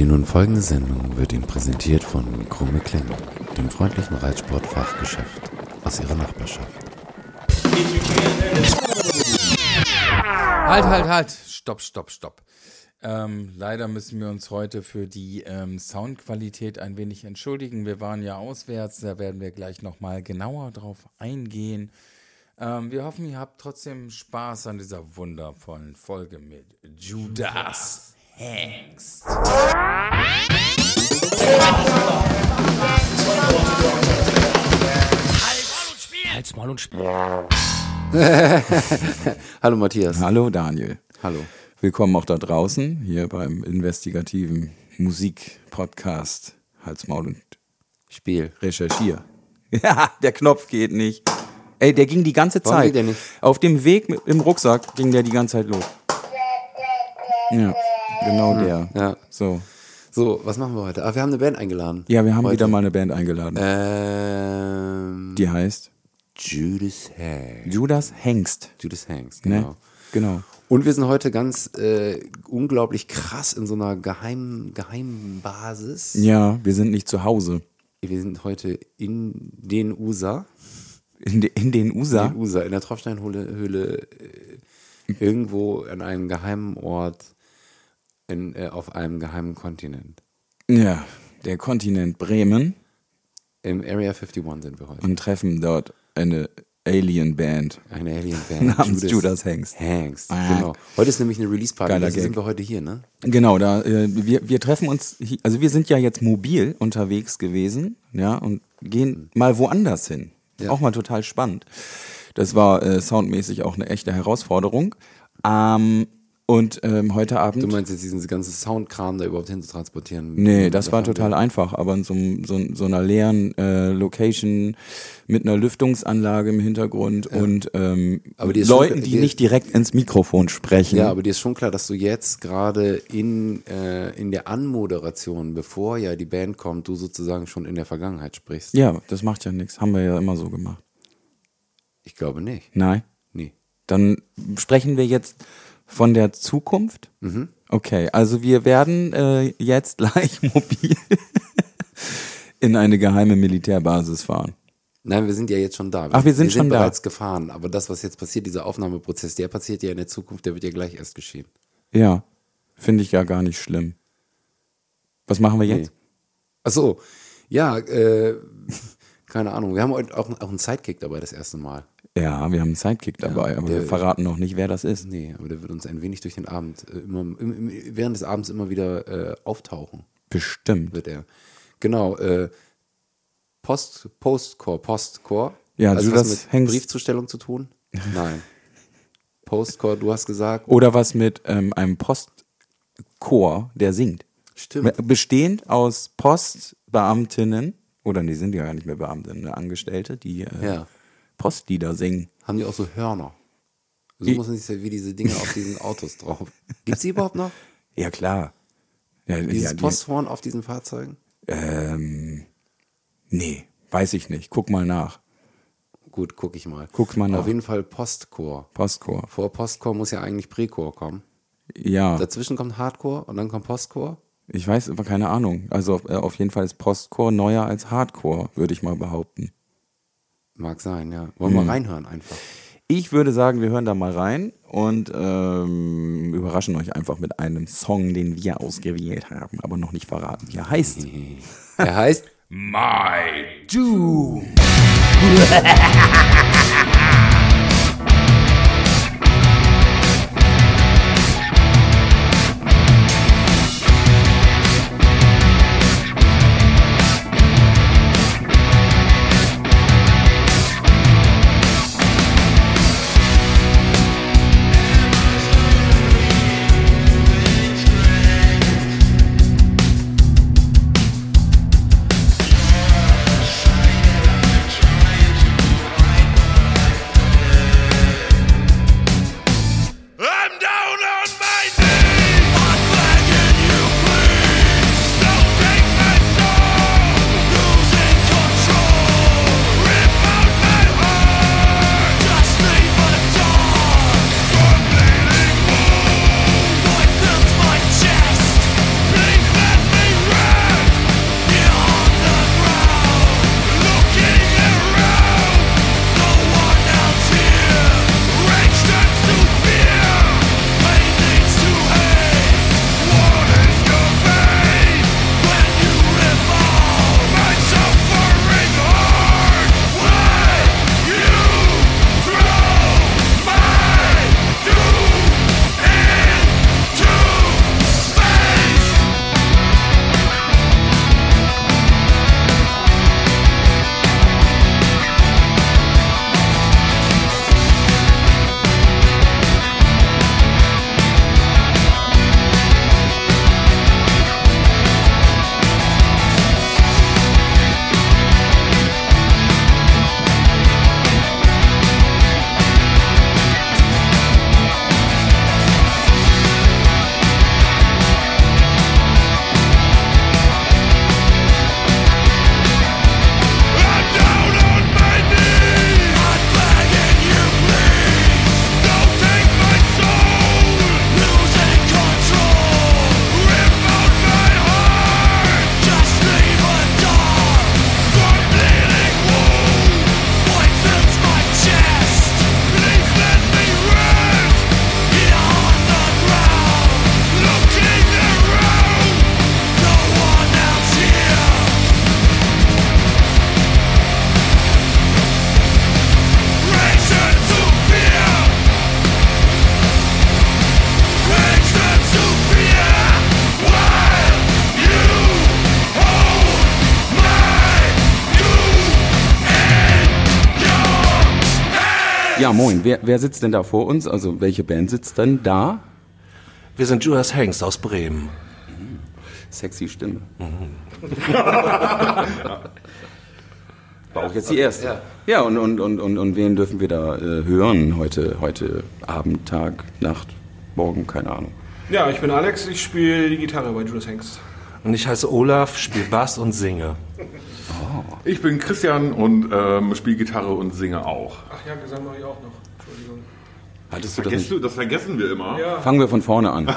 Die nun folgende Sendung wird Ihnen präsentiert von Krumme Klänge, dem freundlichen Reitsport-Fachgeschäft aus Ihrer Nachbarschaft. Halt, halt, halt. Stopp, stopp, stopp. Ähm, leider müssen wir uns heute für die ähm, Soundqualität ein wenig entschuldigen. Wir waren ja auswärts, da werden wir gleich nochmal genauer drauf eingehen. Ähm, wir hoffen, ihr habt trotzdem Spaß an dieser wundervollen Folge mit Judas Hengst. Halt's Maul und Spiel. Hallo Matthias. Hallo Daniel. Hallo. Willkommen auch da draußen, hier beim investigativen Musikpodcast Hals, Maul und Spiel. Recherchier. Ja, der Knopf geht nicht. Ey, der ging die ganze Warum Zeit. geht der nicht? Auf dem Weg mit, im Rucksack ging der die ganze Zeit los. Ja, genau der. Ja. So. So, was machen wir heute? Ah, wir haben eine Band eingeladen. Ja, wir haben Heute. wieder mal eine Band eingeladen. Ähm, Die heißt Judas Hangst. Judas Hengst. Judas Hangst, Ne? genau. Genau. Und wir sind heute ganz äh, unglaublich krass in so einer geheimen, geheimen Basis. Ja, wir sind nicht zu Hause. Wir sind heute in den USA. In, de, in den USA. In den USA, in der Tropfsteinhöhle Höhle, äh, irgendwo an einem geheimen Ort in, äh, auf einem geheimen Kontinent. Ja, der Kontinent Bremen. Im Area 51 sind wir heute. und treffen dort eine Alien Band. Eine Alien-Band. Namens Judas Hengst. Hengst, Ah. genau. Heute ist nämlich eine Release-Party, Geiler deswegen Gag. sind wir heute hier, ne? Genau, da äh, wir, wir treffen uns, also wir sind ja jetzt mobil unterwegs gewesen, ja, und gehen mal woanders hin. Ja. Auch mal total spannend. Das war äh, soundmäßig auch eine echte Herausforderung. Ähm, und ähm, heute Abend. Du meinst jetzt diesen ganzen Soundkram da überhaupt hin zu transportieren? Nee, das war total einfach, aber in so, so, so einer leeren äh, Location mit einer Lüftungsanlage im Hintergrund und ähm, Leuten, schon- die die- nicht direkt ins Mikrofon sprechen. Ja, aber dir ist schon klar, dass du jetzt gerade in, äh, in der Anmoderation, bevor ja die Band kommt, du sozusagen schon in der Vergangenheit sprichst. Ja, das macht ja nichts. Haben wir ja immer so gemacht. Ich glaube nicht. Nein. Nee. Dann sprechen wir jetzt von der Zukunft. Mhm. Okay, also wir werden äh, jetzt gleich mobil in eine geheime Militärbasis fahren. Nein, wir sind ja jetzt schon da. Ach, wir sind schon da. bereits gefahren. Aber das, was jetzt passiert, dieser Aufnahmeprozess, der passiert ja in der Zukunft, der wird ja gleich erst geschehen. Ja, finde ich ja gar nicht schlimm. Was machen wir jetzt? Ach so, ja, äh, keine Ahnung. Wir haben heute auch, auch einen Sidekick dabei das erste Mal. Ja, wir haben einen Sidekick dabei, aber wir verraten noch nicht, wer das ist. Nee, aber der wird uns ein wenig durch den Abend, äh, immer, im, im, während des Abends immer wieder äh, auftauchen, Bestimmt. wird er. Genau, äh, Post, Postcore, Postcore. Ja, also du, was das mit hängst- Briefzustellung zu tun? Nein. Postcore, du hast gesagt. Oder was mit ähm, einem Postchor, der singt. Stimmt. Bestehend aus Postbeamtinnen, oder die sind ja gar nicht mehr Beamtinnen, ne, Angestellte, die äh, Ja. Postlieder singen. Haben die auch so Hörner? So muss man sich ja wie diese Dinge auf diesen Autos drauf. Gibt's die überhaupt noch? Ja, klar. Ja, Dieses ja, die, Posthorn auf diesen Fahrzeugen? ähm, nee, weiß ich nicht. Guck mal nach. Gut, guck ich mal. Guck mal nach. Auf jeden Fall Postcore. Postchor. Vor Postcore muss ja eigentlich Precore kommen. Ja, Dazwischen kommt Hardcore und dann kommt Postcore. ich weiß aber keine Ahnung. Also auf, äh, auf jeden Fall ist Postchor neuer als Hardcore, würde ich mal behaupten. Mag sein, ja. Wollen Hm. wir mal reinhören einfach. Ich würde sagen, wir hören da mal rein und ähm, überraschen euch einfach mit einem Song, den wir ausgewählt haben, aber noch nicht verraten, wie er heißt. Er heißt My Doom. Ja, moin. Wer, wer sitzt denn da vor uns? Also welche Band sitzt denn da? Wir sind Judas Hengst aus Bremen. Sexy Stimme. War auch jetzt die erste. Ja, ja und, und, und, und, und wen dürfen wir da äh, hören heute, heute Abend, Tag, Nacht, morgen, keine Ahnung. Ja, ich bin Alex, ich spiele die Gitarre bei Judas Hengst. Und ich heiße Olaf, spiele Bass und singe. Ich bin Christian und ähm, spiele Gitarre und singe auch. Ach ja, Gesang mache ich auch noch. Entschuldigung. Hattest du das nicht? du, das vergessen wir immer. Ja, Fangen wir von vorne an.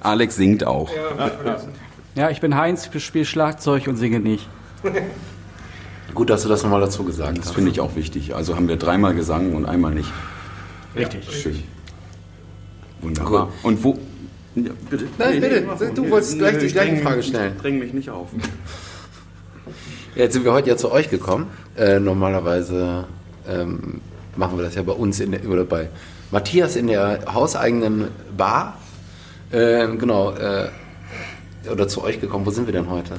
Alex singt auch. ja. Ja, ich bin Heinz, ich spiele Schlagzeug und singe nicht. Gut, dass du das nochmal dazu gesagt Das hast. finde ich auch wichtig. Also haben wir dreimal gesungen und einmal nicht. Richtig. Schön. Wunderbar. Und wo? Ja, bitte. Nein, bitte, du wolltest gleich die gleiche Frage stellen. Dräng mich nicht auf. Jetzt sind wir heute ja zu euch gekommen. Äh, normalerweise ähm, machen wir das ja bei uns in der, oder bei Matthias in der hauseigenen Bar. Ähm, genau. Äh, oder zu euch gekommen. Wo sind wir denn heute?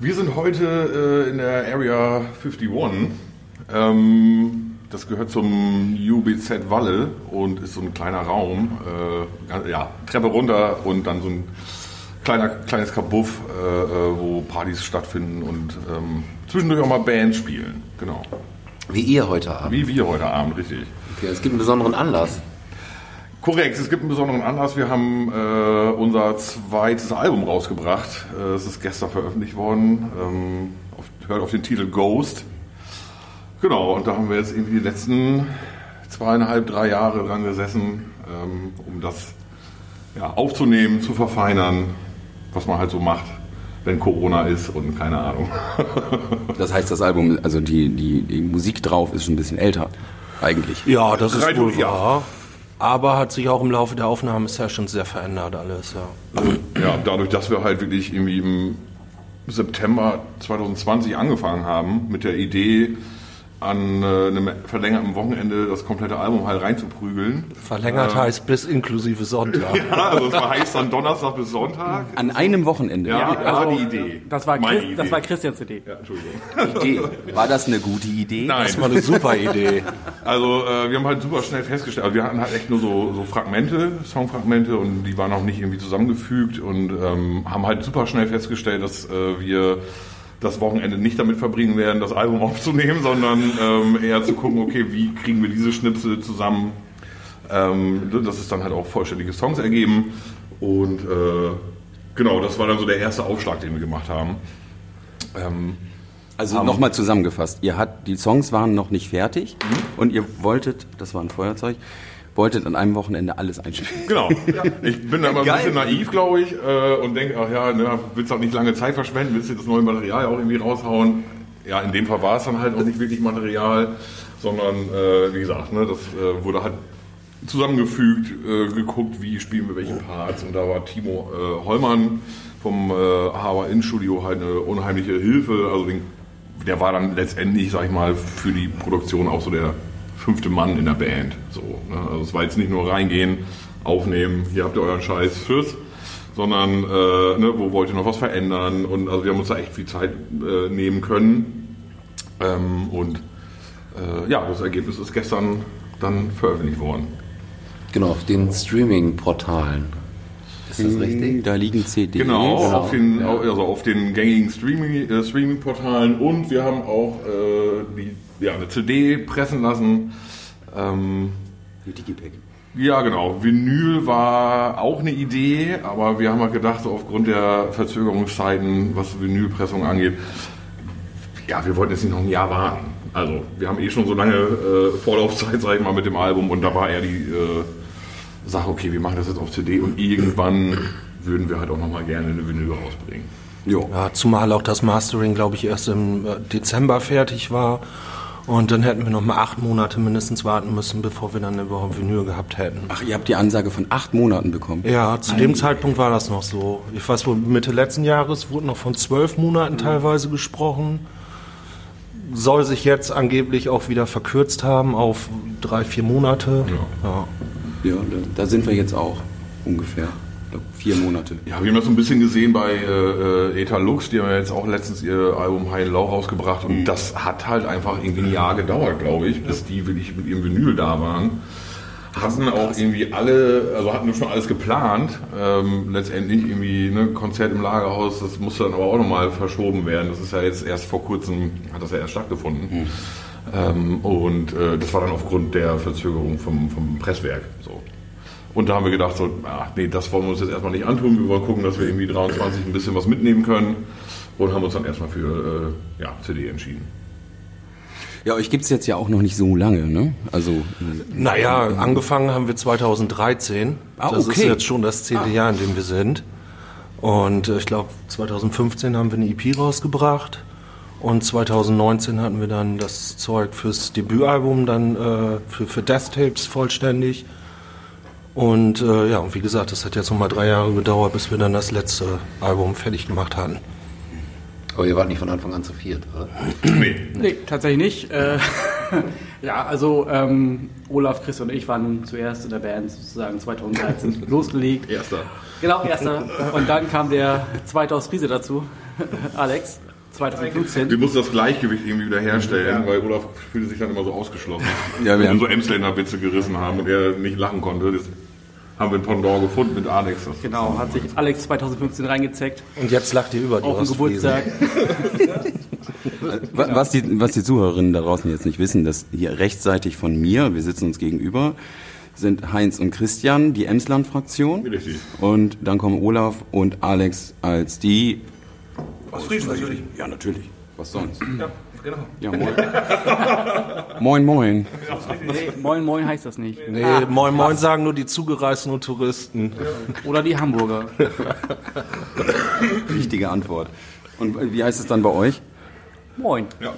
Wir sind heute äh, in der Area 51. Ähm, das gehört zum UBZ Walle und ist so ein kleiner Raum. Äh, ja, Treppe runter und dann so ein kleiner, kleines Kabuff, äh, äh, wo Partys stattfinden und ähm, zwischendurch auch mal Bands spielen. Genau. Wie ihr heute Abend. Wie wir heute Abend, richtig. Okay, es gibt einen besonderen Anlass. Korrekt, es gibt einen besonderen Anlass. Wir haben äh, unser zweites Album rausgebracht. Äh, es ist gestern veröffentlicht worden. Ähm, auf, hört auf den Titel Ghost. Genau, und da haben wir jetzt irgendwie die letzten zweieinhalb, drei Jahre dran gesessen, ähm, um das ja, aufzunehmen, zu verfeinern, was man halt so macht, wenn Corona ist und keine Ahnung. Das heißt, das Album, also die, die, die Musik drauf ist schon ein bisschen älter. Eigentlich. Ja, das ist wohl ja. wahr. Aber hat sich auch im Laufe der Aufnahmesession sehr verändert alles, ja. Ja, dadurch, dass wir halt wirklich irgendwie im September 2020 angefangen haben, mit der Idee, an äh, einem verlängerten Wochenende das komplette Album halt reinzuprügeln. Verlängert heißt bis inklusive Sonntag. Ja, also es war heißt dann Donnerstag bis Sonntag. An einem Wochenende. Ja, das war die Idee. Das war, Chris, das Idee. war Christians Idee. Ja, Entschuldigung. Idee. War das eine gute Idee? Nein, Das war eine super Idee. also äh, wir haben halt super schnell festgestellt, also wir hatten halt echt nur so, so Fragmente, Songfragmente und die waren auch nicht irgendwie zusammengefügt und ähm, haben halt super schnell festgestellt, dass äh, wir das Wochenende nicht damit verbringen werden, das Album aufzunehmen, sondern ähm, eher zu gucken, okay, wie kriegen wir diese Schnipsel zusammen, ähm, dass es dann halt auch vollständige Songs ergeben und äh, genau, das war dann so der erste Aufschlag, den wir gemacht haben. Ähm, Also nochmal zusammengefasst. Ihr hat, die Songs waren noch nicht fertig und ihr wolltet, das war ein Feuerzeug, wolltet an einem Wochenende alles einspielen. Genau. Ich bin da immer ein bisschen naiv, glaube ich, äh, und denke, ach ja, ne, willst auch nicht lange Zeit verschwenden, willst du das neue Material auch irgendwie raushauen. Ja, in dem Fall war es dann halt auch nicht wirklich Material, sondern äh, wie gesagt, ne, das äh, wurde halt zusammengefügt, äh, geguckt, wie spielen wir welche Parts. Und da war Timo äh, Hollmann vom äh, Haber In Studio halt eine unheimliche Hilfe. Also den, der war dann letztendlich, sag ich mal, für die Produktion auch so der fünfte Mann in der Band. So, ne? Also es war jetzt nicht nur reingehen, aufnehmen, hier habt ihr euren Scheiß, tschüss. Sondern, äh, ne, wo wollt ihr noch was verändern? Und also wir haben uns da echt viel Zeit äh, nehmen können. Ähm, und äh, ja, das Ergebnis ist gestern dann veröffentlicht worden. Genau, auf den Streaming-Portalen. Ist das richtig? Da liegen CDs. Genau, Genau, Auf, den, ja. also auf den gängigen Streaming- äh, Streaming-Portalen und wir haben auch äh, die, ja, eine CD pressen lassen. Ähm, Digipack. ja, genau. Vinyl war auch eine Idee, aber wir haben halt gedacht, so aufgrund der Verzögerungszeiten, was Vinylpressung angeht, ja, wir wollten jetzt nicht noch ein Jahr warten. Also, wir haben eh schon so lange äh, Vorlaufzeit, sag ich mal, mit dem Album und da war eher die äh, Sache, okay, wir machen das jetzt auf CD und irgendwann würden wir halt auch nochmal gerne eine Vinyl rausbringen. Jo. Ja, zumal auch das Mastering, glaube ich, erst im äh, Dezember fertig war. Und dann hätten wir noch mal acht Monate mindestens warten müssen, bevor wir dann überhaupt Vinyl gehabt hätten. Ach, ihr habt die Ansage von acht Monaten bekommen. Ja, zu dem Zeitpunkt war das noch so. Ich weiß wohl, Mitte letzten Jahres wurde noch von zwölf Monaten teilweise gesprochen. Soll sich jetzt angeblich auch wieder verkürzt haben auf drei, vier Monate. Ja. Ja, da, da sind wir jetzt auch ungefähr. Vier Monate. Ja, wir haben das so ein bisschen gesehen bei äh, äh, Eta Lux, die haben ja jetzt auch letztens ihr Album High and Low rausgebracht und das hat halt einfach irgendwie ein Jahr gedauert, glaube ich, bis die wirklich mit ihrem Vinyl da waren. Hatten auch irgendwie alle, also hatten schon alles geplant. Ähm, letztendlich irgendwie ne, Konzert im Lagerhaus, das musste dann aber auch nochmal verschoben werden. Das ist ja jetzt erst vor kurzem, hat das ja erst stattgefunden. Ähm, und äh, das war dann aufgrund der Verzögerung vom, vom Presswerk. So. Und da haben wir gedacht, so, ach, nee, das wollen wir uns jetzt erstmal nicht antun. Wir wollen gucken, dass wir irgendwie 23 ein bisschen was mitnehmen können. Und haben uns dann erstmal für äh, ja, CD entschieden. Ja, euch gibt's jetzt ja auch noch nicht so lange, ne? Also, äh, Naja, angefangen haben wir 2013. Ah, das okay. ist jetzt schon das zehnte Jahr, in dem wir sind. Und äh, ich glaube, 2015 haben wir eine EP rausgebracht. Und 2019 hatten wir dann das Zeug fürs Debütalbum, dann äh, für, für Death Tapes vollständig. Und äh, ja, und wie gesagt, das hat jetzt nochmal drei Jahre gedauert, bis wir dann das letzte Album fertig gemacht hatten. Aber ihr wart nicht von Anfang an zu viert, oder? Nee. Nee, tatsächlich nicht. Äh, ja, also ähm, Olaf, Chris und ich waren zuerst in der Band sozusagen 2013 losgelegt. Erster. Genau, erster. Und dann kam der zweite aus Friese dazu, Alex, 2015. Wir mussten das Gleichgewicht irgendwie wieder herstellen, weil Olaf fühlte sich dann immer so ausgeschlossen. Ja, wir Wenn haben- wir so Emsländer Witze gerissen haben und er nicht lachen konnte. Haben wir ein Pendant gefunden mit Alex. Das Genau, hat sich Alex 2015 reingezeckt Und jetzt lacht ihr über die auf dem Ostfriesen. Geburtstag. wa- was die, was die Zuhörerinnen da draußen jetzt nicht wissen, dass hier rechtsseitig von mir, wir sitzen uns gegenüber, sind Heinz und Christian, die Emsland-Fraktion. Richtig. Und dann kommen Olaf und Alex als die. Aus Friesen natürlich. Ja, natürlich. Was sonst? Ja, genau. Ja, moin. moin, moin. Nee, moin Moin heißt das nicht. Nee, moin moin sagen nur die Zugereisten und Touristen. Oder die Hamburger. Richtige Antwort. Und wie heißt es dann bei euch? Moin. Ja,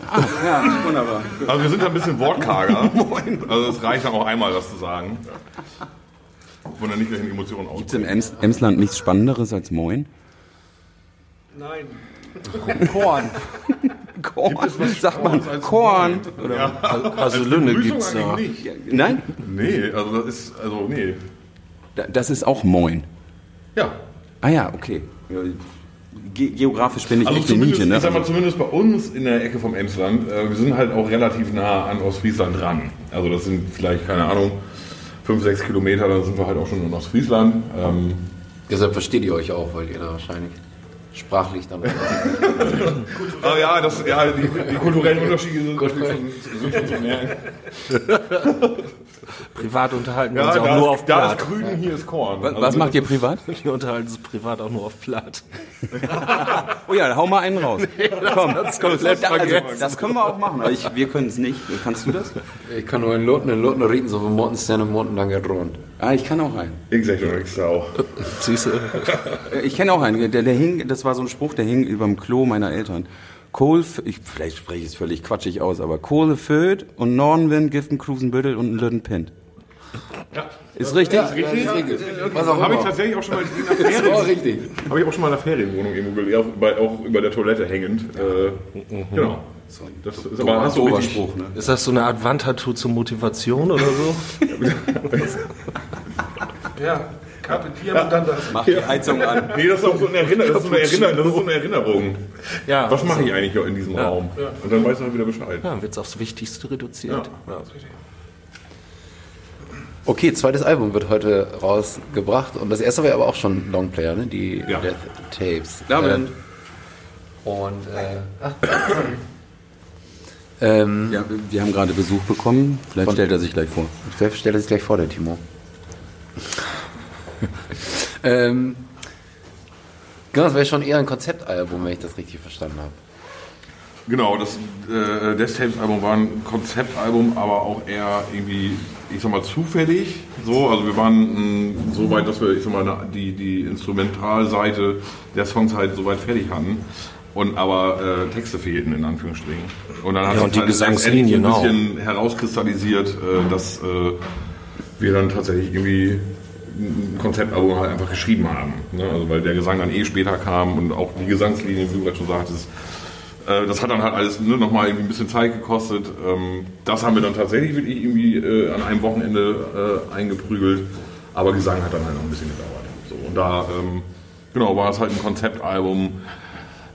wunderbar. Also wir sind da ein bisschen wortkarger. Also es reicht dann auch einmal, das zu sagen. Wo dann nicht gleich in Emotionen Gibt es im. Ems Emsland nichts Spannenderes als Moin? Nein. Korn. Korn, sagt man. Korn. Also Lünne Begrüßung gibt's da. nicht. Nein, Nee, also das ist, also nee. da- das ist auch Moin. Ja. Ah ja, okay. Ja, Ge geografisch bin ich Also echt eine Niete, ne? ich sag mal, Also, zumindest bei uns in der Ecke vom Emsland, äh, wir sind halt auch relativ nah an Ostfriesland dran. Also das sind vielleicht, keine Ahnung, fünf, sechs Kilometer, dann sind wir halt auch schon in Ostfriesland. Ähm, Deshalb versteht ihr euch auch, weil ihr da wahrscheinlich sprachlich dann. aber ja, das, ja die, die kulturellen Unterschiede sind, natürlich schon, sind schon zu merken. Privat unterhalten wir Ja, uns auch nur ist, auf da ist Platt. Grün, hier ist Korn. wa- Also was das- macht ihr privat? Wir unterhalten uns privat auch nur auf Platt. Oh ja, hau mal einen raus. Komm, das komm, komplett das, also, vergessen. das können wir auch machen. aber Ich, wir können es nicht. Kannst du das? Ich kann nur in Loten, in Loten reden, so wie Morten Stern und Morten Langer Rund. Ah, ich kann auch einen. Ich sag doch nichts. Siehst du? Äh, Ich kenne auch einen. Der, der hing, das war so ein Spruch, der hing überm Klo meiner Eltern. Kohl, ich, vielleicht spreche ich es völlig quatschig aus, aber Kohle föd und Nordenwind gibt einen Krusenbüttel und einen Lütten Pint. Ist richtig? Was auch Habe ich immer. tatsächlich auch schon mal in einer Das war Ferien, richtig. habe ich auch schon mal in einer Ferienwohnung bei, auch über der Toilette hängend. Äh, Genau. Das ist aber Dober richtig, Spruch, ne? Ist das so eine Art Wandtattoo zur Motivation oder so? Ja, Carpe Diem und dann das. Mach die Heizung an. Nee, das ist auch so eine Erinnerung. Das ist, so eine Erinnerung, das ist so eine Erinnerung. Ja. Was mache ich eigentlich hier in diesem Raum? Und dann weiß man wieder Bescheid. Ja, dann wird's aufs Wichtigste reduziert. Ja. Okay, zweites Album wird heute rausgebracht und das erste war ja aber auch schon Longplayer, ne? Die Ja. Death Tapes. Ja, Ähm, und äh, ähm, Ja, wir haben gerade Besuch bekommen. Vielleicht Von- stellt er sich gleich vor. Wer stellt sich gleich vor, der Timo? ähm, genau, das wäre schon eher ein Konzeptalbum, wenn ich das richtig verstanden habe. Genau, das äh, Death Tapes Album war ein Konzeptalbum, aber auch eher irgendwie, ich sag mal, zufällig. So, also wir waren mh, so weit, dass wir, ich sag mal, die, die Instrumentalseite der Songs halt so weit fertig hatten. Und aber äh, Texte fehlten in Anführungsstrichen. Und dann hat Ja, sich und die halt so ein bisschen herauskristallisiert, äh, dass äh, wir dann tatsächlich irgendwie ein Konzeptalbum halt einfach geschrieben haben. Ne? Also weil der Gesang dann eh später kam und auch die Gesangslinien, wie du gerade schon sagtest, äh, das hat dann halt alles ne, nochmal irgendwie ein bisschen Zeit gekostet. Ähm, das haben wir dann tatsächlich wirklich irgendwie äh, an einem Wochenende äh, eingeprügelt. Aber Gesang hat dann halt noch ein bisschen gedauert. So, Und da, ähm, genau, war es halt ein Konzeptalbum.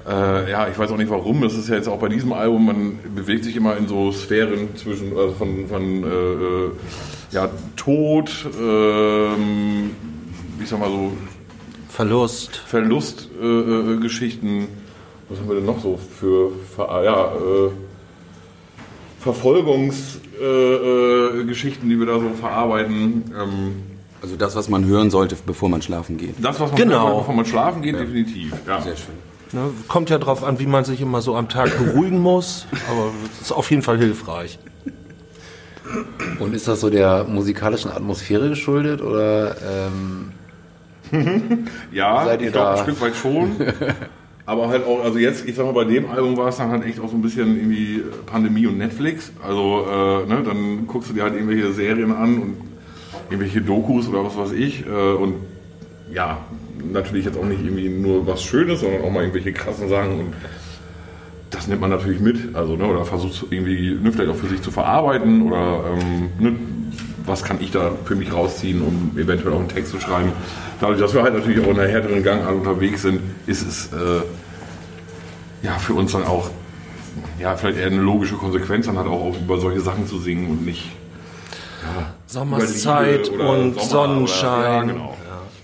Äh, ja, ich weiß auch nicht warum. Das ist ja jetzt auch bei diesem Album, man bewegt sich immer in so Sphären zwischen also von, von äh, äh, ja, Tod, ähm, ich sag mal so, Verlust. Verlustgeschichten. Äh, äh. Was haben wir denn noch so für, für ja, äh, Verfolgungsgeschichten, äh, äh, die wir da so verarbeiten? Ähm, Also das, was man hören sollte, bevor man schlafen geht. das, was man Genau. hört, bevor man schlafen geht, definitiv. Ja. Sehr schön. Ne, kommt ja drauf an, wie man sich immer so am Tag beruhigen muss, aber es ist auf jeden Fall hilfreich. Und ist das so der musikalischen Atmosphäre geschuldet oder ähm, Ja, Seid ihr ich glaube ein Stück weit schon. Aber halt auch, also jetzt, ich sag mal, bei dem Album war es dann halt echt auch so ein bisschen irgendwie Pandemie und Netflix. Also, äh, ne, dann guckst du dir halt irgendwelche Serien an und irgendwelche Dokus oder was weiß ich. Äh, und ja, natürlich jetzt auch nicht irgendwie nur was Schönes, sondern auch mal irgendwelche krassen Sachen. Und das nimmt man natürlich mit. Also, ne, oder versucht irgendwie ne, vielleicht auch für sich zu verarbeiten oder ähm, ne, was kann ich da für mich rausziehen, um eventuell auch einen Text zu schreiben. Dadurch, dass wir halt natürlich auch in einer härteren Gangart unterwegs sind, ist es äh, ja für uns dann auch ja, vielleicht eher eine logische Konsequenz, dann halt auch, über solche Sachen zu singen und nicht Sommerszeit Liebe oder und Sommer Sonnenschein. Oder, ja, genau.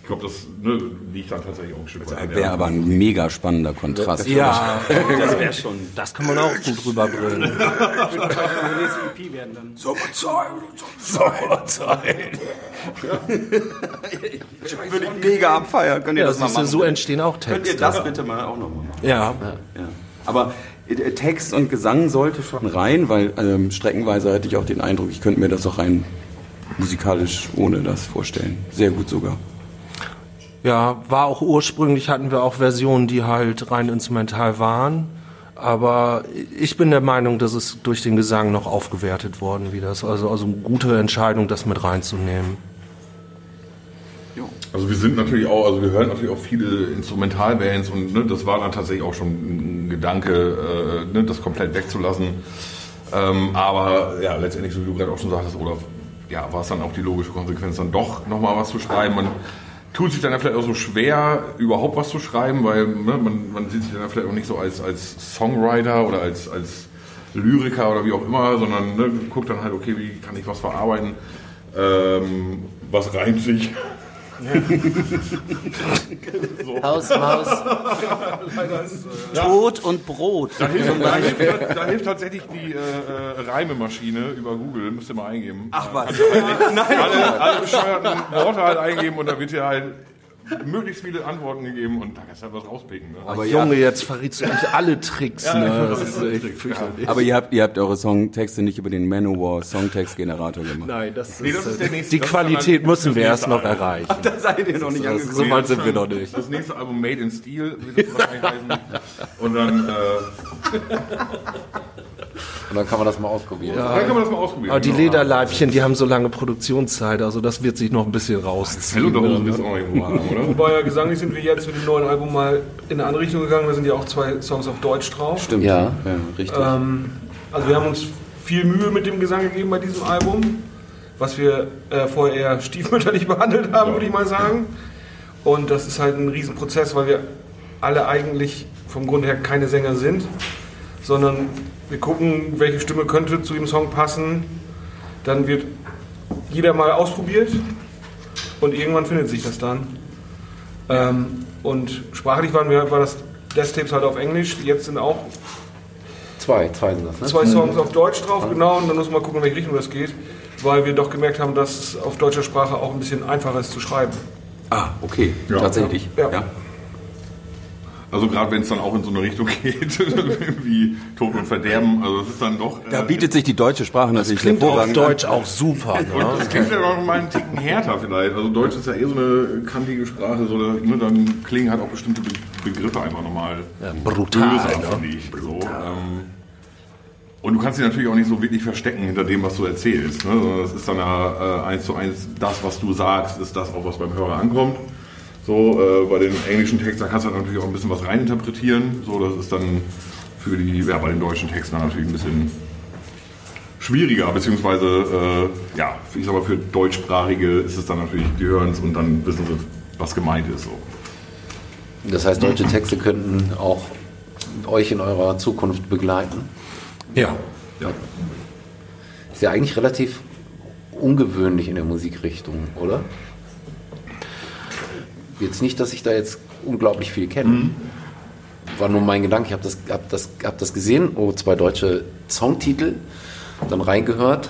Ich glaube, das ne, liegt dann tatsächlich auch ein Stück weit. der- Wäre aber ein mega spannender Kontrast. Ja, das wäre schon. Das kann man auch gut rüberbringen. EP werden dann. Würde ich mega abfeiern. Könnt ihr Ja, das mal machen? so entstehen auch Könnt ihr Texte. das bitte mal auch nochmal machen? Ja, Ja. Aber äh, Text und Gesang sollte schon rein, weil ähm, streckenweise hatte ich auch den Eindruck, ich könnte mir das auch rein musikalisch ohne das vorstellen. Sehr gut sogar. Ja, war auch ursprünglich hatten wir auch Versionen, die halt rein instrumental waren. Aber ich bin der Meinung, dass es durch den Gesang noch aufgewertet worden wieder ist. Also, also eine gute Entscheidung, das mit reinzunehmen. Also wir sind natürlich auch, also wir hören natürlich auch viele Instrumentalbands und ne, das war dann tatsächlich auch schon ein Gedanke, äh, ne, das komplett wegzulassen. Ähm, aber ja, letztendlich, so wie du gerade auch schon sagtest, oder ja, war es dann auch die logische Konsequenz, dann doch nochmal was zu schreiben. Man tut sich dann vielleicht auch so schwer, überhaupt was zu schreiben, weil ne, man, man sieht sich dann vielleicht auch nicht so als, als Songwriter oder als, als Lyriker oder wie auch immer, sondern ne, guckt dann halt, okay, wie kann ich was verarbeiten, ähm, was reimt sich. Haus, Maus? Tod und Brot. Da hilft, da hilft, da hilft tatsächlich die äh, äh, Reimemaschine über Google, müsst ihr mal eingeben. Ach was. Alle, alle bescheuerten Worte halt eingeben und da wird dir halt möglichst viele Antworten gegeben und da kannst du halt was rauspicken. Ne? Aber, Junge, jetzt verrätst du eigentlich alle Tricks. Ja, ne? Das ist echt fürchterlich. aber ihr habt, ihr habt eure Songtexte nicht über den Manowar Songtext-Generator gemacht. Nein, das ist, Nee, das ist der nächste- die Qualität dann- müssen wir erst noch erreichen. Da seid ihr noch nicht Das, so weit sind wir noch nicht. Das nächste Album Made in Steel wird es wahrscheinlich heißen. Und dann, äh, Und dann kann man das mal ausprobieren. dann kann man das mal ausprobieren. Aber die Genau. Lederleibchen, die haben so lange Produktionszeit, also das wird sich noch ein bisschen rausziehen. und Hose wirst du auch irgendwo haben, oder? Wobei ja gesanglich sind wir jetzt mit dem neuen Album mal in eine andere Richtung gegangen. Da sind ja auch zwei Songs auf Deutsch drauf. Stimmt. Ja. ja richtig. Ähm, also wir haben uns viel Mühe mit dem Gesang gegeben bei diesem Album, was wir äh, vorher eher stiefmütterlich behandelt haben, würde ich mal sagen. Und das ist halt ein Riesenprozess, weil wir alle eigentlich vom Grund her keine Sänger sind, sondern wir gucken, welche Stimme könnte zu dem Song passen. Dann wird jeder mal ausprobiert und irgendwann findet sich das dann. Ähm, und sprachlich waren wir, war das Death Tapes halt auf Englisch. Jetzt sind auch Zwei, zwei sind das, ne? zwei Songs auf Deutsch drauf, genau, und dann muss man gucken, in welche Richtung das geht, weil wir doch gemerkt haben, dass es auf deutscher Sprache auch ein bisschen einfacher ist zu schreiben. ah, okay. Ja. Tatsächlich. Ja. Ja. Also gerade wenn es dann auch in so eine Richtung geht, wie Tod und Verderben, also das ist dann doch... Da äh, bietet sich die deutsche Sprache natürlich Klingt auf hervorragend Deutsch auch super. Und Ne? das klingt vielleicht auch mal einen Ticken härter vielleicht. Also Deutsch ist ja eh so eine kantige Sprache, so, da- ne, dann klingen halt auch bestimmte Be Begriffe einfach nochmal brutal, böser, ne? finde ich. So, ähm, und du kannst dich natürlich auch nicht so wirklich verstecken hinter dem, was du erzählst. Ne? Sondern das ist dann ja äh, eins zu eins, das, was du sagst, ist das auch, was beim Hörer ankommt. So, äh, bei den englischen Texten kannst du natürlich auch ein bisschen was reininterpretieren. So, das ist dann für die, ja, bei den deutschen Texten natürlich ein bisschen schwieriger, beziehungsweise, äh, ja, ich sag mal, für Deutschsprachige ist es dann natürlich, die hören es und dann wissen sie was gemeint ist. So. Das heißt, deutsche Texte könnten auch euch in eurer Zukunft begleiten. Ja. Ja. Ist ja eigentlich relativ ungewöhnlich in der Musikrichtung, oder? Jetzt nicht, dass ich da jetzt unglaublich viel kenne. War nur mein Gedanke. Ich habe das, hab das, hab das gesehen. Oh, zwei deutsche Songtitel. Dann reingehört.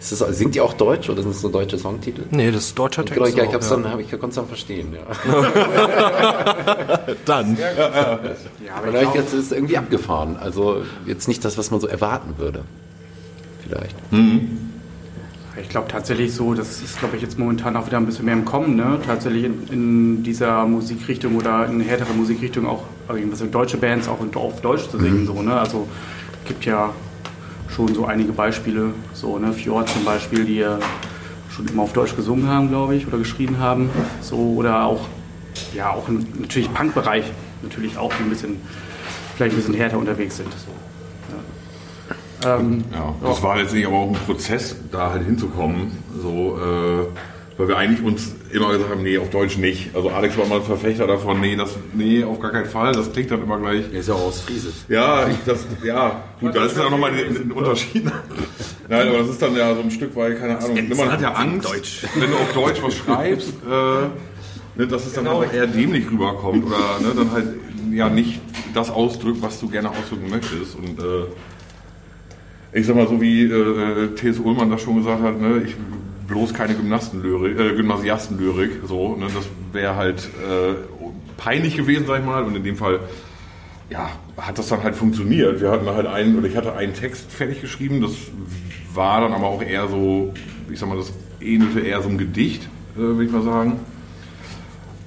Ist das, singt ihr auch Deutsch oder sind es nur deutsche Songtitel? Nee, das ist deutscher Text. Genau, ich, ich, hab's ja. dann, hab, ich konnte es dann verstehen. Ja. Dann. Ja, aber ich glaub, jetzt ist es irgendwie abgefahren. Also jetzt nicht das, was man so erwarten würde. Vielleicht. Ich glaube tatsächlich so, das ist, glaube ich, jetzt momentan auch wieder ein bisschen mehr im Kommen, ne? Tatsächlich in, in dieser Musikrichtung oder in härterer Musikrichtung auch irgendwas in deutsche Bands auch auf Deutsch zu singen, so, ne? Also gibt ja schon so einige Beispiele, so, ne? Fjord zum Beispiel, die ja schon immer auf Deutsch gesungen haben, glaube ich, oder geschrieben haben. So, oder auch, ja, auch im natürlich Punk-Bereich natürlich auch, die ein bisschen, vielleicht ein bisschen härter unterwegs sind. So. Ja. Ähm, Ja, das war letztendlich aber auch ein Prozess, da halt hinzukommen. So, äh, weil wir eigentlich uns immer gesagt haben, nee, auf Deutsch nicht. Also Alex war mal ein Verfechter davon, nee, das, nee, auf gar keinen Fall. Das klingt dann immer gleich. Er ist ja auch aus Friese. Ja, ich, das, ja, gut, das ist ja nochmal ein, ein Unterschied. Nein, aber das ist dann ja so ein Stück weit, keine Ahnung. Man hat ja Angst, wenn du auf Deutsch was schreibst, äh, ne, dass es dann halt eher dämlich rüberkommt oder ne, dann halt ja nicht das ausdrückt, was du gerne ausdrücken möchtest. Und äh, ich sag mal, so wie äh, T.S. Ullmann das schon gesagt hat, ne, ich bloß keine Gymnastenlyrik, äh, Gymnasiastenlyrik, so, ne, das wäre halt äh, peinlich gewesen, sag ich mal, und in dem Fall ja, hat das dann halt funktioniert. Wir hatten halt einen, oder ich hatte einen Text fertig geschrieben, das war dann aber auch eher so, ich sag mal, das ähnelte eher so einem Gedicht, äh, würde ich mal sagen.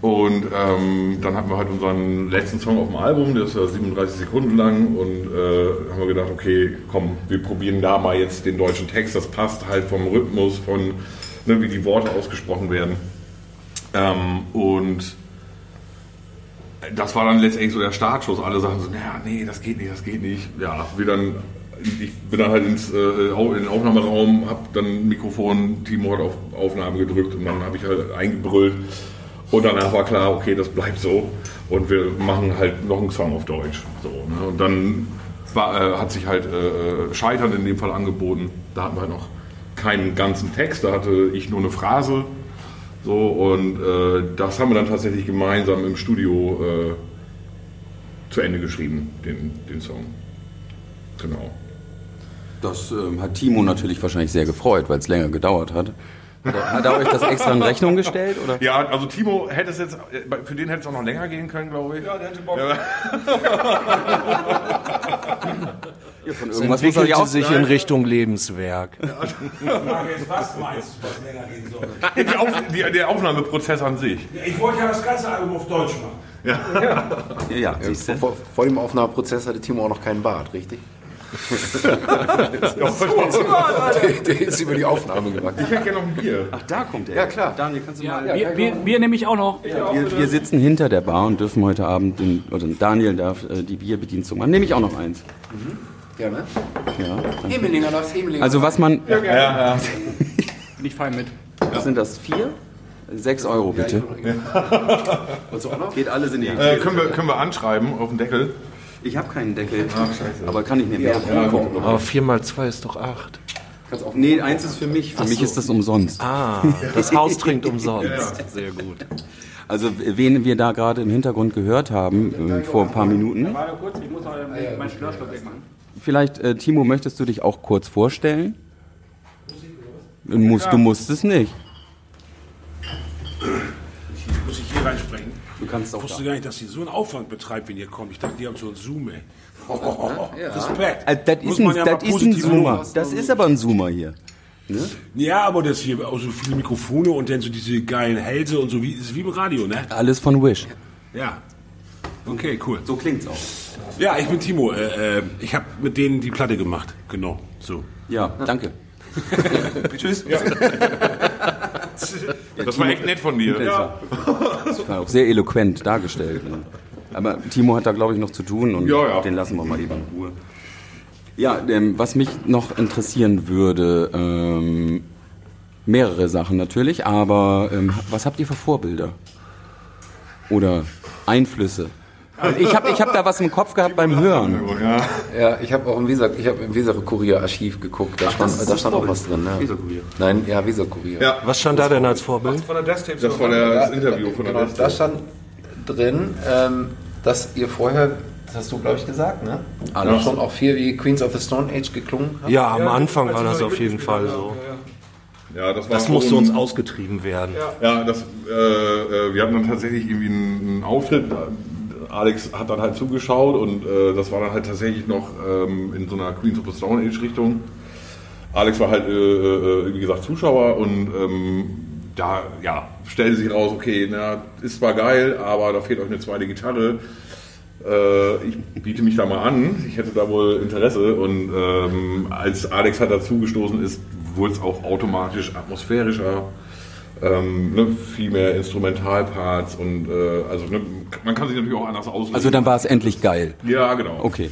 Und ähm, dann hatten wir halt unseren letzten Song auf dem Album, der ist ja 37 Sekunden lang und äh, haben wir gedacht, okay, komm, wir probieren da mal jetzt den deutschen Text, das passt halt vom Rhythmus, von ne, wie die Worte ausgesprochen werden. Ähm, und das war dann letztendlich so der Startschuss. Alle sagen so, naja, nee, das geht nicht, das geht nicht. Ja, wir dann, ich bin dann halt ins, äh, in den Aufnahmeraum, hab dann Mikrofon, Timo hat auf Aufnahme gedrückt und dann habe ich halt eingebrüllt. Und danach war klar, okay, das bleibt so. Und wir machen halt noch einen Song auf Deutsch. So, ne? Und dann war, äh, hat sich halt äh, Scheitern in dem Fall angeboten. Da hatten wir noch keinen ganzen Text, da hatte ich nur eine Phrase. So, und äh, das haben wir dann tatsächlich gemeinsam im Studio äh, zu Ende geschrieben, den, den Song. Genau. Das ähm, hat Timo natürlich wahrscheinlich sehr gefreut, weil es länger gedauert hat. Hat er, hat er euch das extra in Rechnung gestellt? Oder? Ja, also Timo hätte es jetzt, äh, für den hätte es auch noch länger gehen können, glaube ich. Ja, der hätte Bock. Ja, von irgendwas muss er ja auch sich in Richtung Lebenswerk. Frage ist, was meinst du, was länger gehen soll? Die Auf, die, der Aufnahmeprozess an sich. Ich wollte ja das ganze Album auf Deutsch machen. Ja, ja, siehst du? Vor, vor dem Aufnahmeprozess hatte Timo auch noch keinen Bart, richtig? Der, der ist über die Aufnahme gewachsen. Ich hätte gerne noch ein Bier. Ach, da kommt er. Ja, klar. Daniel, kannst du mal... Bier, Bier, Bier nehme ich auch noch. Wir, wir sitzen hinter der Bar und dürfen heute Abend, den, oder Daniel darf äh, die Bierbedienstung machen. Nehme ich auch noch eins. Ja, ne? Ja. Hemelinger, das Hemelinger. Also was man, Bin ich fein mit. was sind das, vier? Sechs Euro bitte. Auch noch? Geht alles in die Äh, können, wir, können wir anschreiben auf den Deckel? Ich habe keinen Deckel, aber kann ich mir mehr Aber 4 mal 2 ist doch 8. Nee, eins ist für mich. Für mich ist das umsonst. Ah, das Haus trinkt umsonst. Sehr gut. Also wen wir da gerade im Hintergrund gehört haben, äh, vor ein paar Minuten. Warte kurz, ich muss noch meinen Störstock wegmachen. Vielleicht, äh, Timo, möchtest du dich auch kurz vorstellen? Du musst, du musst es nicht. Muss ich hier reinsprechen? Kannst Ich auch wusste gar nicht, dass sie so einen Aufwand betreibt, wenn ihr kommt. Ich dachte, die haben so einen Zoom, ey. Respekt. Also, das Muss ist ein, ja das ist Zoomer. Das ist aber ein Zoomer hier. Ja, aber das hier auch so viele Mikrofone und dann so diese geilen Hälse und so, wie, ist wie im Radio, ne? Alles von Wish. Ja. Okay, cool. So klingt's auch. Ja, ich bin Timo. Äh, äh, ich habe mit denen die Platte gemacht. Genau, so. Ja, danke. Tschüss. Das war echt nett von dir. Das war auch sehr eloquent dargestellt. Ne? Aber Timo hat da, glaube ich, noch zu tun und Ja, ja. den lassen wir mal eben in Ruhe. Ja, ähm, was mich noch interessieren würde, ähm, Mehrere Sachen natürlich, aber ähm, was habt ihr für Vorbilder? Oder Einflüsse? Weil Ich habe ich hab da was im Kopf gehabt beim Hören. Ja. Ja, ich habe auch im Weser, ich habe im Weser Kurier Archiv geguckt. Da stand, da stand auch was drin. Ne? Weser Kurier. Nein, ja, Weser Kurier. Ja, Was stand da denn als Vorbild? Von der Death Tapes. das war der, das Interview von der Genau, da stand drin, ähm, dass ihr vorher, das hast du glaube ich gesagt, ne? Alles. Schon auch viel wie Queens of the Stone Age geklungen habt. Ja, am Ja, Anfang war das auf jeden Fall so. ja, ja. Ja, das war Das musste uns ausgetrieben werden. Ja, das, äh, äh, wir hatten dann tatsächlich irgendwie einen, einen Auftritt. Alex hat dann halt zugeschaut und äh, das war dann halt tatsächlich noch ähm, in so einer Queens of the Stone Age Richtung. Alex war halt, äh, äh, wie gesagt, Zuschauer und ähm, da ja, stellte sich raus, okay, na, ist zwar geil, aber da fehlt euch eine zweite Gitarre. Äh, ich biete mich da mal an, ich hätte da wohl Interesse und ähm, als Alex halt dazugestoßen ist, wurde es auch automatisch atmosphärischer, ähm, ne, viel mehr Instrumentalparts und äh, also ne, man kann sich natürlich auch anders auslegen. Also dann war es endlich geil. ja, genau. Okay.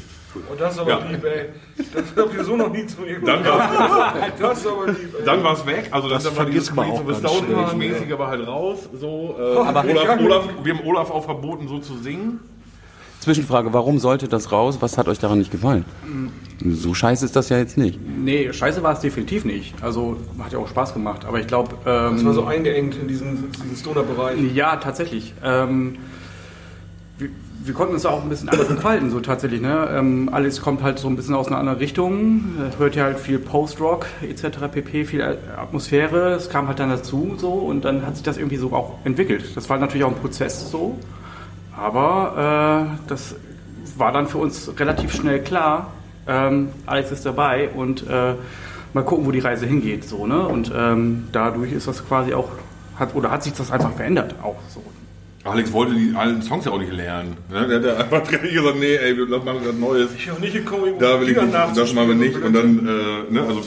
Und das ist aber Ja. lieb, ey. Das habt ihr so noch nie zu mir Dann gesagt. war Das ist aber lieb, ey. dann war es weg, also das, Das dann war dieses vergisst man auch ganz schnell. Mäßig aber halt raus. So, äh, Aber- Olaf, Olaf, wir haben Olaf auch verboten, so zu singen. Zwischenfrage, warum sollte das raus? Was hat euch daran nicht gefallen? So scheiße ist das ja jetzt nicht. Nee, scheiße war es definitiv nicht. Also hat ja auch Spaß gemacht. Aber ich glaube. Ähm, Das war so eingeengt in diesen, diesen Stoner-Bereich. Ja, tatsächlich. Ähm, wir, wir konnten uns auch ein bisschen anders entfalten, so tatsächlich. Ne? Ähm, Alex kommt halt so ein bisschen aus einer anderen Richtung, hört ja halt viel Post-Rock etc. pp, viel Atmosphäre. Es kam halt dann dazu so und dann hat sich das irgendwie so auch entwickelt. Das war natürlich auch ein Prozess so, aber äh, das war dann für uns relativ schnell klar. Ähm, Alex ist dabei und äh, mal gucken, wo die Reise hingeht. So, ne? Und ähm, dadurch ist das quasi auch, hat, oder hat sich das einfach verändert auch so. Alex wollte die alten Songs ja auch nicht lernen. Ne? Der hat ja einfach direkt gesagt, nee, ey, wir machen was Neues. Ich bin auch nicht gekommen, Da will ich nicht, das machen wir nicht. Und dann, äh, ne, also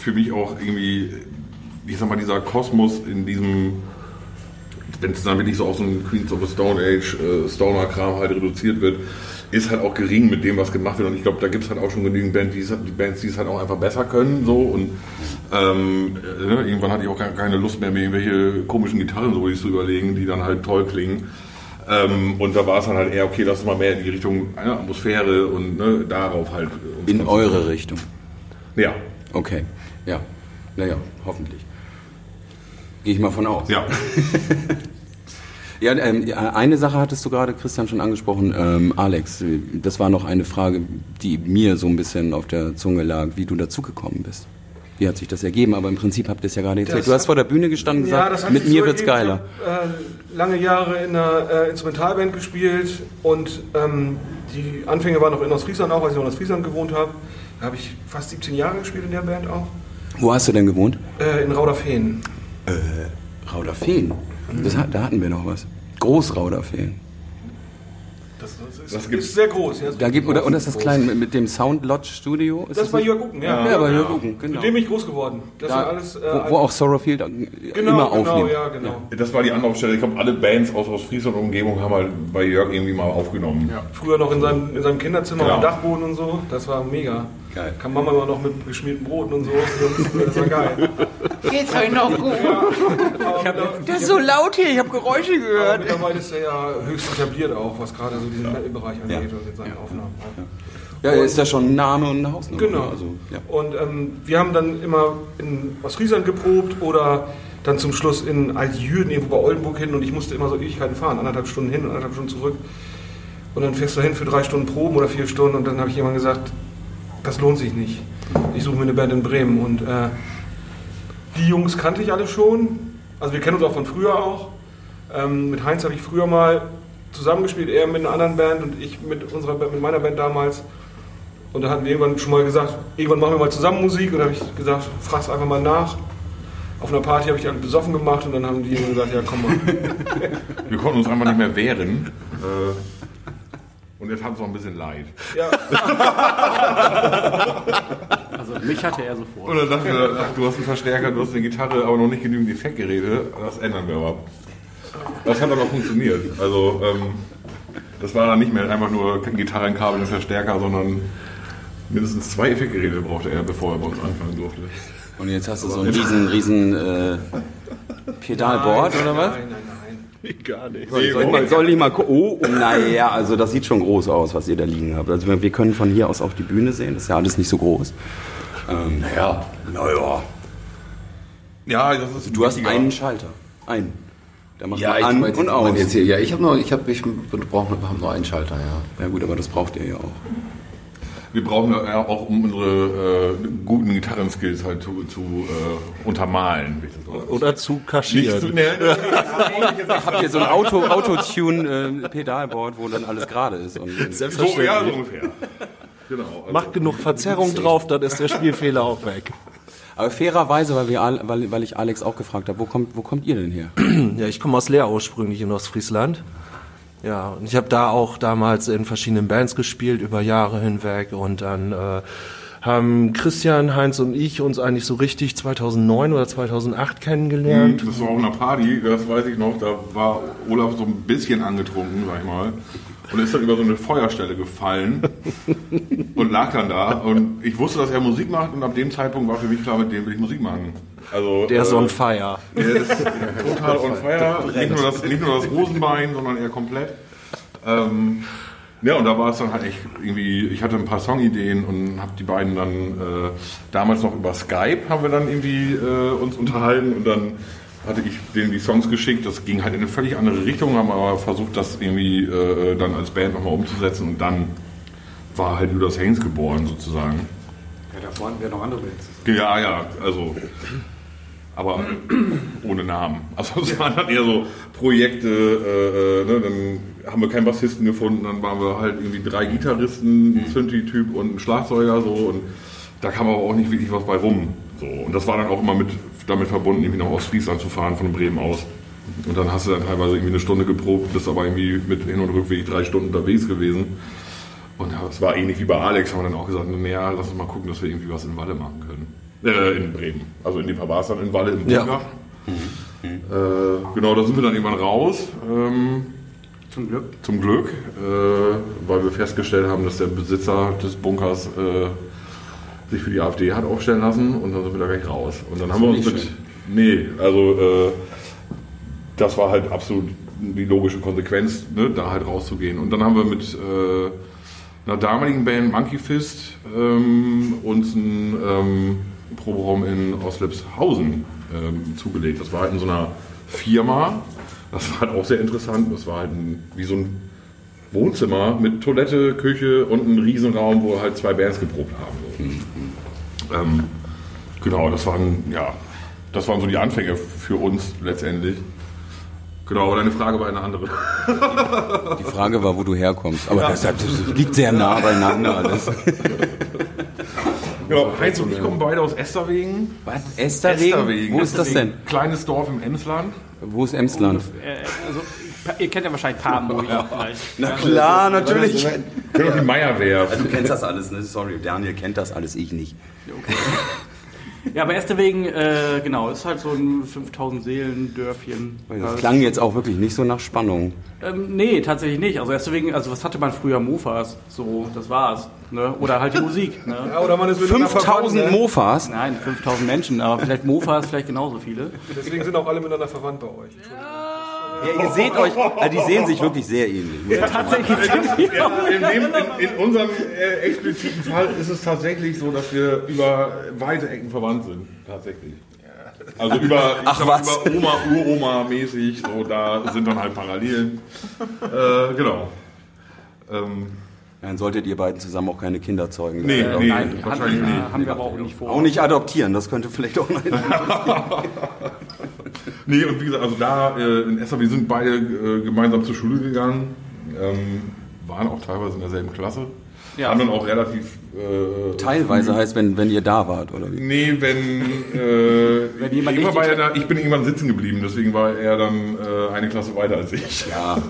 für mich auch irgendwie, ich sag mal, dieser Kosmos in diesem, wenn es dann wirklich so auf so einen Queens of the Stone Age äh, Stoner-Kram halt reduziert wird, ist halt auch gering mit dem, was gemacht wird. Und ich glaube, da gibt es halt auch schon genügend Bands, die es, die Bands, die es halt auch einfach besser können. So. Und ähm, äh, irgendwann hatte ich auch keine Lust mehr, mir irgendwelche komischen Gitarren so zu überlegen, die dann halt toll klingen. Ähm, und da war es dann halt eher, okay, lass mal mehr in die Richtung äh, Atmosphäre und ne, darauf halt. In eure Richtung. Ja, Okay. Ja. Naja, hoffentlich. Gehe ich mal von aus. ja. Ja, ähm, eine Sache hattest du gerade, Christian, schon angesprochen. Ähm, Alex, das war noch eine Frage, die mir so ein bisschen auf der Zunge lag, wie du dazugekommen bist. Wie hat sich das ergeben? Aber im Prinzip habt ihr es ja gerade erzählt. Das Du hast vor der Bühne gestanden und Ja, gesagt, mit mir so wird's ergeben. geiler. Ich habe äh, lange Jahre in einer äh, Instrumentalband gespielt und ähm, die Anfänge waren noch in Ostfriesland auch, als ich noch in Ostfriesland gewohnt habe. Da habe ich fast 17 Jahre gespielt in der Band auch. Wo hast du denn gewohnt? Äh, in Rauderfehn. Rauderfehn. Das, hat- da hatten wir noch was. Großrauderfehn. Das, das Das gibt's. ist sehr groß. Ja, Da gibt, oder, und das ist das kleine mit, mit dem Sound Lodge Studio? Ist das war Jörg Ucken, ja. Ja, bei Jörg Ucken, genau. Mit dem bin ich groß geworden. Das Da, alles. Äh, wo, wo auch Sorrowfield äh, genau, immer genau, aufnimmt. ja, genau. Das war die Anlaufstelle. Ich glaube, alle Bands aus Ostfriesland und Umgebung haben halt bei Jörg irgendwie mal aufgenommen. Ja. Früher noch in seinem, in seinem Kinderzimmer Genau. auf dem Dachboden und so. Das war mega. Geil. Kam Mama immer noch mit geschmierten Broten und so. Das war geil. Geht's euch noch gut? Das ist so laut hier, ich habe Geräusche Aber gehört. mittlerweile ist er ja höchst etabliert auch, was gerade so diesen Metal-Bereich angeht und in seinen Aufnahmen. Ja, ist ja schon ein Name und eine Hausnummer. Genau. Also, ja. Und ähm, wir haben dann immer in Ostfriesland geprobt oder dann zum Schluss in Altjürden, irgendwo bei Oldenburg hin und ich musste immer so Ewigkeiten fahren, anderthalb Stunden hin und anderthalb Stunden zurück. Und dann fährst du hin für drei Stunden Proben oder vier Stunden und dann habe ich jemand gesagt, das lohnt sich nicht. Ich suche mir eine Band in Bremen und äh, die Jungs kannte ich alle schon. Also wir kennen uns auch von früher auch. Ähm, mit Heinz habe ich früher mal zusammengespielt, er mit einer anderen Band und ich mit unserer Band, mit meiner Band damals. Und da hatten wir irgendwann schon mal gesagt, irgendwann machen wir mal zusammen Musik. Und da habe ich gesagt, frag's einfach mal nach. Auf einer Party habe ich dann besoffen gemacht und dann haben die gesagt, ja komm mal. Wir konnten uns einfach nicht mehr wehren. Äh, und jetzt haben es auch ein bisschen leid. Ja, Also mich hatte er so vor. Und dann dachten wir, ach, du hast einen Verstärker, du hast eine Gitarre, aber noch nicht genügend Effektgeräte. Das ändern wir aber. Das hat auch funktioniert. Also, ähm, das war dann nicht mehr einfach nur Gitarre, ein Kabel, ein Verstärker, sondern mindestens zwei Effektgeräte brauchte er, bevor er bei uns anfangen durfte. Und jetzt hast du so ein riesen, riesen äh, Pedalboard oder was? Nein, nein, nein. Gar nicht. Soll ich mal, soll ich mal gu- Oh, oh naja, also das sieht schon groß aus, was ihr da liegen habt. Also wir wir können von hier aus auch die Bühne sehen, das ist ja alles nicht so groß. Ähm, naja, naja. Ja, das ist Du hast wichtiger. einen Schalter. Einen. Der macht Ja, ich an und aus. Jetzt hier, ja, ich habe nur, ich habe, ich brauche nur einen Schalter, ja. Ja gut, aber das braucht ihr ja auch. Wir brauchen ja auch, um unsere äh, guten Gitarrenskills halt zu, zu äh, untermalen. Oder zu Nicht zu, kaschieren. nee, Habt ihr so ein Auto, Autotune-Pedalboard, wo dann alles gerade ist? Und, so, ja, so Selbstverständlich. ungefähr. Genau. Also, Macht genug Verzerrung drauf, dann ist der Spielfehler auch weg. Aber fairerweise, weil, wir, weil, weil ich Alex auch gefragt habe, wo kommt, wo kommt ihr denn her? Ja, ich komme aus Leer ursprünglich in Ostfriesland. Ja, und ich habe da auch damals in verschiedenen Bands gespielt über Jahre hinweg und dann äh, haben Christian, Heinz und ich uns eigentlich so richtig 2009 oder 2008 kennengelernt. das war auf einer Party, das weiß ich noch, da war Olaf so ein bisschen angetrunken, sag ich mal. Und ist dann über so eine Feuerstelle gefallen und lag dann da. Und ich wusste, dass er Musik macht und ab dem Zeitpunkt war für mich klar, mit dem will ich Musik machen. Also, Der ist äh, on fire. Der ist total on fire. Nicht nur das, nicht nur das Rosenbein, sondern eher komplett. Ähm, ja, und da war es dann halt echt irgendwie, ich hatte ein paar Songideen und habe die beiden dann äh, damals noch über Skype haben wir dann irgendwie äh, uns unterhalten und dann hatte ich denen die Songs geschickt. Das ging halt in eine völlig andere Richtung, haben aber versucht, das irgendwie äh, dann als Band nochmal umzusetzen und dann war halt Judas Haynes geboren sozusagen. Ja, davor hatten wir noch andere Bands. Ja, ja, also. Aber ohne Namen. Also es waren dann eher so Projekte, äh, äh, ne, dann haben wir keinen Bassisten gefunden, dann waren wir halt irgendwie drei Gitarristen, ein Synthi-Typ und ein Schlagzeuger so und da kam aber auch nicht wirklich was bei rum. So. Und das war dann auch immer mit, damit verbunden, irgendwie nach Ostfriesland zu fahren von Bremen aus. Und dann hast du dann teilweise irgendwie eine Stunde geprobt, bist aber irgendwie mit Hin- und Rückweg drei Stunden unterwegs gewesen. Und es war ähnlich wie bei Alex, haben wir dann auch gesagt, naja, lass uns mal gucken, dass wir irgendwie was in Walle machen können. Äh, in Bremen. Also in dem Fall war es dann in Walle im Ja. Bunkach. Äh, genau, da sind wir dann irgendwann raus. Ähm, Zum Glück. zum Glück, äh, weil wir festgestellt haben, dass der Besitzer des Bunkers äh, sich für die AfD hat aufstellen lassen und dann sind wir da gleich raus. Und dann haben wir uns mit. Nee, also äh, das war halt absolut die logische Konsequenz, ne, da halt rauszugehen. Und dann haben wir mit äh, einer damaligen Band Monkey Fist ähm, uns einen ähm, Proberaum in Oslepshausen ähm, zugelegt. Das war halt in so einer Firma. Das war halt auch sehr interessant. Das war halt ein, wie so ein Wohnzimmer mit Toilette, Küche und einem Riesenraum, wo halt zwei Bands geprobt haben. Ähm, genau, das waren, ja, das waren so die Anfänge für uns letztendlich. Genau, aber deine Frage war eine andere. Die Frage war, wo du herkommst. Aber das, das liegt sehr nah beieinander alles. Genau, Heinz und ich kommen beide aus Esterwegen. Was? Esterwegen? Wo ist das denn? Kleines Dorf im Emsland. Wo ist Emsland? Äh, also, ihr kennt ja wahrscheinlich Papenburg vielleicht. Na klar, natürlich. Genau, die Meierwehr. Du kennst das alles, ne? Sorry, Daniel kennt das alles, ich nicht. Ja, aber Esterwegen, äh, genau, ist halt so ein 5000 Seelen Dörfchen. Das klang jetzt auch wirklich nicht so nach Spannung. Ähm, nee, tatsächlich nicht. Also Esterwegen, also was hatte man früher? Mofas. So, das war's. Ne? Oder halt die Musik. Ne? Ja, oder man ist miteinander 5000 verwandt, ne? Mofas? Nein, 5000 Menschen, aber vielleicht Mofas, vielleicht genauso viele. Deswegen sind auch alle miteinander verwandt bei euch. Ja, ihr seht euch, also die sehen sich wirklich sehr ähnlich. Tatsächlich sind wir. In, dem, in, in unserem äh, expliziten Fall ist es tatsächlich so, dass wir über weite Ecken verwandt sind. Tatsächlich. Also über, Ach, was? über Oma, Uroma mäßig, so da sind dann halt Parallelen. Äh, genau. Ähm, Dann solltet ihr beiden zusammen auch keine Kinder zeugen. nee, nee, Nein, wahrscheinlich haben, nicht. haben wir aber auch nicht vor. Auch nicht adoptieren, das könnte vielleicht auch ein Nee, und wie gesagt, also da äh, in Esser, wir sind beide äh, gemeinsam zur Schule gegangen, ähm, waren auch teilweise in derselben Klasse. Ja. Haben dann auch relativ. Äh, Teilweise heißt, wenn, wenn ihr da wart, oder wie? Nee, wenn. Äh, Wenn jemand immer richtig- war er da, ich bin irgendwann sitzen geblieben, deswegen war er dann äh, eine Klasse weiter als ich. Ja.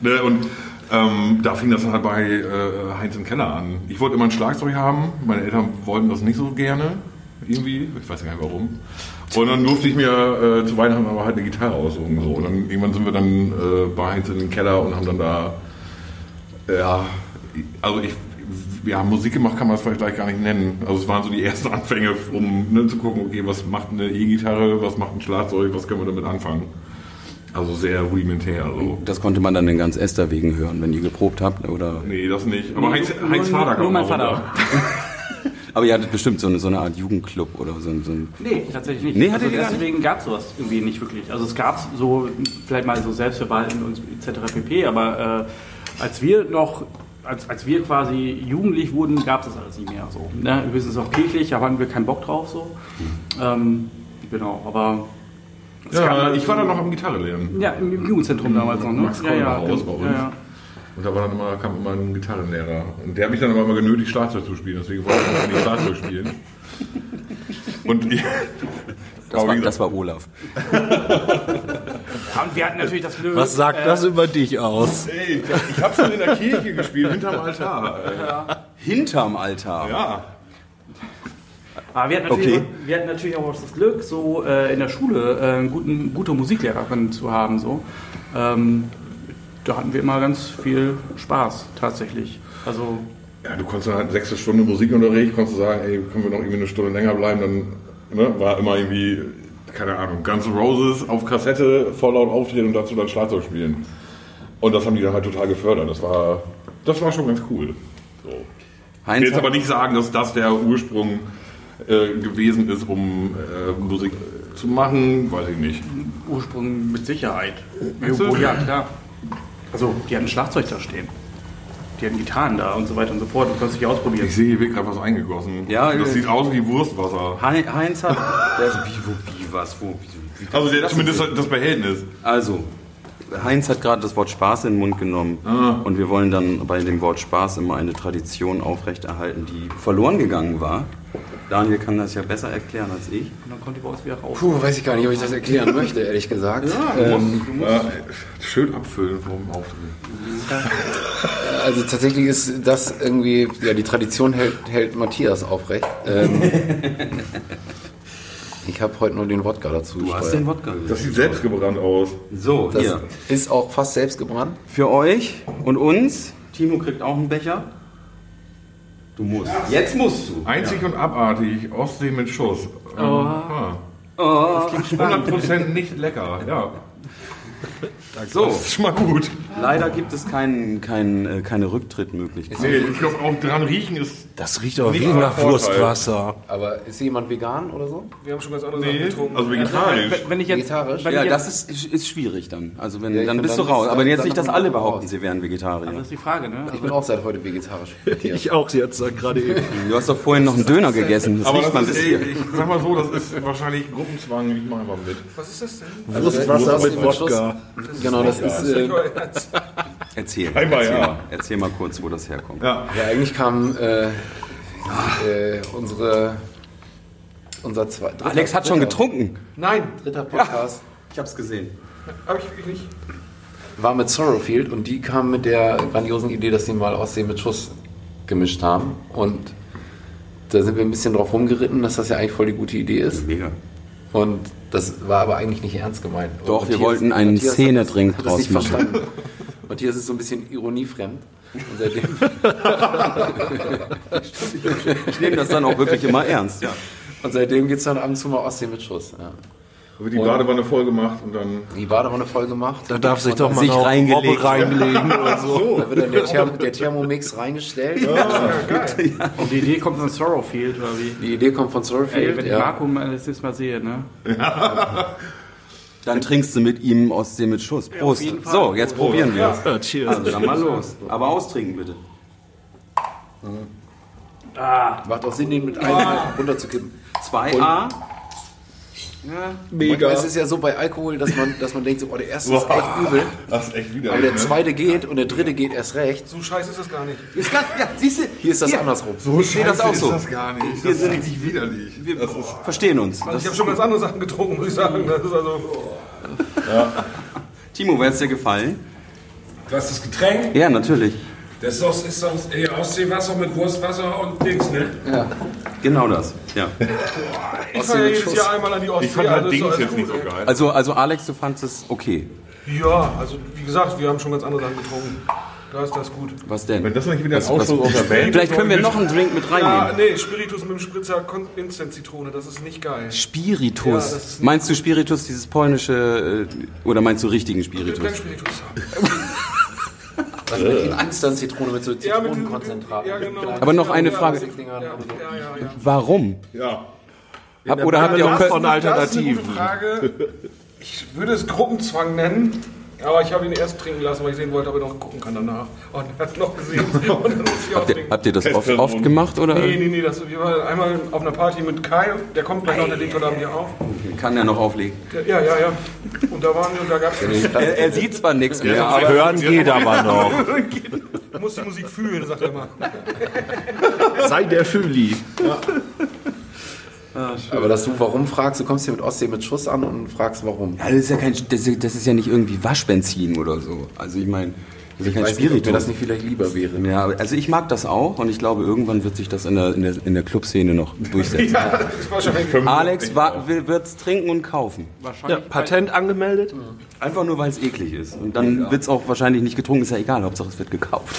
Ne, und ähm, da fing das halt bei äh, Heinz im Keller an. Ich wollte immer ein Schlagzeug haben, meine Eltern wollten das nicht so gerne, irgendwie, ich weiß gar nicht warum. Und dann durfte ich mir äh, zu Weihnachten aber halt eine Gitarre aussuchen. So. Und dann irgendwann sind wir dann äh, bei Heinz in den Keller und haben dann da, ja, also ich ja, Musik gemacht kann man es vielleicht gleich gar nicht nennen. Also es waren so die ersten Anfänge, um ne, zu gucken, okay, was macht eine E-Gitarre, was macht ein Schlagzeug, was können wir damit anfangen. Also sehr rudimentär. So. Das konnte man dann in ganz Esther wegen hören, wenn ihr geprobt habt, oder? Nee, das nicht. Aber Heinz, nur- Heinz nur- Vater kam nur mein auch Vater. Aber ihr hattet bestimmt so eine, so eine Art Jugendclub oder so, so ein... Nee, tatsächlich nicht. Nee, also deswegen gab es sowas irgendwie nicht wirklich. Also es gab so vielleicht mal so Selbstverwalten und etc. pp. Aber äh, als wir noch, als, als wir quasi jugendlich wurden, gab es das alles nicht mehr so. Ne? Höchstens auch kirchlich, da hatten wir keinen Bock drauf so. Ähm, genau, aber es Ja, ich war da noch am Gitarre lernen. ja, im Jugendzentrum damals noch, ne? Max ja, ja, Haus bei uns. ja, ja. Und da war dann immer, kam immer ein Gitarrenlehrer. Und der hat mich dann aber immer genötigt, Schlagzeug zu spielen. Deswegen wollte ich auch nicht Schlagzeug spielen. Und ich, Das war, das war Olaf. Ja, und wir hatten natürlich das Glück. Was sagt äh, das über dich aus? ey, ich habe schon in der Kirche gespielt, hinterm Altar. Hinterm Altar. Ja. Aber wir hatten natürlich, Okay. wir hatten natürlich auch das Glück, so äh, in der Schule äh, einen guten, gute Musiklehrerin zu haben. So. Ähm, da hatten wir immer ganz viel Spaß, tatsächlich. Also, Ja, du konntest dann halt sechste Stunde Musikunterricht, konntest du sagen, ey, können wir noch irgendwie eine Stunde länger bleiben, dann ne, war immer irgendwie, keine Ahnung, Guns N' Roses auf Kassette, voll laut auftreten und dazu dann Schlagzeug spielen. Und das haben die dann halt total gefördert. Das war, das war schon ganz cool. So. Ich will jetzt aber nicht sagen, dass das der Ursprung äh, gewesen ist, um äh, Musik zu machen, weiß ich nicht. Ursprung mit Sicherheit. Irgendwo, ja, klar. Also, die hatten Schlagzeug da stehen. Die hatten Gitarren da und so weiter und so fort. Du kannst dich ausprobieren. Ich sehe, hier wird gerade was eingegossen. Ja, das sieht aus wie Wurstwasser. Hei- Heinz hat... Der ist, wie, wo, wie, was, wo, wie, wie, Also der, zumindest das Behältnis. Also, Heinz hat gerade das Wort Spaß in den Mund genommen. Und wir wollen dann bei dem Wort Spaß immer eine Tradition aufrechterhalten, die verloren gegangen war. Daniel kann das ja besser erklären als ich. Und dann kommt die bei uns wieder raus. Puh, weiß ich gar nicht, ob ich das erklären möchte, ehrlich gesagt. ähm, Ja, schön abfüllen vom Auftritt. also tatsächlich ist das irgendwie, ja, die Tradition hält, hält Matthias aufrecht. Ähm, ich habe heute nur den Wodka dazu. Du hast gesteuert. den Wodka. Das sieht selbstgebrannt aus. So, Das hier. ist auch fast selbst gebrannt. Für euch und uns. Timo kriegt auch einen Becher. Du musst. Jetzt musst du. Einzig und abartig, Ostsee mit Schuss. Oh. Ah. 100% nicht lecker, ja. So, Das ist schon mal gut. leider gibt es kein, kein, äh, keine Rücktrittmöglichkeit. Nee, ich glaube auch dran riechen ist. Das riecht aber wie nach. Wurstwasser. Aber ist jemand vegan oder so? Wir haben schon ganz andere Sachen Nee, getrunken. also vegetarisch. Wenn, wenn ich jetzt, Vegetarisch? wenn Ja, ich das jetzt, ist, ist schwierig dann. Also wenn, Ja, dann bist du dann raus. ist- Aber jetzt nicht, dass man alle raus. behaupten, sie wären Vegetarier. das ist die Frage, ne? Ich bin auch seit heute vegetarisch. Ich auch jetzt gerade eben. Du hast doch vorhin noch einen Döner gegessen. Das Aber riecht man das bis ist, ey, hier. ich sag mal so, das ist wahrscheinlich Gruppenzwang, ich mach einfach mit. Was ist das denn? Wurstwasser mit. Wodka. Genau, das ist. Äh, Erzähl. Einmal, erzähl, ja. mal, erzähl mal kurz, wo das herkommt. Ja. ja, eigentlich kam äh, unsere. Unser zwei, dritter, Alex hat schon dritter- getrunken. Nein, Dritter Podcast Ich hab's gesehen. habe ich, ich nicht. war mit Sorrowfield und die kamen mit der grandiosen Idee, dass sie mal Aussehen mit Schuss gemischt haben. Und da sind wir ein bisschen drauf rumgeritten, dass das ja eigentlich voll die gute Idee ist. Mega. Und das war aber eigentlich nicht ernst gemeint. Doch, Und wir wollten einen hat Szenedrink das- hat das draus nicht machen. verstanden. Matthias ist so ein bisschen ironiefremd. Und seitdem, Ich nehme das dann auch wirklich immer ernst. Ja. und seitdem geht es dann ab und zu mal Ostsee mit Schuss. Ja. Da wird die Badewanne voll gemacht und dann. Die Badewanne voll gemacht. Da darf sich doch mal Sich reingelegt. Robbe reinlegen oder so. Da wird dann der, Therm der Thermomix reingestellt. Und die Idee kommt von Sorrowfield, oder wie? Die Idee kommt von Ey, Sorrowfield. wenn ich ja. Marco mal das nächste Mal sehe, ne? Dann trinkst du mit ihm Ostsee mit Schuss. Prost. Fall. so, jetzt probieren wir. Ja, cheers. Also dann mal los. Aber austrinken bitte. Macht auch Sinn, den mit einem runterzukippen. 2A. Manchmal ist es ja so bei Alkohol, dass man, dass man denkt, so, oh, der erste ist echt übel, Das ist echt wieder. aber der zweite geht und der dritte geht erst recht. So scheiße ist das gar nicht. Ist ganz, ja, siehst du, Hier ist das andersrum. So sehe das auch so. ist das gar nicht. Wir Das sind- ist richtig widerlich. Das ist, verstehen uns. Also ich habe schon ganz andere Sachen getrunken, muss ich sagen. Das ist also, Timo, wer hat's dir gefallen? Du hast das Getränk, Ja, natürlich. Das ist doch, ist doch Ostseewasser mit Wurstwasser und Dings, ne? Genau das. Ja. ich fahre ja jedes Jahr einmal an die Ostsee. ich fand halt also Dings alles jetzt nicht so geil. Also, also Alex, du fandest es okay. Ja, also wie gesagt, wir haben schon ganz andere Sachen getrunken. Da ist das gut. Was denn? Wenn das nicht wieder ein Was- was- aus der Band Vielleicht können wir noch einen Drink mit Ja, reinnehmen. nee, Spiritus mit dem Spritzer Kon- Instant Zitrone, das ist nicht geil. Ja, Spiritus. das ist- meinst du Spiritus, dieses polnische, äh, oder meinst du richtigen Spiritus? Kein Spiritus. Was mit Instant-Zitrone mit so Ja, mit diesem- Zitronenkonzentrat. Ja, genau. Aber noch eine Frage. Ja, ja, ja, ja. Warum? Ja. Hab, oder habt ihr auch von Das ist eine Alternativen. gute Frage. Ich würde es Gruppenzwang nennen. Aber ich habe ihn erst trinken lassen, weil ich sehen wollte, ob er noch gucken kann danach. Und er hat noch gesehen. Muss habt ihr, habt ihr das oft, oft gemacht oder Nee, nee, nee, das, wir waren einmal auf einer Party mit Kai, der kommt gleich noch, der legt heute Abend hier auf. kann er noch auflegen? Ja, ja, ja. Und da waren wir und da gab es. Er, er sieht zwar nichts mehr, aber Hören geht aber noch. Du musst die Musik fühlen, sagt er immer. Sei der Fühli. Aber dass du warum fragst, du kommst hier mit Ostsee mit Schuss an und fragst warum. ja, das ist ja kein, das ist, das ist ja nicht irgendwie Waschbenzin oder so. Also ich meine, das ist ja kein Weiß nicht, ob mir Spiritus. das nicht vielleicht lieber wäre. Ja, also ich mag das auch und ich glaube, irgendwann wird sich das in der, in der, in der Clubszene noch durchsetzen. Ja, das wahrscheinlich. Alex wird es trinken und kaufen. Ja, Patent angemeldet? Einfach nur, weil es eklig ist. Und dann wird es auch wahrscheinlich nicht getrunken, ist ja egal, Hauptsache es wird gekauft.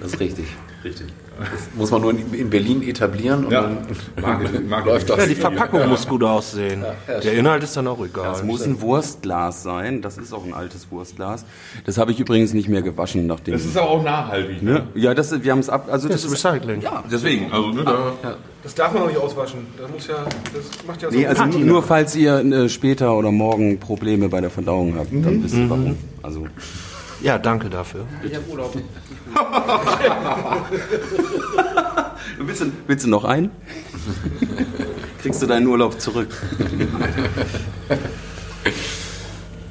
Das ist richtig. Richtig. Das muss man nur in, in Berlin etablieren und Ja. dann Marketing- Marketing. läuft das. Ja, die Verpackung muss gut aussehen. Der Inhalt ist dann auch egal. Es muss ein Wurstglas sein, das ist auch ein altes Wurstglas. Das habe ich übrigens nicht mehr gewaschen, nachdem... Das ist aber auch nachhaltig. ne? Ja, das, wir haben es ab... Also Das das ist. Recycling. Deswegen, also ne, da, Das darf man auch nicht auswaschen. Das muss ja. Das macht ja so. Nee, also nur falls ihr äh, später oder morgen Probleme bei der Verdauung habt, dann wisst ihr warum. Also Ja, danke dafür. willst, du, willst du noch einen? Kriegst du deinen Urlaub zurück?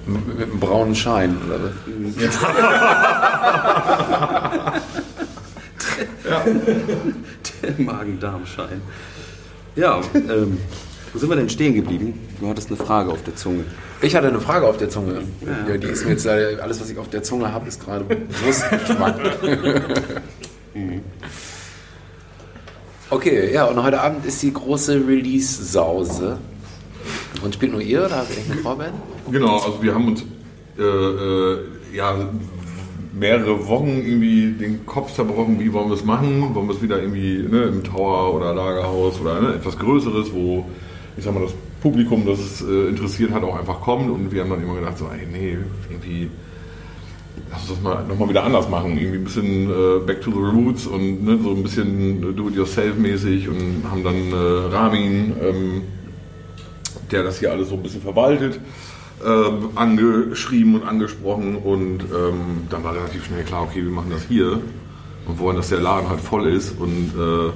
Mit, einem braunen Schein. Oder was? Der Magen-Darm-Schein. Ja, ähm, wo sind wir denn stehen geblieben? Du hattest eine Frage auf der Zunge. Ich hatte eine Frage auf der Zunge. Ja, die ist mir jetzt leider, alles, was ich auf der Zunge habe, ist gerade Wurstgeschmack. okay, ja, und heute Abend ist die große Release-Sause. Und spielt nur ihr oder habt ihr irgendeine Vorband? Genau, also wir haben uns äh, äh, ja, mehrere Wochen irgendwie den Kopf zerbrochen, wie wollen wir es machen? Wollen wir es wieder irgendwie ne, im Tower oder Lagerhaus oder ne, etwas Größeres, wo ich sag mal, das Publikum, das es äh, interessiert hat, auch einfach kommt. Und wir haben dann immer gedacht, so, ey, nee, irgendwie lass uns das mal nochmal wieder anders machen. Irgendwie ein bisschen äh, back to the roots und ne, so ein bisschen do-it-yourself-mäßig und haben dann äh, Ramin, ähm, der das hier alles so ein bisschen verwaltet, ähm, angeschrieben und angesprochen und ähm, dann war relativ schnell klar, okay, wir machen das hier und wollen, dass der Laden halt voll ist und äh,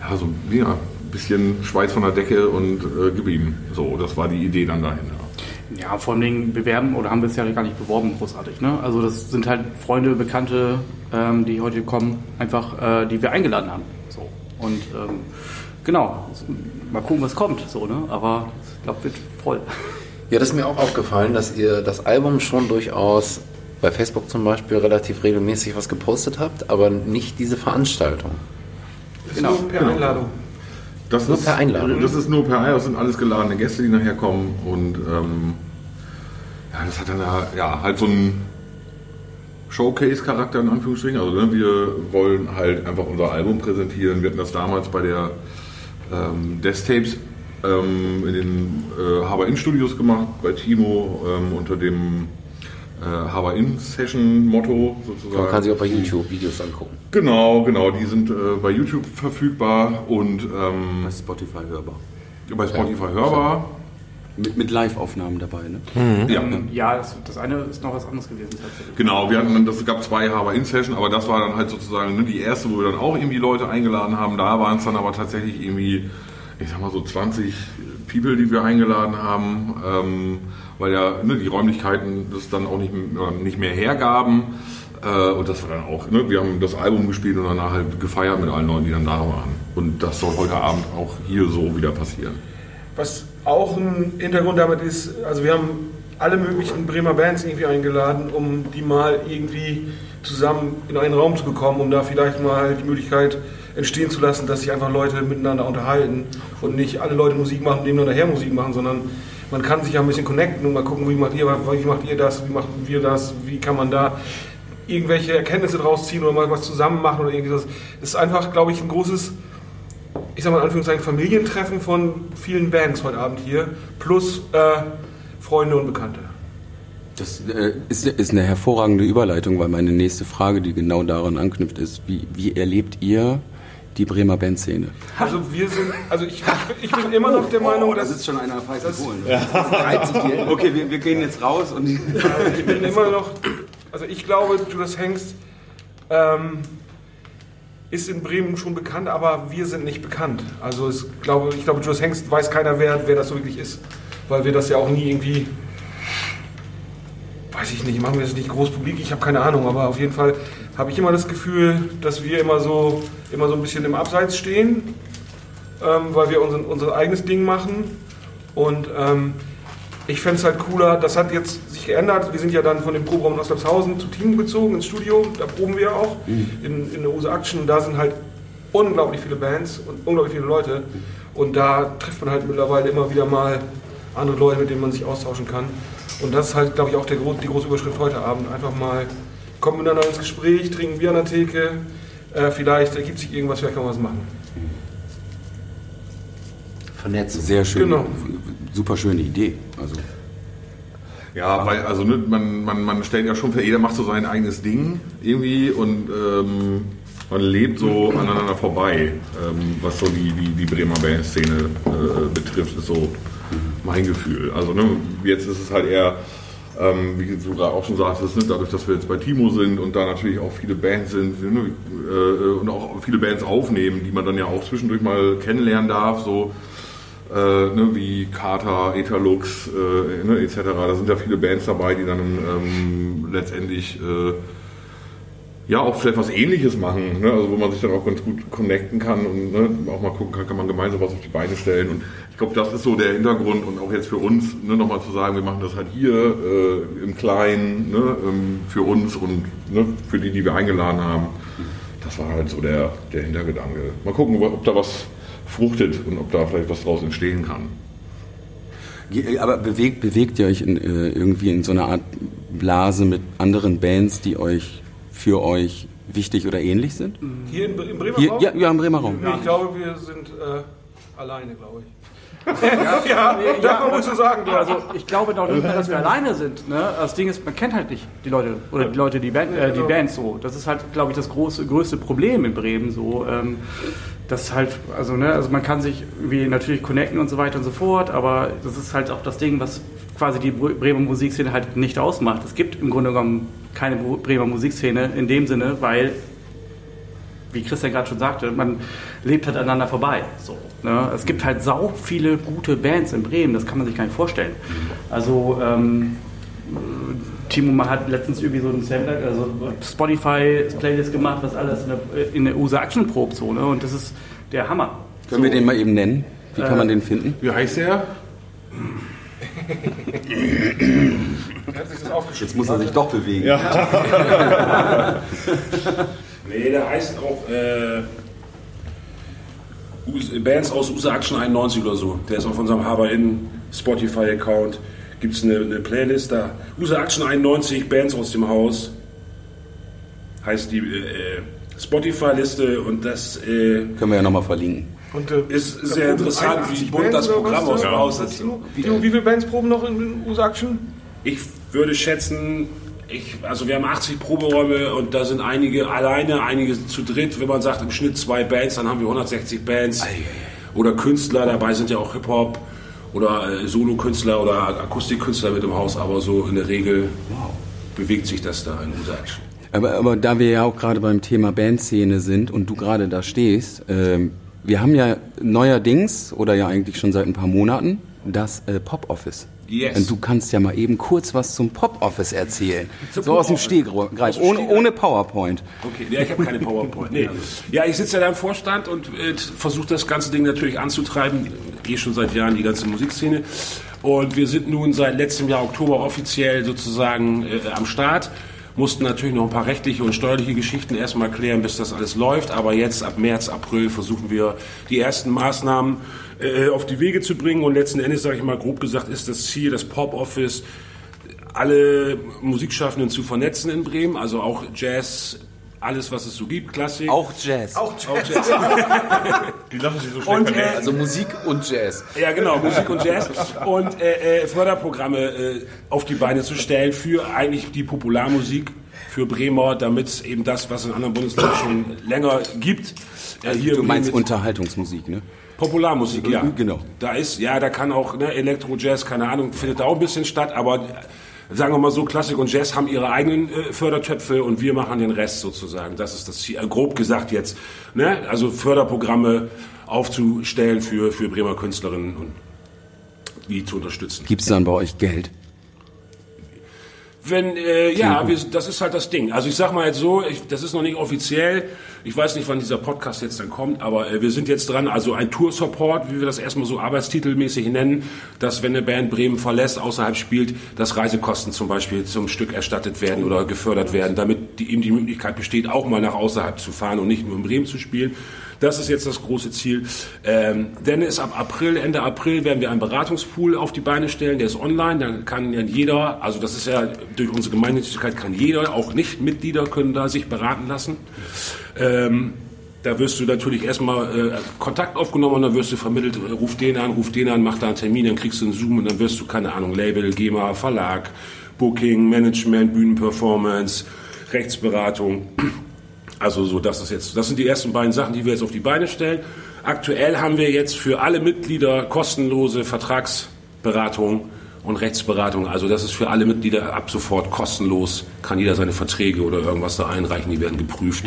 ja, so ja, bisschen Schweiß von der Decke und äh, gib ihm. So, das war die Idee dann dahinter. Ja, vor allen Dingen bewerben, oder haben wir es ja gar nicht beworben, großartig. Ne? Also das sind halt Freunde, Bekannte, ähm, die heute kommen, einfach, äh, die wir eingeladen haben. So. Und ähm, genau, mal gucken, was kommt. So, ne? Aber ich glaube, wird voll. Ja, das ist mir auch aufgefallen, dass ihr das Album schon durchaus bei Facebook zum Beispiel relativ regelmäßig was gepostet habt, aber nicht diese Veranstaltung. Genau, per Einladung. Das Nur ist, per Einladung. Das ist nur per Einladung, das sind alles geladene Gäste, die nachher kommen und ähm, ja, das hat dann ja, halt so einen Showcase-Charakter in Anführungsstrichen. Also ne, wir wollen halt einfach unser Album präsentieren. Wir hatten das damals bei der ähm, Death Tapes ähm, in den äh, Haber In Studios gemacht, bei Timo ähm, unter dem äh, Haber In Session Motto sozusagen. Man kann sich auch bei YouTube Videos angucken. Genau, genau, die sind äh, bei YouTube verfügbar und ähm, Bei Spotify hörbar. bei Spotify hörbar. Mit, mit Live-Aufnahmen dabei, ne? Ja, Ja, das, das eine ist noch was anderes gewesen tatsächlich. genau. Wir hatten, das gab zwei Haber in Session, aber das war dann halt sozusagen ne, die erste, wo wir dann auch irgendwie Leute eingeladen haben. Da waren es dann aber tatsächlich irgendwie, ich sag mal so 20 People, die wir eingeladen haben, ähm, weil ja ne, die Räumlichkeiten das dann auch nicht, äh, nicht mehr hergaben. Äh, und das war dann auch, ne, wir haben das Album gespielt und danach halt gefeiert mit allen Leuten, die dann da waren. Und das soll heute Abend auch hier so wieder passieren. Was auch ein Hintergrund damit ist, also wir haben alle möglichen Bremer Bands irgendwie eingeladen, um die mal irgendwie zusammen in einen Raum zu bekommen, um da vielleicht mal die Möglichkeit entstehen zu lassen, dass sich einfach Leute miteinander unterhalten und nicht alle Leute Musik machen, nebeneinander her Musik machen, sondern man kann sich ja ein bisschen connecten und mal gucken, wie macht ihr, wie macht ihr das, wie machen wir das, wie kann man da irgendwelche Erkenntnisse draus ziehen oder mal was zusammen machen oder irgendwie. Das ist einfach, glaube ich, ein großes, ich sag mal in Anführungszeichen, Familientreffen von vielen Bands heute Abend hier, plus äh, Freunde und Bekannte. Das äh, ist, ist eine hervorragende Überleitung, weil meine nächste Frage, die genau daran anknüpft, ist, wie, wie erlebt ihr die Bremer Bandszene? Also wir sind, also ich, ich bin immer noch der Meinung, Oh, da dass sitzt schon einer auf heißen das- Kohlen. Okay, wir, wir gehen jetzt raus und ich bin immer noch, also ich glaube, Judas Hengst ähm, ist in Bremen schon bekannt, aber wir sind nicht bekannt. Also es, glaube, ich glaube, Judas Hengst weiß keiner, wer, wer das so wirklich ist, weil wir das ja auch nie irgendwie, weiß ich nicht, machen wir das nicht groß publik, ich habe keine Ahnung, aber auf jeden Fall habe ich immer das Gefühl, dass wir immer so, immer so ein bisschen im Abseits stehen, ähm, weil wir unser, unser eigenes Ding machen und ähm, ich fände es halt cooler, das hat jetzt sich geändert. Wir sind ja dann von dem Proberaum in Oslepshausen zu Team gezogen, ins Studio. Da proben wir auch in, in der Use Action. Da sind halt unglaublich viele Bands und unglaublich viele Leute. Und da trifft man halt mittlerweile immer wieder mal andere Leute, mit denen man sich austauschen kann. Und das ist halt, glaube ich, auch der, die große Überschrift heute Abend. Einfach mal kommen miteinander ins Gespräch, trinken Bier an der Theke. Äh, vielleicht ergibt sich irgendwas, vielleicht kann man was machen. Vernetzen. sehr schön, Genau. super schöne Idee. Also Ja, weil, also ne, man, man, man stellt ja schon fest, jeder macht so sein eigenes Ding irgendwie und ähm, man lebt so aneinander vorbei, ähm, was so die, die, die Bremer Bandszene äh, betrifft, ist so mein Gefühl. Also ne, jetzt ist es halt eher, ähm, wie du gerade auch schon sagtest, ne, dadurch, dass wir jetzt bei Timo sind und da natürlich auch viele Bands sind ne, äh, und auch viele Bands aufnehmen, die man dann ja auch zwischendurch mal kennenlernen darf, so äh, ne, wie Carter, Etalux äh, ne, etc. Da sind ja viele Bands dabei, die dann ähm, letztendlich äh, ja auch vielleicht was Ähnliches machen, ne? also wo man sich dann auch ganz gut connecten kann und ne, auch mal gucken kann, kann man gemeinsam was auf die Beine stellen. Und ich glaube, das ist so der Hintergrund und auch jetzt für uns, ne, nochmal zu sagen, wir machen das halt hier äh, im Kleinen, ne, ähm, für uns und ne, für die, die wir eingeladen haben. Das war halt so der, der Hintergedanke. Mal gucken, ob da was fruchtet und ob da vielleicht was draus entstehen kann. Ge- Aber bewegt, bewegt ihr euch in, äh, irgendwie in so einer Art Blase mit anderen Bands, die euch für euch wichtig oder ähnlich sind? Hier in, Bre- im Bremer Hier, Raum? ja, ja, im Bremer Raum. Ich glaube, wir sind äh, alleine, glaube ich. ja, darf man wohl so sagen, ich. Also ich glaube doch nicht, mehr, dass wir alleine sind. Ne? Das Ding ist, man kennt halt nicht die Leute oder die Leute, die, Band, äh, die Bands so. Das ist halt, glaube ich, das große, größte Problem in Bremen so. Ähm, das halt, also ne, also man kann sich irgendwie natürlich connecten und so weiter und so fort, aber das ist halt auch das Ding, was quasi die Bre- Bremer Musikszene halt nicht ausmacht. Es gibt im Grunde genommen keine Bre- Bremer Musikszene in dem Sinne, weil wie Christian gerade schon sagte, man lebt halt aneinander vorbei. So, ne? Es gibt halt sau viele gute Bands in Bremen, das kann man sich gar nicht vorstellen. Also ähm, Timo man hat letztens irgendwie so ein Sampler, also Spotify-Playlist gemacht, was alles in der, in der USA Action probt so, ne? Und das ist der Hammer. Können wir den mal eben nennen? Wie kann man den finden? Wie heißt der? Er hat sich das aufgeschrieben. Jetzt muss er sich doch bewegen. Nee, der heißt auch äh, Bands aus USA Action 91 oder so. Der ist auf unserem Haber in Spotify-Account. Gibt es eine, eine Playlist da. USA Action 91, Bands aus dem Haus. Heißt die äh, Spotify-Liste und das äh, Können wir ja nochmal verlinken. Und, äh, ist sehr interessant, 81 wie bunt das Bands oder Programm aus dem. Haus ist. Wie viele Bands proben noch in, in USA Action? Ich würde schätzen, ich, also wir haben 80 Proberäume und da sind einige alleine, einige zu dritt. Wenn man sagt im Schnitt zwei Bands, dann haben wir 160 Bands. Oder Künstler, dabei sind ja auch Hip-Hop oder äh, Solokünstler oder Akustikkünstler mit im Haus, aber so in der Regel bewegt sich das da in USA Action. Aber, aber da wir ja auch gerade beim Thema Bandszene sind und du gerade da stehst, ähm, wir haben ja neuerdings oder ja eigentlich schon seit ein paar Monaten das äh, Pop Office. Yes. Und du kannst ja mal eben kurz was zum Pop Office erzählen. Zum so aus dem Pop-Office. Stegreif, ohne, ohne PowerPoint. Okay, ja, ich habe keine PowerPoint. Nee. Ja, ich sitze ja da im Vorstand und äh, versuche das ganze Ding natürlich anzutreiben. Eh schon seit Jahren die ganze Musikszene. Und wir sind nun seit letztem Jahr Oktober offiziell sozusagen äh, am Start. Mussten natürlich noch ein paar rechtliche und steuerliche Geschichten erstmal klären, bis das alles läuft. Aber jetzt ab März, April versuchen wir die ersten Maßnahmen äh, auf die Wege zu bringen. Und letzten Endes, sage ich mal grob gesagt, ist das Ziel, das Pop-Office alle Musikschaffenden zu vernetzen in Bremen, also auch Jazz, alles was es so gibt, Klassik. Auch Jazz. auch Jazz. Die lassen sich so Und, schnell äh, Also Musik und Jazz. Ja, genau, Musik und Jazz. Und äh, äh, Förderprogramme äh, auf die Beine zu stellen für eigentlich die Popularmusik für Bremer, damit es eben das, was in anderen Bundesländern schon länger gibt, äh, hier Du meinst mit Unterhaltungsmusik, ne? Popularmusik, ja. Genau. Da ist, ja, da kann auch ne, Elektro, Jazz, keine Ahnung, findet da auch ein bisschen statt, aber sagen wir mal so, Klassik und Jazz haben ihre eigenen äh, Fördertöpfe und wir machen den Rest sozusagen. Das ist das Ziel, äh, grob gesagt jetzt. Ne? Also Förderprogramme aufzustellen für, für Bremer Künstlerinnen und die zu unterstützen. Gibt es dann bei euch Geld? Wenn, äh, ja, wir, das ist halt das Ding. Also ich sag mal jetzt so, ich, das ist noch nicht offiziell. Ich weiß nicht, wann dieser Podcast jetzt dann kommt, aber äh, wir sind jetzt dran, also ein Tour-Support, wie wir das erstmal so arbeitstitelmäßig nennen, dass wenn eine Band Bremen verlässt, außerhalb spielt, dass Reisekosten zum Beispiel zum Stück erstattet werden oder gefördert werden, damit die, eben die Möglichkeit besteht, auch mal nach außerhalb zu fahren und nicht nur in Bremen zu spielen. Das ist jetzt das große Ziel. Ähm, denn ist ab April, Ende April werden wir einen Beratungspool auf die Beine stellen. Der ist online. Da kann ja jeder, also das ist ja durch unsere Gemeinnützigkeit, kann jeder, auch Nicht-Mitglieder können da sich beraten lassen. Ähm, da wirst du natürlich erstmal äh, Kontakt aufgenommen und dann wirst du vermittelt, äh, ruf den an, ruf den an, mach da einen Termin, dann kriegst du einen Zoom und dann wirst du, keine Ahnung, Label, GEMA, Verlag, Booking, Management, Bühnenperformance, Rechtsberatung. Also so, das ist jetzt, das sind die ersten beiden Sachen, die wir jetzt auf die Beine stellen. Aktuell haben wir jetzt für alle Mitglieder kostenlose Vertragsberatung und Rechtsberatung. Also das ist für alle Mitglieder ab sofort kostenlos. Kann jeder seine Verträge oder irgendwas da einreichen, die werden geprüft.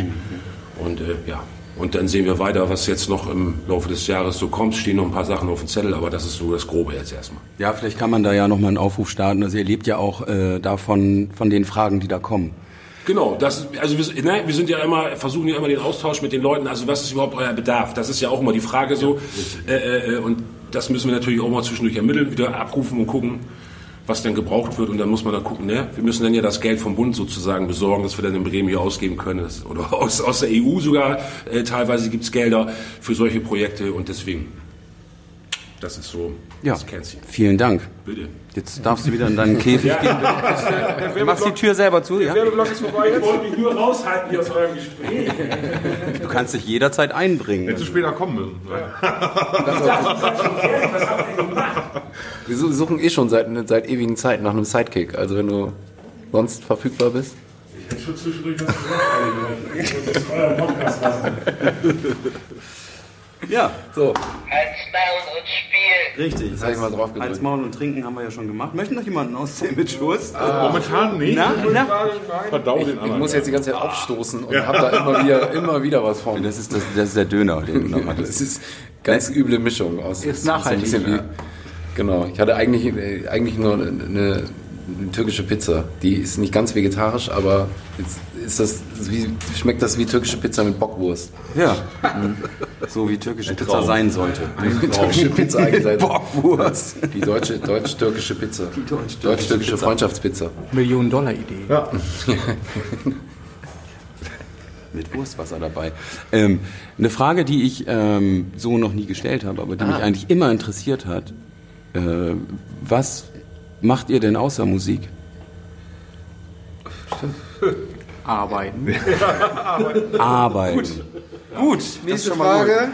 Und äh, ja, und dann sehen wir weiter, was jetzt noch im Laufe des Jahres so kommt. Stehen noch ein paar Sachen auf dem Zettel, aber das ist so das Grobe jetzt erstmal. Ja, vielleicht kann man da ja nochmal einen Aufruf starten. Also ihr lebt ja auch äh, davon, von den Fragen, die da kommen. Genau, das, also wir, ne, wir sind ja immer, versuchen ja immer den Austausch mit den Leuten, also was ist überhaupt euer Bedarf? Das ist ja auch immer die Frage so. Äh, äh, und das müssen wir natürlich auch mal zwischendurch ermitteln, wieder abrufen und gucken, was denn gebraucht wird. Und dann muss man da gucken, ne? Wir müssen dann ja das Geld vom Bund sozusagen besorgen, dass wir dann in Bremen hier ausgeben können. Das, oder aus, aus der EU sogar. Äh, teilweise gibt's Gelder für solche Projekte und deswegen. Das ist so Ja, das Kernziel. vielen Dank. Bitte. Jetzt darfst du wieder in deinen Käfig gehen. Du machst die Tür selber zu, ja? Werbeblock ist vorbei Ich jetzt. wollte mich nur raushalten hier aus eurem Gespräch. Du kannst dich jederzeit einbringen. Hättest du später kommen müssen. Wir su- suchen eh schon seit, seit ewigen Zeiten nach einem Sidekick. Also wenn du sonst verfügbar bist. Ich hätte schon zwischendurch was gesagt. Ich wollte das euer Podcast lassen. Ja, So, Halt's Maul und Spiel. richtig. jetzt habe ich mal drauf Als gedrückt. Maul und Trinken haben wir ja schon gemacht. Möchten noch jemanden auszählen mit Schuss? Momentan nicht. Na, na? Verdau den Ich anderen. muss jetzt die ganze Zeit aufstoßen und habe da immer wieder, immer wieder was von. Das ist, das, das ist der Döner, den du noch Das hattest. ist ganz üble Mischung aus. Ist nachhaltig, bisschen wie, genau. Ich hatte eigentlich, äh, eigentlich nur eine, eine, eine türkische Pizza. Die ist nicht ganz vegetarisch, aber jetzt ist das, wie, schmeckt das wie türkische Pizza mit Bockwurst. Ja. So wie türkische Pizza sein sollte. Die türkische Pizza eigentlich sein. Bockwurst. Die deutsche, deutsch-türkische Pizza. Die deutsch-türkische Freundschaftspizza. Millionen-Dollar-Idee. Mit Wurstwasser dabei. Ähm, eine Frage, die ich ähm, so noch nie gestellt habe, aber die mich eigentlich immer interessiert hat. Äh, was macht ihr denn außer Musik? Arbeiten. Arbeiten. Gut, nächste Frage.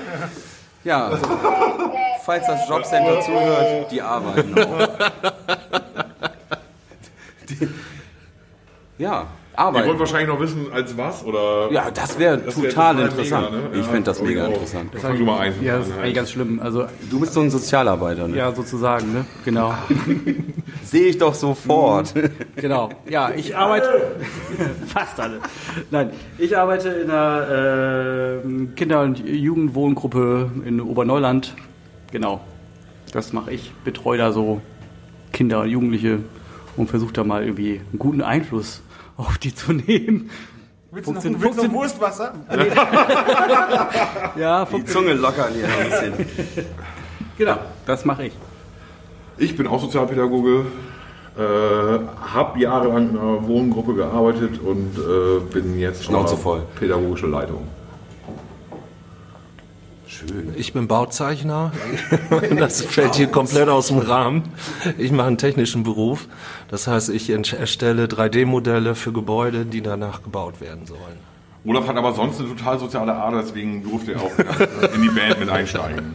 Ja, falls das Jobcenter zuhört, die arbeiten auch. Die, ja, Ihr wollt arbeiten. wahrscheinlich noch wissen, als was? Oder? Ja, das wäre Das wär total total interessant. mega, ne? Ich Ja, finde das mega interessant. Fang du mal ein. Ja, das ist eigentlich ganz schlimm. Also, Du bist so ein Sozialarbeiter, ne? ja, sozusagen, ne? Genau. Sehe ich doch sofort. Genau. Ja, ich arbeite. Fast alle. Nein, ich arbeite in einer äh, Kinder- und Jugendwohngruppe in Oberneuland. Genau. Das mache ich. Betreue da so Kinder und Jugendliche und versuche da mal irgendwie einen guten Einfluss auf die zu nehmen. Willst du noch, willst noch Wurstwasser? Ja, Die Zunge lockern hier ein bisschen. genau. Das mache ich. Ich bin auch Sozialpädagoge, äh, habe jahrelang in einer Wohngruppe gearbeitet und äh, bin jetzt Schnauze voll. pädagogische Leitung. Schön. Ich bin Bauzeichner. Das fällt hier komplett aus dem Rahmen. Ich mache einen technischen Beruf. Das heißt, ich erstelle 3D-Modelle für Gebäude, die danach gebaut werden sollen. Olaf hat aber sonst eine total soziale Ader, deswegen durfte er auch in die Band mit einsteigen.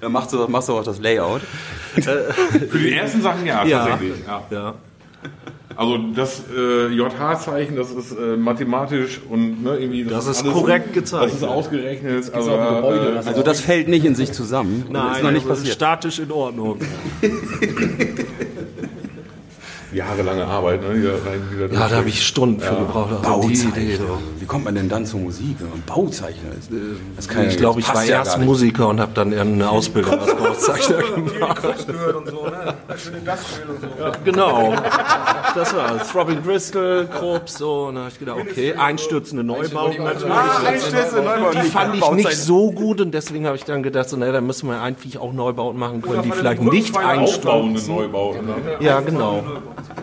Dann machst du, machst du auch das Layout. Für die ersten Sachen ja, Ja. tatsächlich. Ja. Ja. Also das äh, JH-Zeichen, das ist äh, mathematisch und ne, irgendwie... Das ist korrekt gezeichnet. Das ist ausgerechnet. Also, Gebäude, äh, das Also das fällt nicht in sich zusammen. das ist noch nicht also passiert. statisch in Ordnung. jahrelange Arbeit, ne? Rein, wieder Ja, da habe ich Stunden für gebraucht. Also die Idee, Bauzeichner. so. Wie kommt man denn dann zur Musik? wenn man Bauzeichner ist. Das kann Ich ja- glaube, ich war ja erst. Musiker und habe dann eher eine Ausbildung als Bauzeichner gemacht. Und so, ne? Und so. Genau. Das war Throbbing Bristol, Krups, so. Und dann habe ich gedacht, okay, einstürzende Neubauten natürlich. Ah, Einstürze, Neubau. Die fand ich nicht so gut und deswegen habe ich dann gedacht, so, naja, da müssen wir eigentlich auch Neubauten machen können, die vielleicht nicht aufbauende einstürzen. Neubauten. Ne? Ja, genau.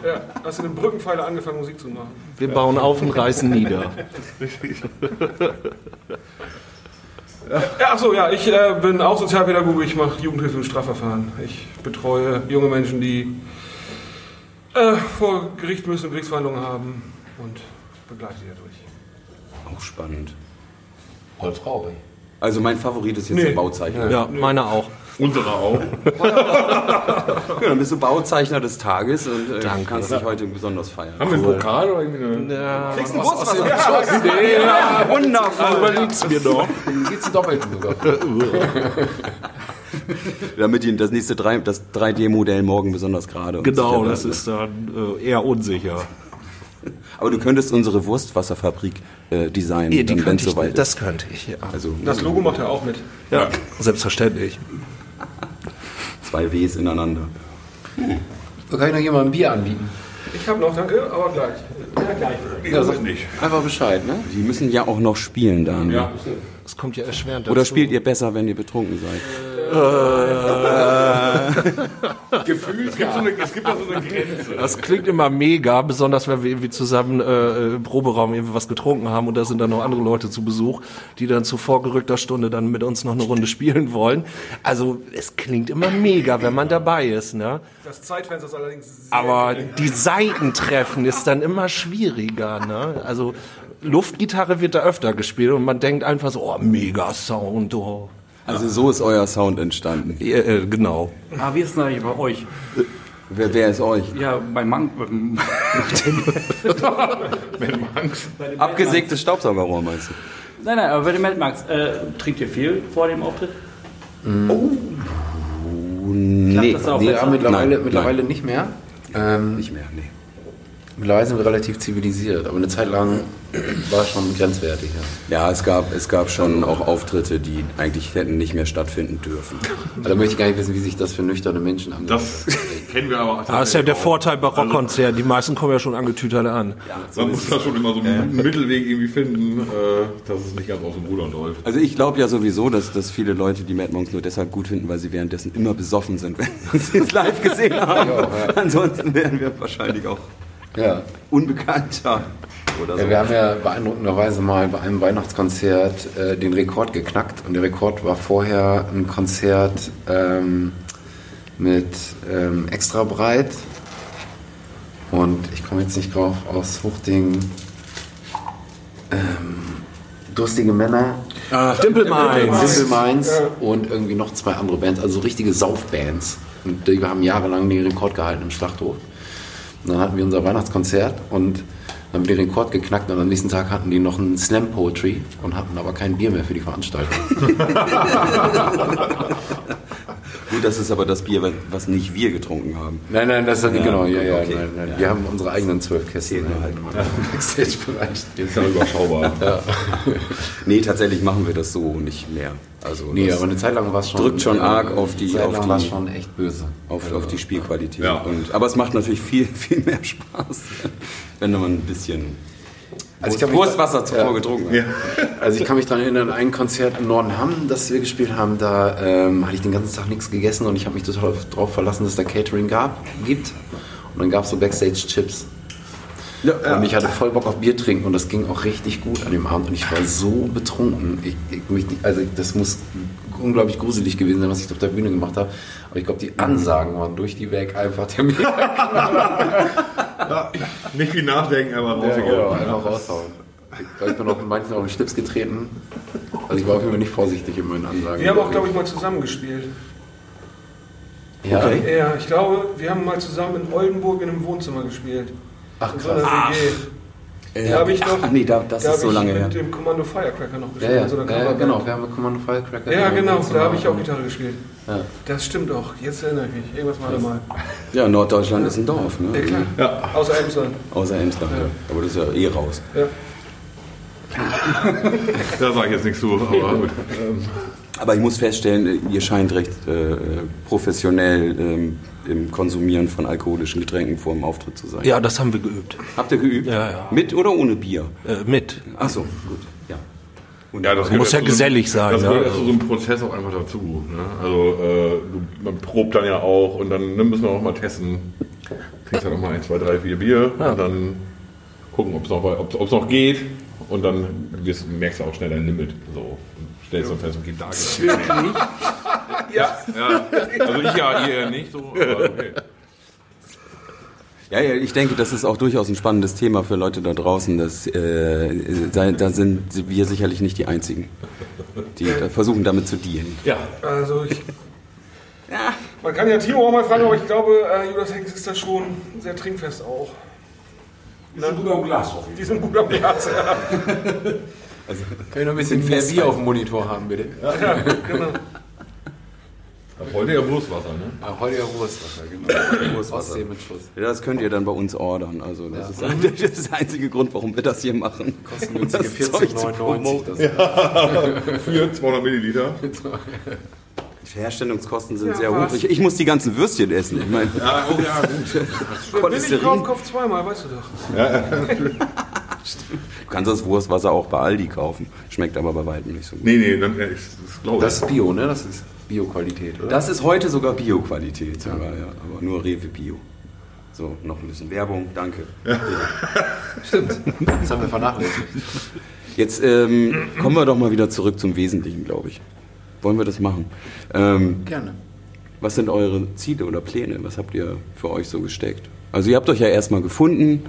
Ja, hast du den Brückenpfeiler angefangen, Musik zu machen? Wir bauen auf und reißen nieder. Ja, achso, ja, ich äh, bin auch Sozialpädagoge, ich mache Jugendhilfe im Strafverfahren. Ich betreue junge Menschen, die äh, vor Gericht müssen und Gerichtsverhandlungen haben und begleite sie dadurch. Auch spannend. Holzraube. Also mein Favorit ist jetzt Nee. der Bauzeichner. Ja, meine auch. Unsere auch. Ja, dann bist du Bauzeichner des Tages und äh, Danke. kannst dich heute besonders feiern. Haben wir einen Pokal oder irgendwie eine... Ja, Ja, wundervoll. überleg's mir doch. Geht's einen doppelten sogar. Damit Ihnen das nächste 3, das 3D-Modell morgen besonders gerade Genau, das ist dann äh, eher unsicher. Aber du könntest unsere Wurstwasserfabrik äh, designen, Die dann, wenn es soweit ist. das könnte ich, ja. Also Das Logo macht er auch mit. Ja, selbstverständlich. Zwei Ws ineinander. Da kann ich noch jemandem ein Bier anbieten. Ich habe noch, danke, aber gleich. Ja, gleich. Ja, sag nicht. Einfach Bescheid, ne? Die müssen ja auch noch spielen, Daniel. Ja. Das kommt ja erschwerend dazu. Oder spielt ihr besser, wenn ihr betrunken seid? Gefühlt, es gibt, so eine, es gibt da so eine Grenze. Das klingt immer mega, besonders wenn wir irgendwie zusammen äh, im Proberaum irgendwie was getrunken haben und da sind dann noch andere Leute zu Besuch, die dann zu vorgerückter Stunde dann mit uns noch eine Runde spielen wollen. Also es klingt immer mega, wenn man dabei ist, ne? Das Zeitfenster ist allerdings sehr Aber gering. die Seitentreffen ist dann immer schwieriger, ne? Also Luftgitarre wird da öfter gespielt und man denkt einfach so, oh, mega Sound, oh. Also so ist euer Sound entstanden. Ja, äh, genau. Ah, wie ist es denn eigentlich bei euch? Wer, wer ist euch? Ja, bei ähm, Abgesägtes Staubsaugerrohr meinst du? nein, nein, aber bei den Mad Max, äh, trinkt ihr viel vor dem Auftritt? Nee, das auch Nee, besser? ja, mittlerweile, Nein, mittlerweile nein. nicht mehr. Ähm, nicht mehr, nee. Mittlerweile sind wir relativ zivilisiert, aber eine Zeit lang war es schon grenzwertig. Ja. Ja, es gab, es gab schon auch Auftritte, die eigentlich hätten nicht mehr stattfinden dürfen. Also da möchte ich gar nicht wissen, wie sich das für nüchterne Menschen angeht. Das kennen wir aber. Das ist ja der auch. Vorteil bei Rockkonzerten. Die meisten kommen ja schon angetütert an. Man muss da schon immer so einen Mittelweg irgendwie finden, äh, dass es nicht ganz aus dem Ruder läuft. Also ich glaube ja sowieso, dass, dass viele Leute die Mad Monks nur deshalb gut finden, weil sie währenddessen immer besoffen sind, wenn sie es live gesehen haben. Ansonsten wären wir wahrscheinlich auch ja. unbekannter oder so. Ja, wir haben ja beeindruckenderweise mal bei einem Weihnachtskonzert äh, den Rekord geknackt und der Rekord war vorher ein Konzert ähm, mit ähm, extra breit und ich komme jetzt nicht drauf aus Huchting ähm, durstige Männer Dimple Minds. Simple Minds und irgendwie noch zwei andere Bands, also so richtige Saufbands. Und die haben jahrelang den Rekord gehalten im Schlachthof. Und dann hatten wir unser Weihnachtskonzert und dann haben wir den Rekord geknackt und am nächsten Tag hatten die noch einen Slam Poetry und hatten aber kein Bier mehr für die Veranstaltung. Gut, das ist aber das Bier, was- nicht wir getrunken haben. Nein, nein, das ist Ja, genau, ja, ja, okay. nein, nein. Wir haben unsere eigenen zwölf Kästen halt im Backstage-Bereich. Ist ja überschaubar. Nee, tatsächlich machen wir das so nicht mehr. Also Nee, aber eine Zeit lang war es schon. drückt schon arg auf die, Zeit lang war es schon echt böse. auf, auf die Spielqualität. Ja. Und, aber es macht natürlich viel, viel mehr Spaß, wenn man ein bisschen Also ich kann mich- Wurstwasser zuvor Ja. getrunken hat. Also ich kann mich daran erinnern, ein Konzert in Nordenham, das wir gespielt haben, da ähm, hatte ich den ganzen Tag nichts gegessen und ich habe mich total darauf verlassen, dass es da Catering gab, gibt. Und dann gab es so Backstage-Chips. Und ich hatte voll Bock auf Bier trinken und das ging auch richtig gut an dem Abend und ich war so betrunken. Ich, ich, mich, also das muss unglaublich gruselig gewesen sein, was ich auf der Bühne gemacht habe. Aber ich glaube, die Ansagen waren durch die weg einfach der Nicht viel nachdenken, aber Ja, genau, rausgehauen. einfach raushauen. Ich glaube, ich bin auch in manchen auf den Schlips getreten. Also ich war auf jeden Fall nicht vorsichtig in meinen Ansagen. Wir haben auch, glaube ich, mal zusammen gespielt. Ja, Okay. Ja, ich glaube, wir haben mal zusammen in Oldenburg in einem Wohnzimmer gespielt. Ach krass. WG. Da habe ich noch. Ach nee, da, das da ist so ich lange mit her. dem Kommando Firecracker noch Ja, gespielt. ja, in so ja, ja, genau. Wir haben mit Commando Firecracker. Ja, genau, da habe ich auch Gitarre gespielt. Ja. Das stimmt auch. Jetzt erinnere ich mich. Irgendwas war da mal. Ja, Norddeutschland ist ein Dorf, ne? Ja, klar. Ja. Außer Emsland. Außer Emsland. Ja. Aber das ist ja eh raus. Ja. Da sage ich jetzt nichts zu. Aber gut. Aber ich muss feststellen, ihr scheint recht äh, professionell ähm, im Konsumieren von alkoholischen Getränken vor dem Auftritt zu sein. Ja, das haben wir geübt. Habt ihr geübt? Ja, ja. Mit oder ohne Bier? Äh, mit. Ach so, gut. Ja. Ja, das Man muss ja so gesellig sein, Das ne? gehört zu so einem Prozess auch einfach dazu. Ne? Also äh, du, man probt dann ja auch und dann ne, müssen wir auch mal testen. Trinkst dann auch mal ein, zwei, drei, vier Bier und dann gucken, ob es noch, ob's- ob's noch geht. Und dann wirst, merkst du auch schnell dein Limit. So. Und stellst dann fest, okay, da geht's nicht. ja, ja. Also ich ja, ihr ja nicht so, aber okay. Ja, ja, ich denke, das ist auch durchaus ein spannendes Thema für Leute da draußen. Das, äh, da, da sind wir sicherlich nicht die Einzigen, die da versuchen damit zu dealen. Ja. Also ich. Man kann ja Timo auch mal fragen, aber ich glaube, äh, Judas Hex ist da schon sehr trinkfest auch. Die sind gut am Glas Die sind gut am Glas, ja. Kann ich noch ein bisschen mehr Bier auf dem Monitor haben, bitte? ja genau. Heute ja Wurstwasser, ne? Heute ja Wurstwasser, genau. Wurstwasser. Ostsee mit Schuss. Ja, das könnt ihr dann bei uns ordern. Also das, ist, das ist der einzige Grund, warum wir das hier machen. Kostengünstige Das Zeug zu 14,99. promoten. Das Für 200 Milliliter. Die Herstellungskosten sind Ja, sehr hoch. Ich, ich muss die ganzen Würstchen essen. Ich meine, Ja, oh ja, gut. Billig kauft, kauft zweimal, weißt du doch. du kannst das Wurstwasser auch bei Aldi kaufen. Schmeckt aber bei weitem nicht so gut. Nee, nee, dann, ja, ich, das glaube ich. Das ist Bio, ne? Das ist Bio-Qualität, oder? Das ist heute sogar Bio-Qualität, sogar, ja. aber nur Rewe Bio. So, noch ein bisschen Werbung, danke. stimmt. Das haben wir vernachlässigt. Jetzt ähm, kommen wir doch mal wieder zurück zum Wesentlichen, glaube ich. Wollen wir das machen? Ähm, Gerne. was sind eure Ziele oder Pläne? Was habt ihr für euch so gesteckt? Also ihr habt euch ja erstmal gefunden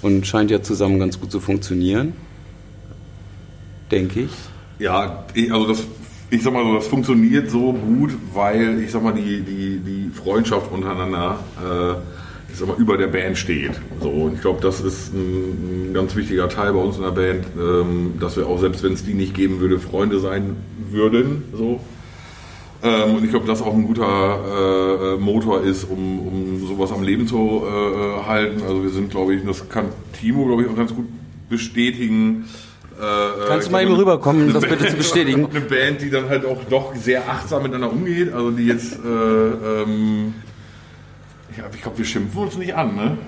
und scheint ja zusammen ganz gut zu funktionieren. Denke ich. Ja, also das, ich sag mal so, das funktioniert so gut, weil ich sag mal, die, die, die Freundschaft untereinander, äh, ich sag mal, über der Band steht. So, und ich glaube, das ist ein, ein ganz wichtiger Teil bei uns in der Band, ähm, dass wir auch, selbst wenn es die nicht geben würde, Freunde sein würden. So. Ähm, und ich glaube, das auch ein guter äh, Motor ist, um, um sowas am Leben zu äh, halten. Also wir sind, glaube ich, das kann Timo, glaube ich, auch ganz gut bestätigen. Äh, Kannst du äh, mal eben rüberkommen, das bitte Band- zu bestätigen? Eine Band, die dann halt auch doch sehr achtsam miteinander umgeht. Also die jetzt, äh, ähm, ja, ich glaube, wir schimpfen uns nicht an, ne?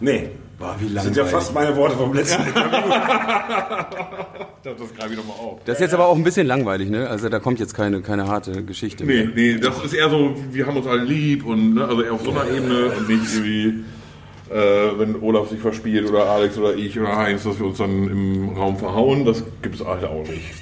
Nee. Boah, wie Das sind ja fast meine Worte vom letzten Das, das greife ich nochmal auf. Das ist jetzt aber auch ein bisschen langweilig, ne? Also da kommt jetzt keine, keine harte Geschichte Nee, mehr. nee, das ist eher so, wir haben uns alle lieb und ne, also eher auf so einer Ebene und nicht irgendwie, äh, wenn Olaf sich verspielt oder Alex oder ich oder Heinz, dass wir uns dann im Raum verhauen, das gibt es halt auch nicht.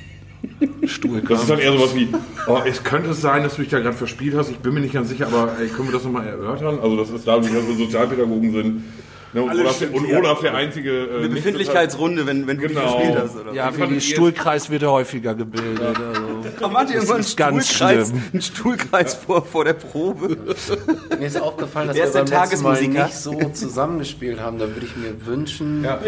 Das ist dann eher sowas wie, oh, es könnte sein, dass du dich da gerade verspielt hast, ich bin mir nicht ganz sicher, aber ey, können wir das nochmal erörtern? Also das ist dadurch, dass wir Sozialpädagogen sind. Ne, und, Olaf, stimmt, und ja. Olaf der einzige... Äh, Eine Befindlichkeitsrunde, wenn, wenn du Genau. dich verspielt hast. Oder? Ja, wie die Stuhlkreis wird häufiger gebildet. Also. Komm, hat immer einen ist ganz Stuhlkreis, schlimm. einen Stuhlkreis vor, vor der Probe? Mir ist aufgefallen, dass wir ist beim letzten Mal nicht so zusammengespielt haben. Da würde ich mir wünschen, Ja.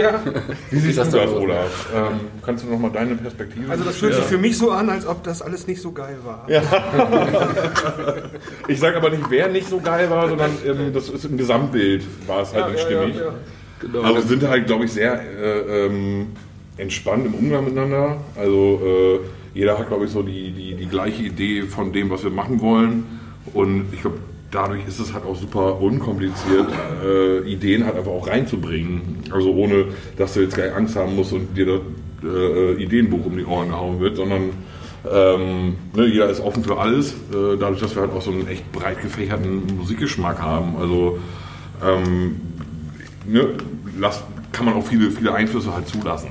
Wie siehst das du das? Olaf? Ähm, kannst du nochmal deine Perspektive... Also das fühlt sich für mich so an, als ob das alles nicht so geil war. Ich sage aber nicht, wer nicht so geil war, sondern ähm, das ist im Gesamtbild war es halt Ja, nicht ja, stimmig. Ja, ja. Also wir sind halt, glaube ich, sehr äh, ähm, entspannt im Umgang miteinander. Also äh, jeder hat, glaube ich, so die, die, die gleiche Idee von dem, was wir machen wollen. Und ich glaube, dadurch ist es halt auch super unkompliziert, äh, Ideen halt einfach auch reinzubringen. Also ohne, dass du jetzt gleich Angst haben musst und dir das äh, Ideenbuch um die Ohren gehauen wird, sondern ähm, ne, jeder ist offen für alles, äh, dadurch, dass wir halt auch so einen echt breit gefächerten Musikgeschmack haben. Also ähm, ne, lass, kann man auch viele, viele Einflüsse halt zulassen.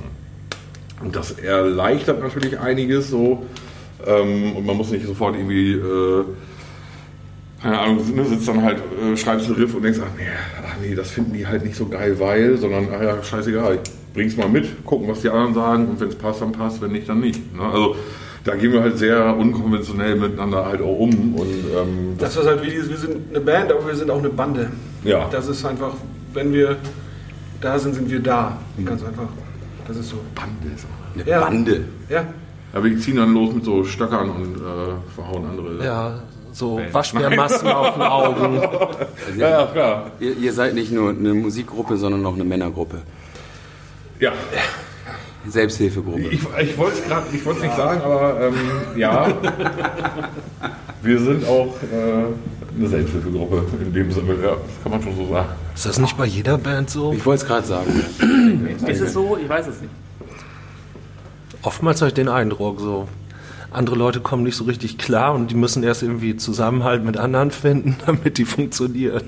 Und das erleichtert natürlich einiges so. Ähm, und man muss nicht sofort irgendwie, äh, keine Ahnung, ne, sitzt dann halt, äh, schreibst einen Riff und denkst, ach nee, ach nee, das finden die halt nicht so geil, weil, sondern, ach ja, scheißegal, ich bring's mal mit, gucken, was die anderen sagen und wenn es passt, dann passt, wenn nicht, dann nicht. Ne? Also da gehen wir halt sehr unkonventionell miteinander halt auch um und ähm, Das ist halt wie dieses, wir sind eine Band, aber wir sind auch eine Bande. Ja. Das ist einfach, wenn wir da sind, sind wir da. Ganz einfach. Das ist so. Bande ist auch. Eine Ja. Bande. Ja. Ja, wir ziehen dann los mit so Stöckern und äh, verhauen andere. Ja, so Band. Waschbärmasken auf den Augen. ja, ja, klar. Ihr, ihr seid nicht nur eine Musikgruppe, sondern auch eine Männergruppe. Ja, Selbsthilfegruppe. ich, ich wollte es gerade, ich wollte es nicht sagen, aber ähm, ja, wir sind auch äh, eine Selbsthilfegruppe in dem Sinne. Ja, das kann man schon so sagen. Ist das nicht bei jeder Band so? Ich wollte es gerade sagen. Ist es so? Ich weiß es nicht. Oftmals habe ich den Eindruck, so andere Leute kommen nicht so richtig klar und die müssen erst irgendwie Zusammenhalt mit anderen finden, damit die funktionieren.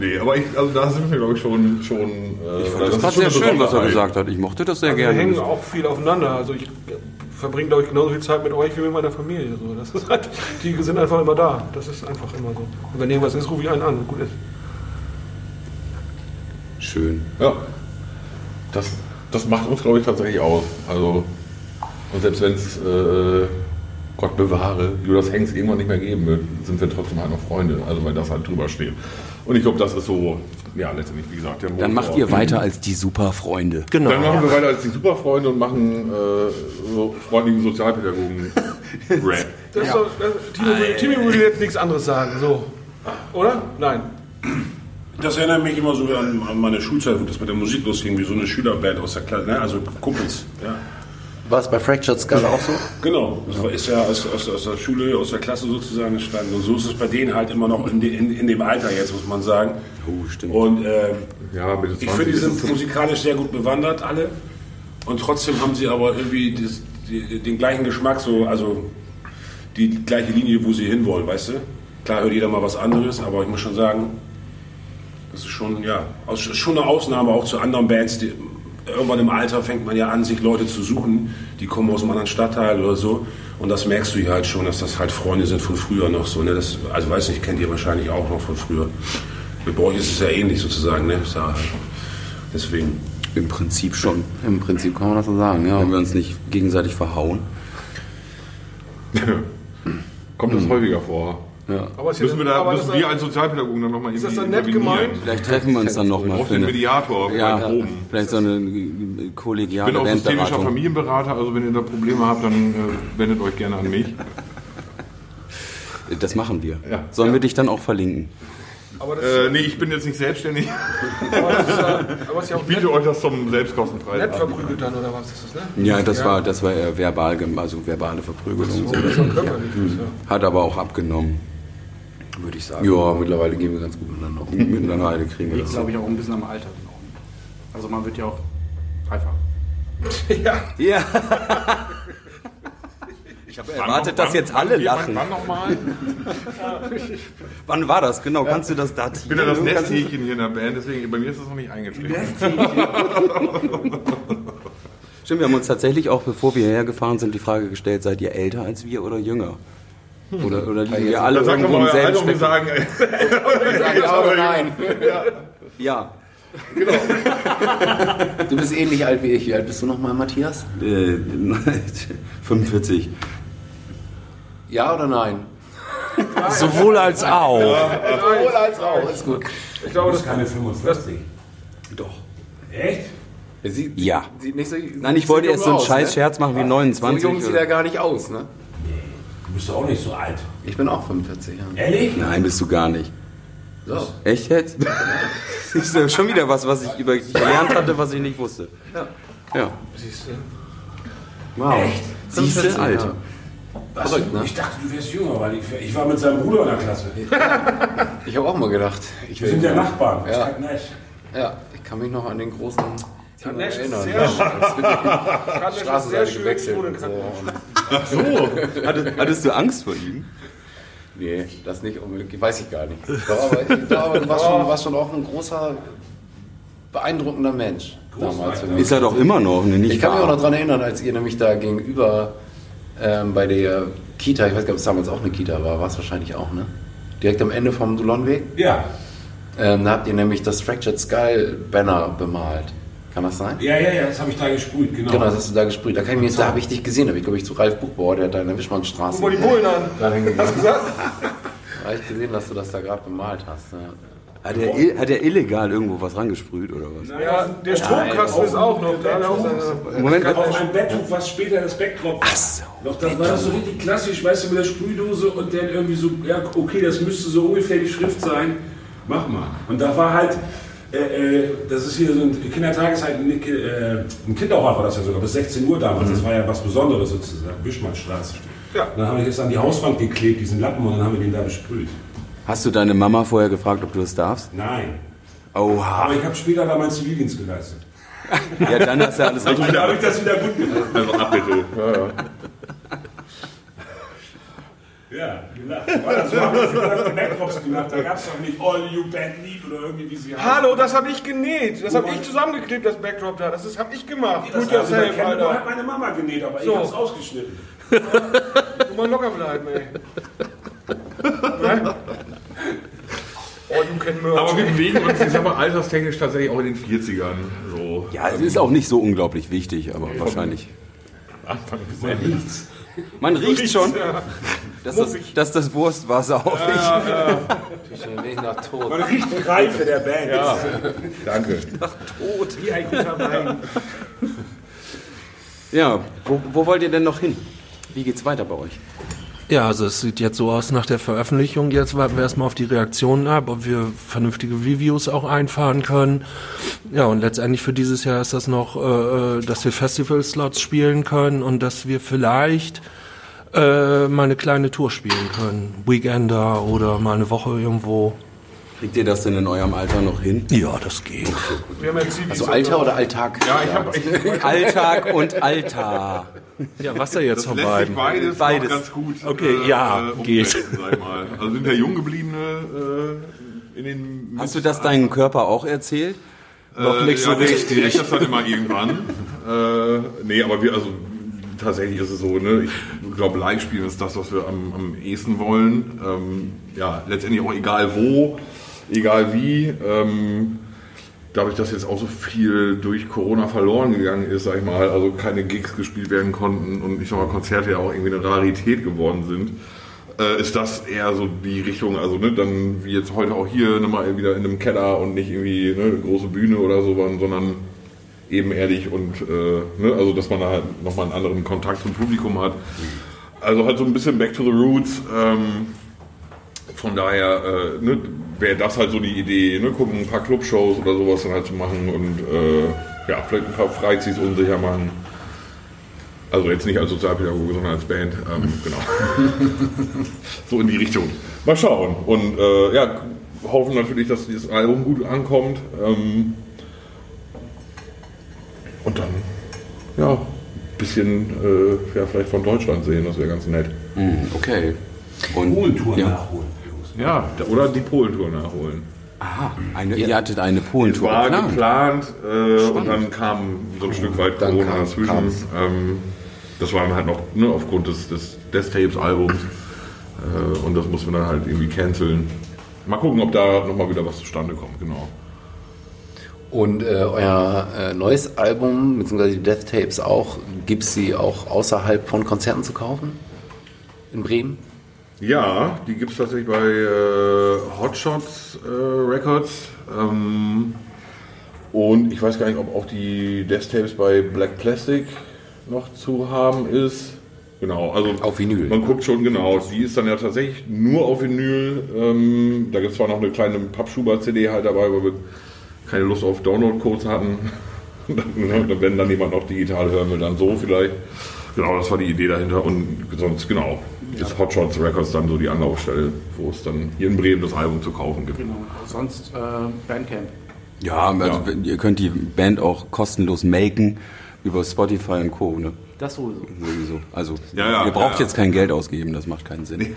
Nee, aber ich, also da sind wir, glaube ich, schon. schon äh, Ich fand das gerade sehr schön, was er gesagt hat. Ich mochte das sehr Also wir gerne. hängen auch viel aufeinander. Also ich verbringe, glaube ich, genauso viel Zeit mit euch wie mit meiner Familie. So. Das ist halt, die sind einfach immer da. Das ist einfach immer so. Und wenn irgendwas ist, rufe ich einen an und gut ist. Schön. Ja. Das, das macht uns, glaube ich, tatsächlich aus. Also, und selbst wenn es, äh, Gott bewahre, Judas Hengst irgendwann nicht mehr geben wird, sind wir trotzdem halt noch Freunde. Also, weil das halt drüber steht. Und ich glaube, das ist so, ja, letztendlich, wie gesagt, der Dann macht Motor. ihr weiter als die Superfreunde. Genau. Dann machen wir weiter als die Superfreunde und machen äh, so freundlichen Sozialpädagogen-Rap. Das ist doch, das, Timo, will- Timo würde jetzt nichts anderes sagen. So. Oder? Nein. Das erinnert mich immer so an, an meine Schulzeit, wo das mit der Musik losging, wie so eine Schülerband aus der Klasse, ne? also Kumpels. Ja. War es bei Fractured Skull auch so? Genau, das war- ist ja aus, aus, aus der Schule, aus der Klasse sozusagen entstanden. Und so ist es bei denen halt immer noch in, de, in, in dem Alter jetzt, muss man sagen. Oh, stimmt. Und äh, Ja, Mitte 20 ich finde, die sind musikalisch sehr gut bewandert, alle. Und trotzdem haben sie aber irgendwie das, die, den gleichen Geschmack, so, also die gleiche Linie, wo sie hinwollen, weißt du? Klar hört jeder mal was anderes, aber ich muss schon sagen, das ist schon, ja, aus- schon eine Ausnahme auch zu anderen Bands. Die, irgendwann im Alter fängt man ja an, sich Leute zu suchen, die kommen aus einem anderen Stadtteil oder so. Und das merkst du ja halt schon, dass das halt Freunde sind von früher noch so. Ne? Das, also weiß nicht, kennt ihr wahrscheinlich auch noch von früher. Bei euch ist es ja ähnlich sozusagen, ne? Ja, deswegen. Im Prinzip schon. Im Prinzip kann man das so sagen, ja. Wenn wir uns nicht gegenseitig verhauen. Kommt das häufiger vor? Ja. Aber ist, Müssen wir, da, aber müssen das wir als Sozialpädagogen dann nochmal ist das irgendwie dann nett gemeint? Vielleicht treffen wir uns dann nochmal Auf für den Mediator, ja, bei Proben. vielleicht so eine äh, Ich kollegiale bin auch systemischer. Familienberater, also wenn ihr da Probleme habt, dann äh, wendet euch gerne an mich. Das machen wir. Ja. Sollen wir dich dann auch verlinken? Aber das, Äh, nee, ich bin jetzt nicht selbstständig. aber das ist ja, aber ist ja auch Ich biete nett, euch das zum Selbstkostenpreis nett an. verprügelt dann, oder was ist das, ne? Ja, das war das war eher verbal, also verbale Verprügelung. So, das ist schon. Ja. Hat aber auch abgenommen, würde ich sagen. Ja, mittlerweile gehen wir ganz gut miteinander um. Miteinander alle kriegen das. glaube ich, auch ein bisschen am Alter. auch. Also man wird ja auch reifer. Ja. Ich habe erwartet, dass jetzt alle lachen. Wann, wann nochmal? Wann war das? Genau, kannst du das datieren? Ich bin ja das Nesthäkchen hier in der Band, deswegen bei mir ist das noch nicht eingeschrieben. Stimmt, wir haben uns tatsächlich auch, bevor wir hierher gefahren sind, die Frage gestellt, seid ihr älter als wir oder jünger? Oder, oder liegen wir alle Dann irgendwo im selben Spektrum? sagen, Ja oder nein? Ja. Du bist ähnlich alt wie ich. Wie alt bist du nochmal, Matthias? Äh, 45. Ja oder nein? Sowohl als auch. Sowohl als auch. Ist gut. Ich glaube, das Keine 45. Doch. Echt? Er sieht, Ja. sieht nicht so, Nein, ich wollte erst so einen aus, scheiß ne? Scherz machen wie So 29. jung sieht er gar nicht aus, ne? Du bist doch auch nicht so alt. Ich bin auch 45, ja. Ehrlich? Nein, bist du gar nicht. So. Echt jetzt? Ist ja schon wieder was, was ich über gelernt hatte, was ich nicht wusste. Ja. siehst du. Wow. Siehst 45, du, Alter. Was? Verrückt, ne? Ich dachte, du wärst jünger, weil ich, ich war mit seinem Bruder in der Klasse. Ich habe auch mal gedacht. Ich Wir sind ja Nachbarn. Ja. Nash. Ja, ich kann mich noch an den großen Nash ist erinnern. sehr das ist sehr schön wohnen und so. Hattest, hattest du Angst vor ihm? Nee, das nicht unmöglich, weiß ich gar nicht. Doch, aber, ich glaube, aber du warst schon, warst schon auch ein großer, beeindruckender Mensch damals. Ist er doch immer noch, ne? Nicht Ich kann mich auch noch daran erinnern, als ihr nämlich da gegenüber ähm, bei der Kita, ich weiß gar nicht, ob es damals auch eine Kita war, war es wahrscheinlich auch, ne? Direkt am Ende vom Dulonweg. Ja. Ähm, da habt ihr nämlich das Fractured Skull Banner bemalt. Kann das sein? Ja, ja, ja, das habe ich da gesprüht, genau. Genau, das hast du da gesprüht. Da, kann ich mich, da habe ich dich gesehen, da habe ich, glaube ich, zu Ralf Buchbauer, der hat da in der Wischmannstraße. Guck mal die Bullen an. Da hängen Hast du gesagt? Da habe ich gesehen, dass du das da gerade bemalt hast. Ja. Hat er, hat er illegal irgendwo was rangesprüht oder was? Ja, der Stromkasten ist auch noch da. Moment, Auf ein Betttuch, was später das Backdrop war. Ach so. Doch, das war das so richtig klassisch, weißt du, mit der Sprühdose und dann irgendwie so, ja, okay, das müsste so ungefähr die Schrift sein. Mach mal. Und da war halt, äh, äh, das ist hier so ein Kindertagesheim, äh, ein Kinderhort war das ja sogar, bis 16 Uhr damals. Das war ja was Besonderes sozusagen, Wischmannstraße. Ja. Dann haben wir jetzt an die Hauswand geklebt, diesen Lappen, und dann haben wir den da besprüht. hast du deine Mama vorher gefragt, ob du das darfst? Nein. Oha. Aber ich habe später da meinen Zivildienst geleistet. Ja, dann hast du alles richtig Da habe ich das wieder gut gemacht. Also Abbitte. Ja, ja. Ja, gelacht. War das so, haben wir für Backdrops gemacht. Da gab es doch nicht All You Band Need oder irgendwie wie sie heißen. Hallo, das habe ich genäht. Das habe ich zusammengeklebt, das Backdrop da. Das ist- habe ich gemacht. Das Tut also, yourself, hat Alter. meine Mama genäht, aber So. ich hab's ausgeschnitten. Du mal locker bleiben, ey. Ne? Oh, du kennst Merch. Aber wir bewegen uns, ich sag mal, alterstechnisch tatsächlich auch in den 40ern. So. Ja, es ist auch nicht so unglaublich wichtig, aber wahrscheinlich. Anfang bis Ende. Man riecht schon, Ja. dass das, dass das Wurstwasser aufriecht. Schon wenig nach Tod. Man riecht die Reife der Band. Ja, danke. Wie ein guter Wein. Ja, wo, wo wollt ihr denn noch hin? Wie geht's weiter bei euch? Ja, also es sieht jetzt so aus nach der Veröffentlichung. Jetzt warten wir erstmal auf die Reaktionen ab, ob wir vernünftige Reviews auch einfahren können. Ja, und letztendlich für dieses Jahr ist das noch, äh, dass wir Festival-Slots spielen können und dass wir vielleicht äh, mal eine kleine Tour spielen können. Weekender oder mal eine Woche irgendwo. Kriegt ihr das denn in eurem Alter noch hin? Ja, das geht. Also Alter oder Alltag? Ja, ich habe ich, Alltag und Alter. Ja, was da jetzt das von lässt sich beiden? beides, Beides. Noch ganz gut Okay, ja, umsetzen, geht. Ich. Also sind ja Junggebliebene äh, in den... Hast du das deinem Körper auch erzählt? Noch nicht so ja, der richtig. kriegt das dann immer irgendwann. äh, nee, aber wir, also tatsächlich ist es so, ne? Ich glaube, live spielen ist das, was wir am, am ehesten wollen. Ähm, ja, letztendlich auch egal wo, egal wie. Ähm, dadurch, dass jetzt auch so viel durch Corona verloren gegangen ist, sag ich mal, also keine Gigs gespielt werden konnten und ich sag mal, Konzerte ja auch irgendwie eine Rarität geworden sind, äh, ist das eher so die Richtung, also ne, dann wie jetzt heute auch hier ne, mal wieder in einem Keller und nicht irgendwie ne, eine große Bühne oder so, sondern ebenerdig und äh, ne, also dass man da halt nochmal einen anderen Kontakt zum Publikum hat. Also halt so ein bisschen back to the roots. Ähm, von daher äh, ne, wäre das halt so die Idee, ne, gucken ein paar Clubshows oder sowas dann halt zu machen und äh, ja, vielleicht ein paar Freiziehs unsicher machen. Also jetzt nicht als Sozialpädagoge, sondern als Band. Ähm, genau. so in die Richtung. Mal schauen. Und äh, ja, hoffen natürlich, dass dieses Album gut ankommt. Ähm, und dann, ja, ein bisschen äh, ja, vielleicht von Deutschland sehen, das wäre ganz nett. Hm, okay. Und, Polentour ja. nachholen. Ja, oder die Polentour nachholen. Aha, eine, ihr hattet eine Polentour war geplant. geplant äh, und dann kam so ein Stück weit Dann Corona kam- dazwischen. Ähm, das war dann halt noch ne, aufgrund des, des Death Tapes Albums äh, und das mussten wir dann halt irgendwie canceln. Mal gucken, ob da nochmal wieder was zustande kommt, genau. Und äh, euer äh, neues Album, beziehungsweise die Death Tapes auch, gibt es sie auch außerhalb von Konzerten zu kaufen? In Bremen? Ja, die gibt es tatsächlich bei äh, Hotshots äh, Records. Ähm, und ich weiß gar nicht, ob auch die Death Tapes bei Black Plastic noch zu haben ist. Genau, also Auf Vinyl. Man guckt schon genau. Die ist dann ja tatsächlich nur auf Vinyl. Ähm, da gibt es zwar noch eine kleine Pappschuber-CD halt dabei, weil wir keine Lust auf Download-Codes hatten. dann, wenn dann jemand noch digital hören will, dann so vielleicht. Genau, das war die Idee dahinter. Und sonst, genau, ist Hotshots Records dann so die Anlaufstelle, wo es dann hier in Bremen das Album zu kaufen gibt. Genau. Sonst äh, Bandcamp. Ja, also Ja. ihr könnt die Band auch kostenlos melken Über Spotify und Co. Ne? Das sowieso. Sowieso. Also, Ja, ja, ihr braucht ja. jetzt kein Geld ausgeben, das macht keinen Sinn.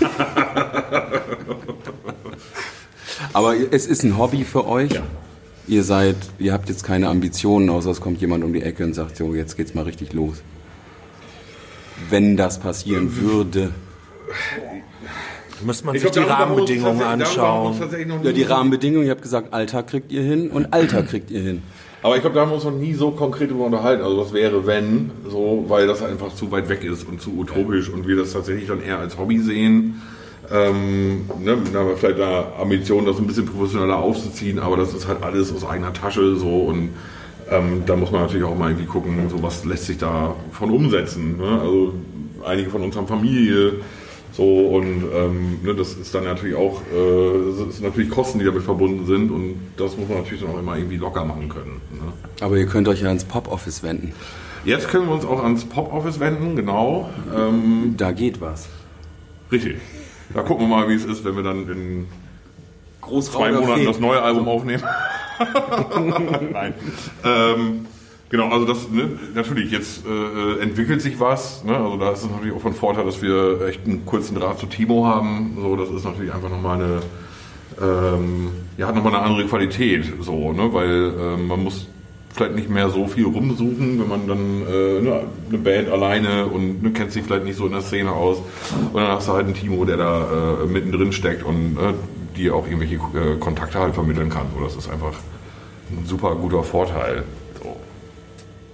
Aber es ist ein Hobby für euch. Ihr seid, ihr habt jetzt keine Ambitionen, außer es kommt jemand um die Ecke und sagt, so, jetzt geht's mal richtig los. Wenn das passieren würde. Müsste man Ich sich glaub, die Rahmenbedingungen anschauen. Ja, die Rahmenbedingungen, ich habe gesagt, Alter kriegt ihr hin und Alter kriegt ihr hin. Aber ich glaube, da haben wir uns noch nie so konkret drüber unterhalten. Also was wäre, wenn, so, weil das einfach zu weit weg ist und zu utopisch und wir das tatsächlich dann eher als Hobby sehen. Ähm, ne, da haben wir vielleicht da Ambitionen, das ein bisschen professioneller aufzuziehen, aber das ist halt alles aus eigener Tasche so und ähm, da muss man natürlich auch mal irgendwie gucken, so was lässt sich da von umsetzen. Ne? Also einige von uns haben Familie, so und ähm, ne, das ist dann natürlich auch, äh, das ist natürlich Kosten, die damit verbunden sind und das muss man natürlich dann auch immer irgendwie locker machen können. Ne? Aber ihr könnt euch ja ans Pop-Office wenden. Jetzt können wir uns auch ans Pop-Office wenden, genau. Ähm, Da geht was. richtig. Da gucken wir mal, wie es ist, wenn wir dann in Großraum zwei Monaten das neue Album aufnehmen. Nein. Ähm, genau, also das, ne, natürlich, jetzt äh, entwickelt sich was. Ne? Also da ist es natürlich auch von Vorteil, dass wir echt einen kurzen Draht zu Timo haben. So, das ist natürlich einfach nochmal eine, ähm, ja, hat nochmal eine andere Qualität. So, ne? Weil ähm, man muss vielleicht nicht mehr so viel rumsuchen, wenn man dann äh, ne, eine Band alleine und ne, kennt sich vielleicht nicht so in der Szene aus. Und dann hast du halt einen Timo, der da äh, mittendrin steckt und äh, dir auch irgendwelche äh, Kontakte halt vermitteln kann. So, das ist einfach ein super guter Vorteil. So.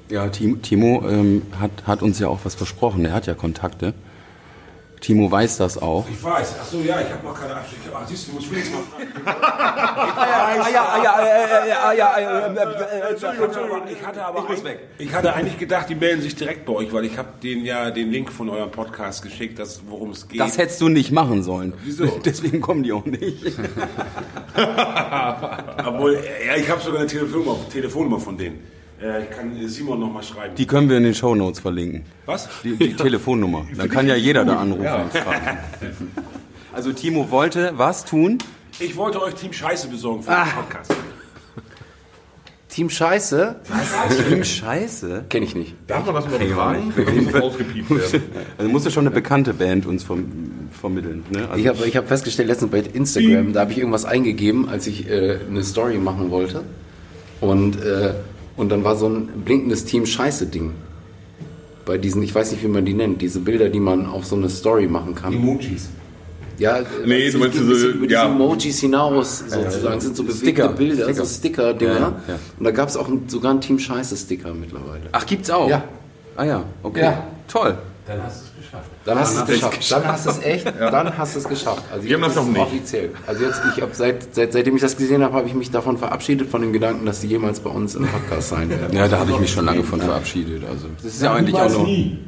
Ja, Tim- Timo ähm, hat, hat uns ja auch was versprochen. Er hat ja Kontakte. Timo weiß das auch. Ich weiß. Achso, ja, ich habe noch keine Abschied. Ach, siehst du, muss Felix mal fragen. Ah ja, ah ja, ah ja, Entschuldigung, Entschuldigung. Ich hatte aber ich, weg. ich hatte eigentlich gedacht, die melden sich direkt bei euch, weil ich habe denen ja den Link von eurem Podcast geschickt, das, worum es geht. Das hättest du nicht machen sollen. Wieso? Deswegen kommen die auch nicht. Obwohl, ja, ich habe sogar eine Telefonnummer, Telefonnummer von denen. Äh, ich kann Simon noch mal schreiben. Die können wir in den Shownotes verlinken. Was? Die, die Telefonnummer. Dann kann ja jeder da anrufen. Ja. und fragen. Also Timo wollte was tun? Ich wollte euch Team Scheiße besorgen für Ah. den Podcast. Team Scheiße? Team Scheiße? Kenne ich nicht. Darf man das mal fragen? Ausgepiept werden. Also musste schon eine bekannte Band uns verm vermitteln. Ne? Also Ich habe ich hab festgestellt, letztens bei Instagram, da habe ich irgendwas eingegeben, als ich äh, eine Story machen wollte. Und, äh, und dann war so ein blinkendes Team Scheiße-Ding. Bei diesen, ich weiß nicht, wie man die nennt, diese Bilder, die man auf so eine Story machen kann. Emojis. Ja, Nee, also du meinst ein bisschen über ja. diese Emojis hinaus sozusagen, sind so bewegte Sticker. Bilder, Sticker. so Sticker-Dinger. Ja, ja, ja. Und da gab es auch ein, sogar einen Team Scheiße-Sticker mittlerweile. Ach, gibt's auch? Ja. Ah ja, okay. Ja. Toll. Dann hast du es geschafft. Dann hast du es geschafft. Dann hast du es echt, dann hast du es geschafft. Also Wir haben das noch nicht. Offiziell. Also jetzt, ich habe seit, seit, seitdem ich das gesehen habe, habe ich mich davon verabschiedet, von dem Gedanken, dass die jemals bei uns im Podcast sein werden. Ja, da habe ich mich schon lange von verabschiedet. Also das ist ja eigentlich auch noch. nie.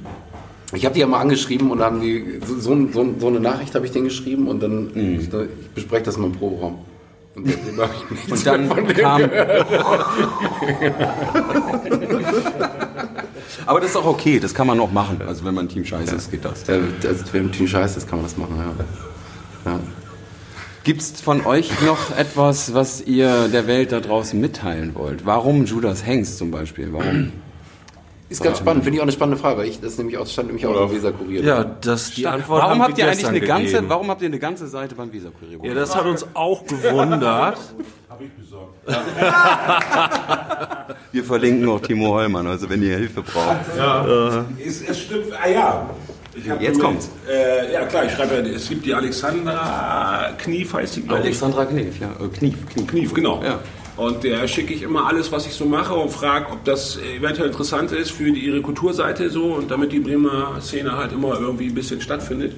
Ich habe die ja mal angeschrieben und haben die, so, so, so, so eine Nachricht habe ich denen geschrieben und dann, ich, ich bespreche das mal im Proberaum. Und Und dann kam. Aber das ist auch okay, das kann man auch machen. Also wenn man Team Scheiße ist, geht das. Ja, das, wenn Team Scheiße ist, kann man das machen, ja. ja. Gibt's von euch noch etwas, was ihr der Welt da draußen mitteilen wollt? Warum Judas Hengst zum Beispiel? Warum? Ist ganz spannend, finde ich auch eine spannende Frage. weil Ich, das nämlich auch, stand nämlich auch im Weser Kurier. Ja, das die Antwort Warum habt ihr eigentlich eine ganze, gegeben. warum habt ihr eine ganze Seite beim Visa Kurier? Ja, das hat uns auch gewundert. Habe ich besorgt. Wir verlinken auch Timo Heumann, also wenn ihr Hilfe braucht. Es, es stimmt, ah ja. Jetzt mit- kommt's. Äh, ja klar, ich schreibe, ja, es gibt die Alexandra Knief, heißt die, glaube ich. Alexandra Knief, ja. Äh, Knief, Knief. Knief, genau. Ja. Und der schicke ich immer alles, was ich so mache und frage, ob das eventuell interessant ist für die, ihre Kulturseite so und damit die Bremer Szene halt immer irgendwie ein bisschen stattfindet.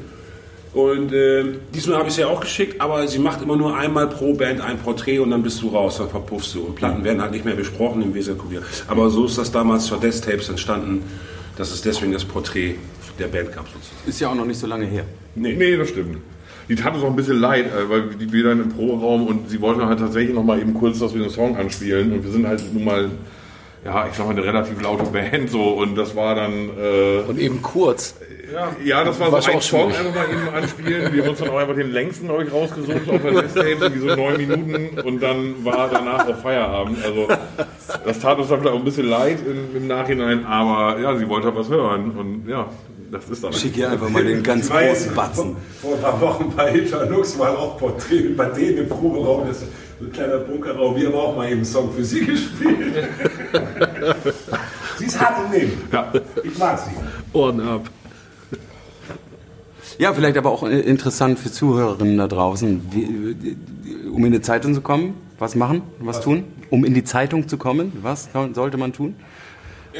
Und äh, diesmal habe ich sie ja auch geschickt, aber sie macht immer nur einmal pro Band ein Porträt und dann bist du raus, dann verpuffst du. Und Platten werden halt nicht mehr besprochen im Weserkurier. Aber so ist das damals zur Death Tapes entstanden, dass es deswegen das Porträt der Band gab sozusagen. Ist ja auch noch nicht so lange her. Nee, das stimmt. Die tat uns auch ein bisschen leid, äh, weil die- wir dann im Proberaum und sie wollten halt tatsächlich noch mal eben kurz, dass wir den Song anspielen und wir sind halt nun mal ja, ich sag mal, eine relativ laute Band so und das war dann. Äh, Und eben kurz. ja, das war War so ein Song einfach mal eben anspielen. Wir haben uns dann auch einfach den längsten, glaube ich, rausgesucht auf der Festtape, irgendwie so neun Minuten und dann war danach auch Feierabend. Also das tat uns dann vielleicht auch ein bisschen leid im, im Nachhinein, aber ja, sie wollte halt was hören und ja, das ist dann. Schick ihr einfach mal den ganz großen Batzen. Vor, vor ein paar Wochen bei Hinterlux mal auch Porträt, bei denen im Proberaum, das ist ein kleiner Bunkerraum, wir haben auch mal eben einen Song für sie gespielt. sie ist hart im Nehmen. Ja. Ich mag sie. Ohren ab. Ja, vielleicht aber auch äh, interessant für Zuhörerinnen da draußen, wie, um in die Zeitung zu kommen, was machen, was tun? Um in die Zeitung zu kommen, was sollte man tun?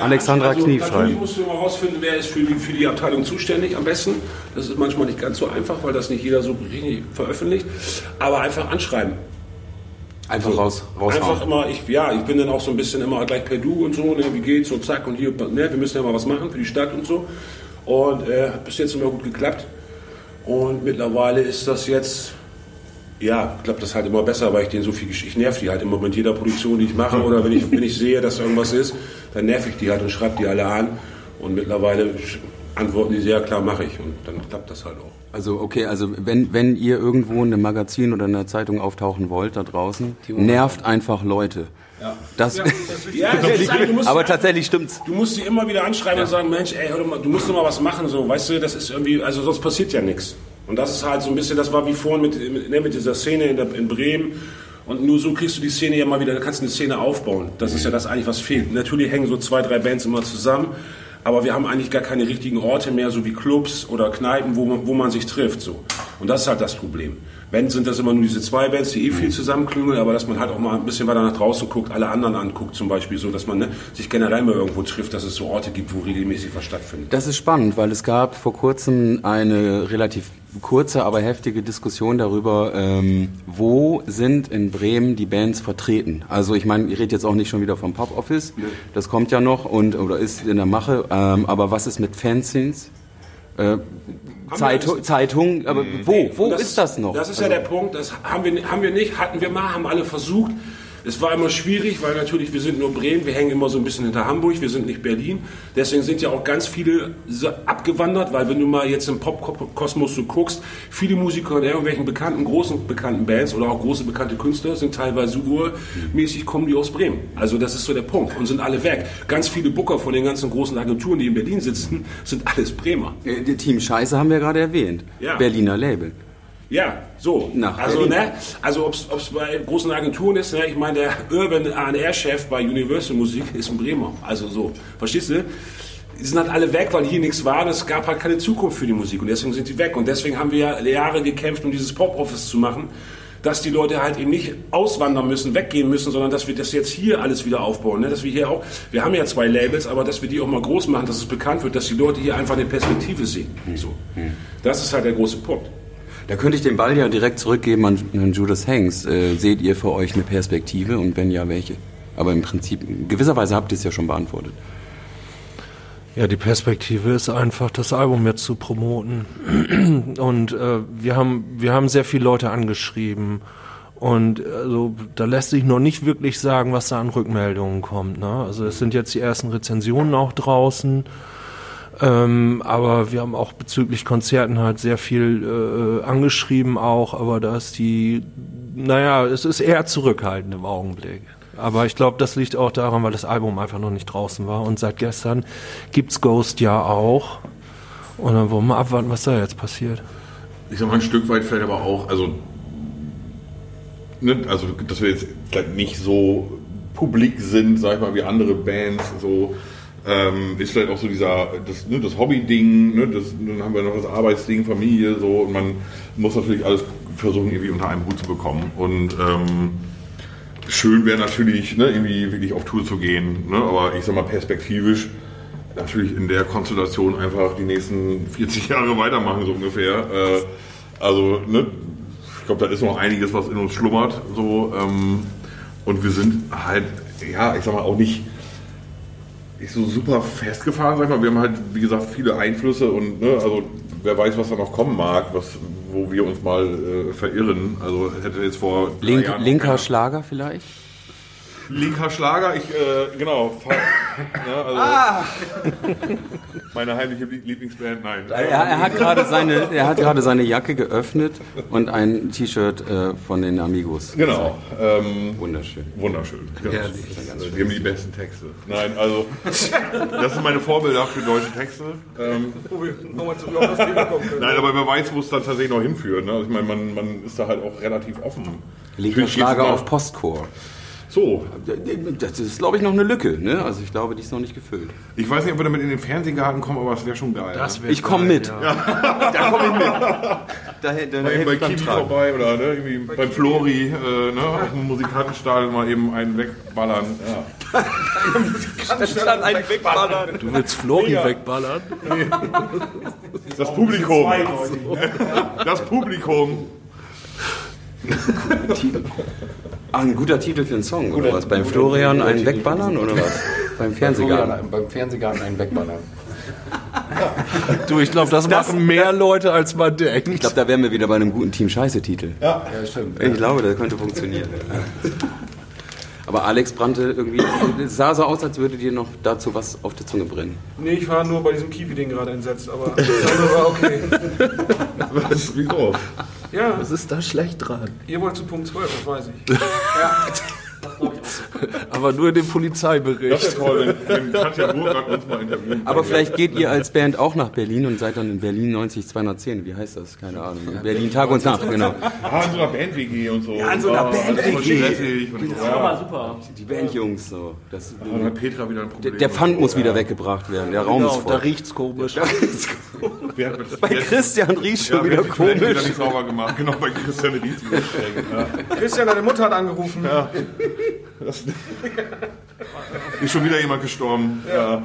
Alexandra also, Knie Natürlich schreiben. musst du mal rausfinden, wer ist für die, für die Abteilung zuständig am besten. Das ist manchmal nicht ganz so einfach, weil das nicht jeder so richtig veröffentlicht. Aber einfach anschreiben. Einfach raus, Einfach raushauen. immer, ich, ja, ich bin dann auch so ein bisschen immer gleich per Du und so, ne, wie geht's und zack und hier, ne, wir müssen ja mal was machen für die Stadt und so. Und äh, hat bis jetzt immer gut geklappt. Und mittlerweile ist das jetzt, ja, klappt das halt immer besser, weil ich denen so viel ich nerv die halt immer mit jeder Produktion, die ich mache oder wenn ich, wenn ich sehe, dass irgendwas ist, dann nerv ich die halt und schreibe die alle an. Und mittlerweile antworten die sehr klar, mache ich. Und dann klappt das halt auch. Also okay, also wenn, wenn ihr irgendwo in einem Magazin oder in einer Zeitung auftauchen wollt da draußen, nervt einfach Leute. Das, Ja, das ist halt, du musst- aber tatsächlich stimmt's. Du musst sie immer wieder anschreiben und sagen, Mensch, ey, hör doch mal, du musst doch mal was machen, so, weißt du, das ist irgendwie, also sonst passiert ja nichts. Und das ist halt so ein bisschen, das war wie vorhin mit, ne, mit dieser Szene in, der, in Bremen. Und nur so kriegst du die Szene ja mal wieder, da kannst du eine Szene aufbauen. Das ist ja das eigentlich, was fehlt. Natürlich hängen so zwei, drei Bands immer zusammen, aber wir haben eigentlich gar keine richtigen Orte mehr, so wie Clubs oder Kneipen, wo man, wo man sich trifft, so. Und das ist halt das Problem. Wenn sind das immer nur diese zwei Bands, die eh viel zusammenklüngeln, aber dass man halt auch mal ein bisschen weiter nach draußen guckt, alle anderen anguckt zum Beispiel, so dass man ne, sich generell mal irgendwo trifft, dass es so Orte gibt, wo regelmäßig was stattfindet. Das ist spannend, weil es gab vor kurzem eine relativ kurze, aber heftige Diskussion darüber, ähm, wo sind in Bremen die Bands vertreten. Also ich meine, ich rede jetzt auch nicht schon wieder vom Pop Office, das kommt ja noch und oder ist in der Mache. Ähm, aber was ist mit Fanzines? Äh, Zeitung, Zeitung, aber wo? Wo Und ist das noch? Das ist Also- ja der Punkt, das haben wir, haben wir nicht, hatten wir mal, haben alle versucht. Es war immer schwierig, weil natürlich wir sind nur Bremen, wir hängen immer so ein bisschen hinter Hamburg, wir sind nicht Berlin. Deswegen sind ja auch ganz viele abgewandert, weil wenn du mal jetzt im Pop-Kosmos so guckst, viele Musiker in irgendwelchen bekannten, großen bekannten Bands oder auch große bekannte Künstler sind teilweise urmäßig kommen die aus Bremen. Also das ist so der Punkt und sind alle weg. Ganz viele Booker von den ganzen großen Agenturen, die in Berlin sitzen, sind alles Bremer. Äh, die Team Scheiße haben wir gerade erwähnt. Ja. Berliner Label. Ja, so. Nach also, Berlin. ne, also ob es bei großen Agenturen ist, ne, ich meine, der Urban A&R-Chef bei Universal Musik ist ein Bremer. Also so, verstehst du? Die sind halt alle weg, weil hier nichts war und es gab halt keine Zukunft für die Musik und deswegen sind die weg. Und deswegen haben wir ja Jahre gekämpft, um dieses Pop-Office zu machen, dass die Leute halt eben nicht auswandern müssen, weggehen müssen, sondern dass wir das jetzt hier alles wieder aufbauen. Ne? Dass wir hier auch, wir haben ja zwei Labels, aber dass wir die auch mal groß machen, dass es bekannt wird, dass die Leute hier einfach eine Perspektive sehen. So. Das ist halt der große Punkt. Da könnte ich den Ball ja direkt zurückgeben an, an Judas Hanks. Äh, seht ihr für euch eine Perspektive und wenn ja, welche? Aber im Prinzip, in gewisser Weise habt ihr es ja schon beantwortet. Ja, die Perspektive ist einfach, das Album jetzt zu promoten. Und äh, wir haben wir haben sehr viele Leute angeschrieben und also da lässt sich noch nicht wirklich sagen, was da an Rückmeldungen kommt. Ne? Also es sind jetzt die ersten Rezensionen auch draußen. Ähm, aber wir haben auch bezüglich Konzerten halt sehr viel äh, angeschrieben auch, aber da ist die, naja, es ist eher zurückhaltend im Augenblick. Aber ich glaube, das liegt auch daran, weil das Album einfach noch nicht draußen war. Und seit gestern gibt's Ghost ja auch. Und dann wollen wir abwarten, was da jetzt passiert. Ich sag mal, ein Stück weit vielleicht aber auch, also, ne, also dass wir jetzt nicht so publik sind, sag ich mal, wie andere Bands, so, ähm, ist vielleicht auch so dieser, das, ne, das Hobby-Ding, ne, dann haben wir noch das Arbeitsding, Familie, so, und man muss natürlich alles versuchen, irgendwie unter einem Hut zu bekommen. Und ähm, schön wäre natürlich, ne, irgendwie wirklich auf Tour zu gehen, ne, aber ich sag mal, perspektivisch natürlich in der Konstellation einfach die nächsten 40 Jahre weitermachen, so ungefähr. Äh, also, ne, ich glaube, da ist noch einiges, was in uns schlummert. So, ähm, und wir sind halt, ja, ich sag mal, auch nicht, nicht so super festgefahren, sag ich mal. Wir haben halt, wie gesagt, viele Einflüsse und, ne, also, wer weiß, was da noch kommen mag, was, wo wir uns mal äh, verirren. Also, hätte jetzt vor Link, Jahren linker keiner- Schlager vielleicht? Linker Schlager, ich, äh, genau. Ja, also, Ah. Meine heimliche Lie- Lieblingsband, nein. Er, er hat gerade seine, er hat gerade seine Jacke geöffnet und ein T-Shirt äh, von den Amigos. Genau. Ähm, Wunderschön. Wunderschön. Ja. Herrlich. Also, die haben die besten Texte. Nein, also, das sind meine Vorbilder für deutsche Texte. Ähm, Wo wir nochmal zurück auf das Thema kommen können. Nein, aber wer weiß, wo es dann tatsächlich noch hinführt. Ne? Also ich meine, man, man ist da halt auch relativ offen. Linker Schlager auf Postcore. So. Das ist, glaube ich, noch eine Lücke. Ne? Also ich glaube, die ist noch nicht gefüllt. Ich weiß nicht, ob wir damit in den Fernsehgarten kommen, aber es wäre schon geil. Das wär Ich komm geil, mit. Ja. Da komm ich mit. Da, da, da Mal eben helfe bei Kiwi Tragen. vorbei oder ne, irgendwie beim Flori äh, ne, auf dem Musikantenstadion mal eben einen wegballern. Ja. Anstatt einen wegballern. Du willst Flori Mega. wegballern? Das Publikum. Zweideutig, ne? Das Publikum. Ah, ein guter Titel für einen Song, oder was? Beim Florian einen wegballern, oder was? Beim Fernsehgarten. Florian, beim Fernsehgarten einen wegballern. Du, ich glaube, das, machen mehr Leute, als man denkt. Ich glaube, da wären wir wieder bei einem guten Team Scheiße-Titel. Ja, ja stimmt. Ich glaube, das könnte funktionieren. Aber Alex brannte irgendwie, es sah so aus, als würde dir noch dazu was auf der Zunge brennen. Nee, ich war nur bei diesem Kiwi-Ding gerade entsetzt, aber das andere war okay. Was? Wieso? Ja, Was ist da schlecht dran? ihr wollt zu Punkt 12, das weiß ich. Ja. Aber nur in dem Das Polizeibericht. wäre toll, wenn, wenn Katja Burkhardt uns mal interviewen Aber vielleicht geht ihr als Band auch nach Berlin und seid dann in Berlin 90 210. Wie heißt das? Keine Ahnung. Berlin Tag und Nacht, genau. Ah, in so einer Band-WG und so. Ja, in so einer Ah, Band-WG. und so. Ja. super. Die Bandjungs so. Das, Ah, dann hat Petra wieder ein der, Problem. der Pfand muss wieder weggebracht werden. Der Raum ist Genau, da voll. riecht's komisch. Wer hat mit- Bei Christian riecht schon ja, wieder komisch. wieder nicht sauber gemacht. Genau, bei Christian riecht es wieder. Ja. Christian, deine Mutter hat angerufen. Ja. Ist schon wieder jemand gestorben. Ja.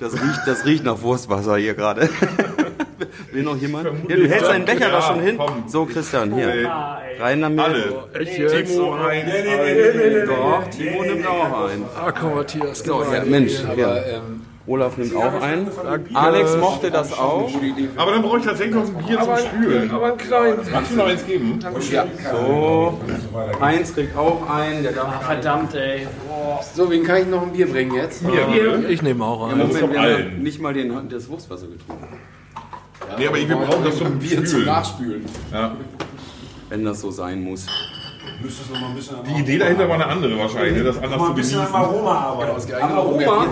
Das riecht, das riecht nach Wurstwasser hier gerade. Will noch jemand? Ja, du hältst deinen Becher Ja, da schon hin. komm. So, Christian, hier. Nee. Rein damit. Alle. Echt jetzt? Timo, Heinz, Nee, nee, nee, nee, nee, nee. Doch, Timo nimmt auch ein. Ah, komm, Matthias. So, ja, Mensch, ja. Aber ähm, Olaf nimmt auch ein. Alex mochte das auch. Aber dann brauche ich tatsächlich noch ein Bier zum Spülen. Aber ein kleines. Kannst du noch eins geben? ja. So, Heinz kriegt auch ein. Der darf Verdammt, ey. So, wen kann ich noch ein Bier bringen jetzt? Ich nehme auch einen. Moment, von wir haben nicht mal den, das Wurstwasser getrunken. Nee, aber ich wir brauchen das zum Bier zum Spülen. Nachspülen. Ja. Wenn das so sein muss. Müsstest noch mal ein bisschen am Die Idee dahinter war eine andere wahrscheinlich, ne? das anders mal zu ein bisschen am genießen. Aroma arbeiten. Das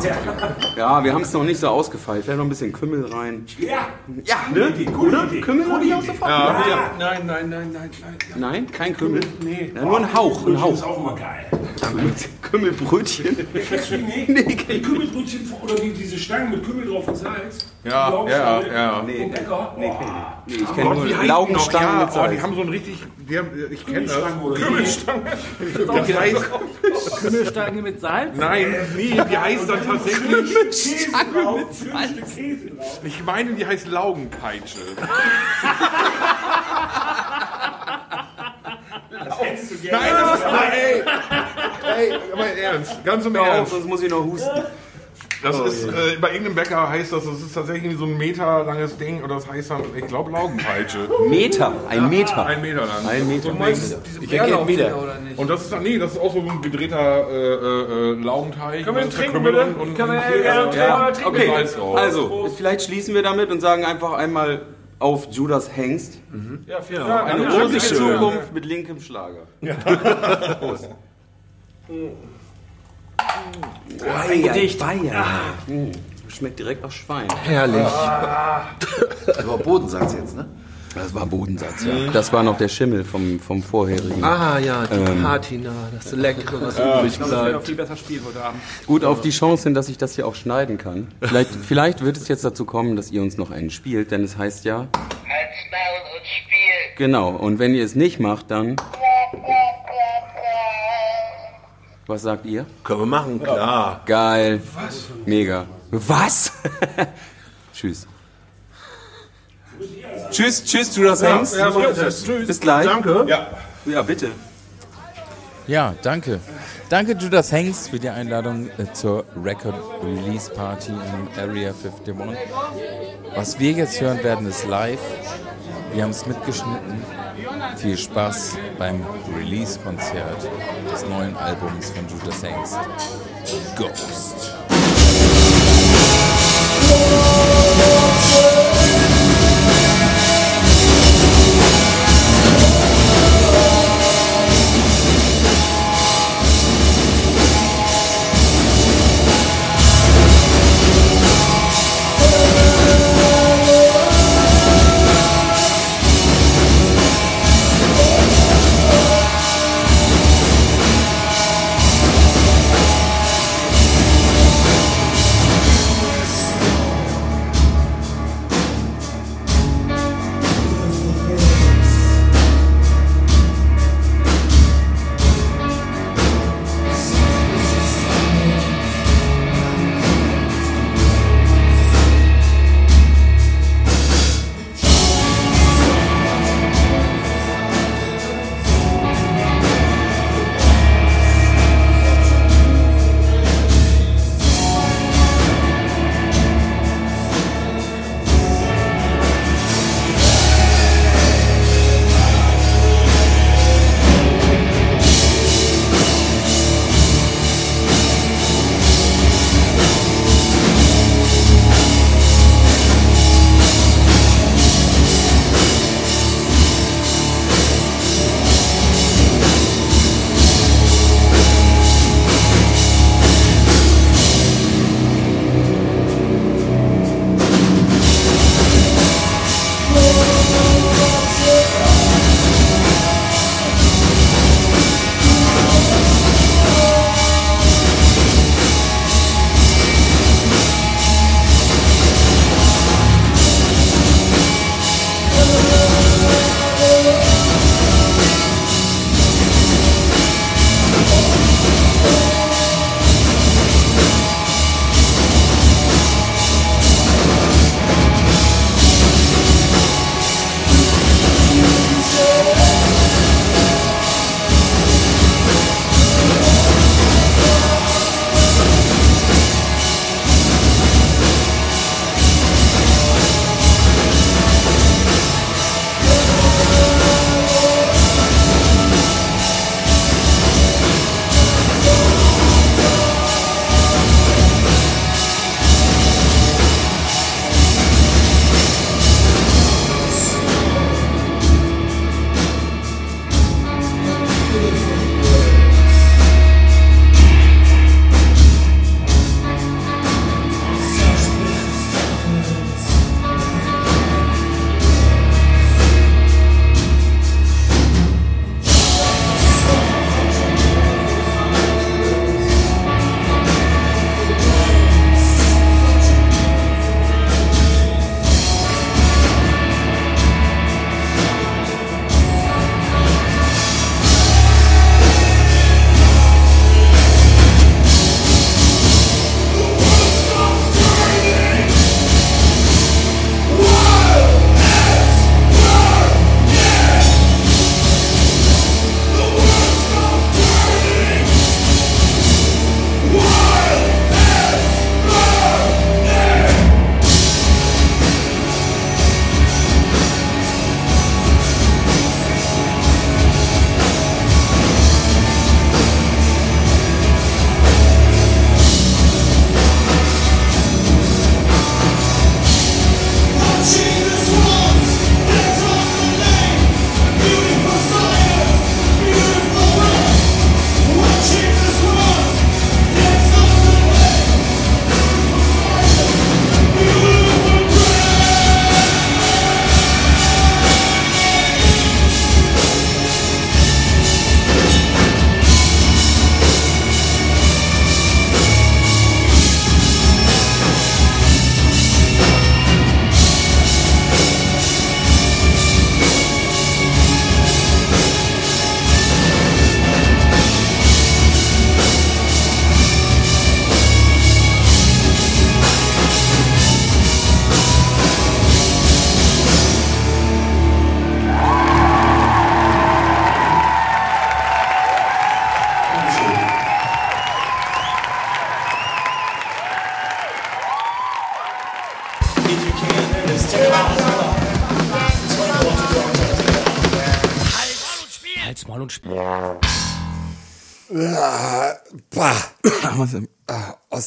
zu trinken. Ja, wir haben es noch nicht so ausgefeilt. Vielleicht noch ein bisschen Kümmel rein. Ja, Ja, gute Idee, gute Idee. Kümmel noch nicht ausgefeilt? Ja, Nein, nein, nein, nein, nein. Nein, kein Kümmel. Nee. Ja, nur ein Hauch, ein Hauch. ist auch immer geil. Kümmelbrötchen. Kennst die nicht? Nee, Die Kümmelbrötchen oder die, diese Stangen mit Kümmel drauf und Salz. Ja, ja, ja. vom Bäcker. nee, Boah. nee, ich kenne Gott, nur? Laugenstangen ja, mit oh, Salz. die haben so ein richtig, die haben, ich kenne das. Kümmelstangen. Das heißt, Kümmelstange mit Salz? nein, nee, die heißt dann tatsächlich, Stück Käse drauf. ich meine, die heißt Laugenpeitsche. Das hättest du gerne. Nein, das ist, nein, ey, ey, aber ernst, ganz im Ernst. sonst muss ich noch husten. Das ist, äh, bei irgendeinem Bäcker heißt das, das ist tatsächlich so ein Meter langes Ding, oder das heißt dann, ich glaube, Laugenpeitsche. Meter, ein Meter. Ein Meter lang. Ein Meter. Du meinst Ich erkenne Bärlauchdinger wieder. oder nicht? Und das ist dann, nee, das ist auch so ein gedrehter äh, äh, äh, Laugenteig. Können wir trinken, bitte? Und, Können wir- und, ja, und, ja, und Okay, also, vielleicht schließen wir damit und sagen einfach einmal auf Judas Hengst. Ja, vielen Dank. Eine Ja, rosige schön. Zukunft mit linkem Schlager. Prost. Ein Gedicht. Bayern. Mm, Schmeckt direkt nach Schwein. Herrlich. Das war Bodensatz jetzt, ne? Das war Bodensatz, ja. Das war noch der Schimmel vom, vom vorherigen. Ah ja, die Ähm. Patina, das Leckere, was übrig Ich glaube, das wird auch bleibt. viel besser spielen heute Abend. Gut auf die Chance hin, dass ich das hier auch schneiden kann. Vielleicht, vielleicht wird es jetzt dazu kommen, dass ihr uns noch einen spielt, denn es heißt ja, Halt's Maul und spiel. genau, und wenn ihr es nicht macht, dann, was sagt ihr? Können wir machen, klar. Geil. Was? Mega. Was? tschüss. Tschüss, tschüss, Judas Hengst. Bis gleich. Danke. Ja. Ja, bitte. Ja, danke. Danke, Judas Hengst, für die Einladung äh, zur Record Release Party im Area 51. Was wir jetzt hören werden, ist live. Wir haben es mitgeschnitten. Viel Spaß beim Release-Konzert des neuen Albums von Judas Hengst. Ghost.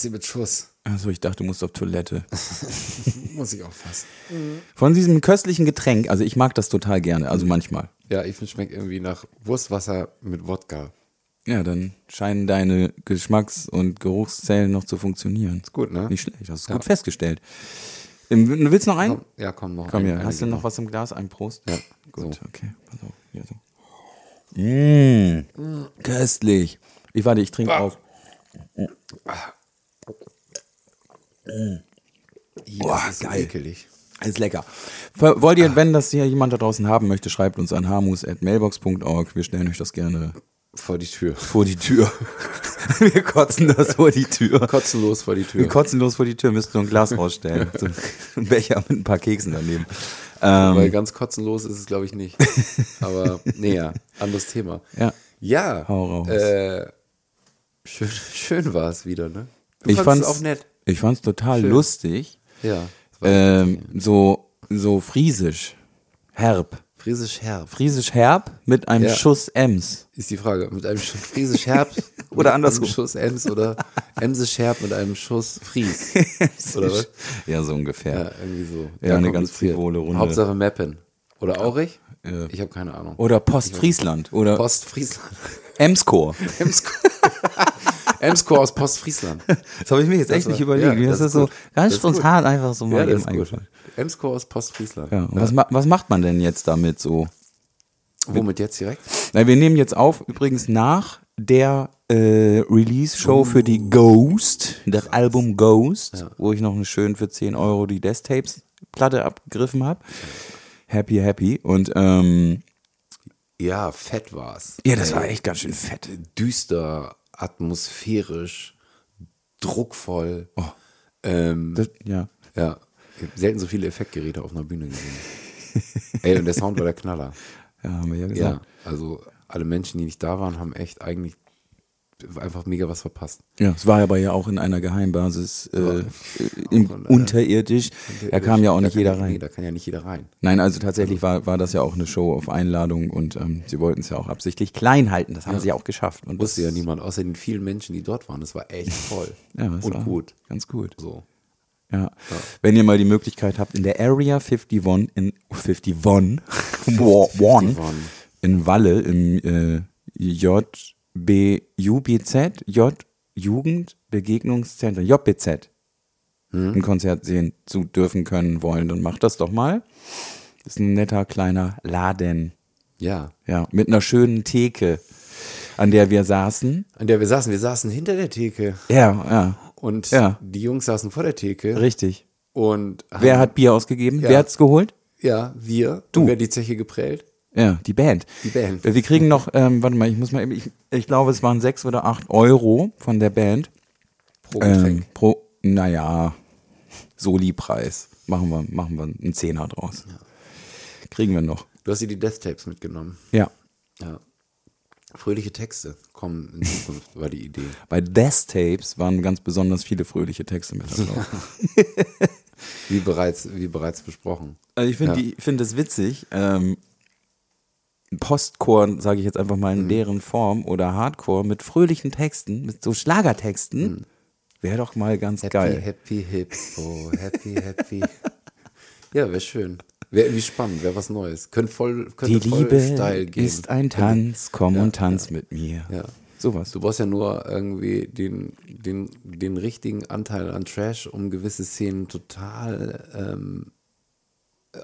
Ah, Ossi mit Schuss. Also ich dachte, du musst auf Toilette. Muss ich auffassen. Von diesem köstlichen Getränk, also ich mag das total gerne, also manchmal. Ja, ich finde, schmeckt irgendwie nach Wurstwasser mit Wodka. Ja, dann scheinen deine Geschmacks- und Geruchszellen noch zu funktionieren. Ist gut, ne? Nicht schlecht, hast du Ja. gut festgestellt. Du willst noch einen? Ja, komm, noch Komm einen hast du noch was im Glas? Ein Prost? Ja, Gut, so. okay. Pass auf. Hier so. Mmh, köstlich. Ich warte, ich trinke Ah. auch. Ih, Boah, das ist so geil. ekelig. Ist lecker. Wollt ihr, wenn das hier jemand da draußen haben möchte, schreibt uns an hamus.mailbox.org. Wir stellen euch das gerne Vor die Tür. vor die Tür. Wir kotzen das vor die Tür. Kotzenlos vor die Tür. Wir kotzen los vor die Tür, müsst nur ein Glas rausstellen. So ein Becher mit ein paar Keksen daneben. Weil Ähm, ganz kotzenlos ist es, glaube ich, nicht. Aber, nee, ja, anderes Thema. ja. Ja, Hau raus. Äh, schön, schön war es wieder, ne? Du ich fand's es auch nett. Ich fand's total Schön. lustig. Ja. es Ähm, so, so friesisch. Herb. Friesisch herb. Friesisch herb mit einem Ja. Schuss Ems. Ist die Frage. Mit einem Schuss Friesisch herb. Oder andersrum. Schuss Ems oder Emsisch herb mit einem Schuss Fries. Oder was? Ja, so ungefähr. Ja, irgendwie so. Ja, eine ganz frivole Runde. Hauptsache Meppen. Oder Aurich? Ja. Ich habe keine Ahnung. Oder Postfriesland. Oder Postfriesland. Emscore. Emscore aus Postfriesland. Das habe ich mir jetzt Das echt war- nicht überlegt. ja, das ist das ist so ganz Das gut. spontan einfach so mal Ja, das eben eingefallen. Emscore aus Postfriesland. Ja, Was, ma was macht man denn jetzt damit so? Womit jetzt direkt? Na, wir nehmen jetzt auf, übrigens nach der äh, Release-Show für die Ghost, das Album Ghost, wo ich noch eine schön für 10 Euro die Death Tapes Platte abgegriffen habe. Happy, happy. Und ähm, Ja, fett war's. ja, das war echt ganz schön fett. Düster, atmosphärisch, druckvoll. Oh. Ähm, Das, ja. ja, ich habe selten so viele Effektgeräte auf einer Bühne gesehen. Ey, und der Sound war der Knaller. ja, haben wir ja Ja, gesagt. also alle Menschen, die nicht da waren, haben echt eigentlich einfach mega was verpasst. Ja, es war aber ja auch in einer Geheimbasis äh, im, Auch in einer- unterirdisch. Da kam ja auch nicht Da jeder Nee, rein. da kann ja nicht jeder rein. Nein, also tatsächlich war, war das ja auch eine Show auf Einladung und ähm, sie wollten es ja auch absichtlich klein halten. Das haben sie ja auch geschafft. Und Wusste ja niemand, außer den vielen Menschen, die dort waren. Das war echt toll. Ja, das und war gut. Ganz gut. So. Ja. Wenn ihr mal die Möglichkeit habt, in der Area 51 in 51 Wa- One, in Walle im äh, JBUBZ, J Jugend Begegnungszentrum, JBZ, ein Konzert sehen zu dürfen können wollen, dann macht das doch mal. Das ist ein netter kleiner Laden. Ja. Ja, mit einer schönen Theke, an der wir saßen. An der wir saßen. Wir saßen hinter der Theke. Ja, ja. Und Ja. die Jungs saßen vor der Theke. Richtig. Und Wer hat Bier ausgegeben? Ja. Wer hat's geholt? Ja, wir. Du. Und wer hat die Zeche geprellt? Ja, die Band. Die Band. Wir kriegen noch, ähm, warte mal, ich muss mal, eben- ich, ich glaube, es waren sechs oder acht Euro von der Band. Pro Getränk. Ähm, pro, naja, Soli-Preis. Machen wir, machen wir einen Zehner draus. Kriegen wir noch. Du hast dir die Death Tapes mitgenommen. Ja. Ja. Fröhliche Texte kommen in Zukunft, war die Idee. Bei Death Tapes waren ganz besonders viele fröhliche Texte mit dabei. Wie bereits, wie bereits besprochen. Also ich finde Ja. die- finde es witzig. Ähm, Postcore, sage ich jetzt einfach mal Mhm. in deren Form, oder Hardcore mit fröhlichen Texten, mit so Schlagertexten, wäre doch mal ganz Mhm. Happy, geil. happy, hippo, happy, happy. ja, wäre schön. Wäre irgendwie spannend, wäre was Neues. Könnte voll, könnte Die voll Liebe Style geben. ist ein Tanz, komm Ja, und tanz mit mir. Ja. Sowas. Du brauchst ja nur irgendwie den, den, den richtigen Anteil an Trash, um gewisse Szenen total ähm,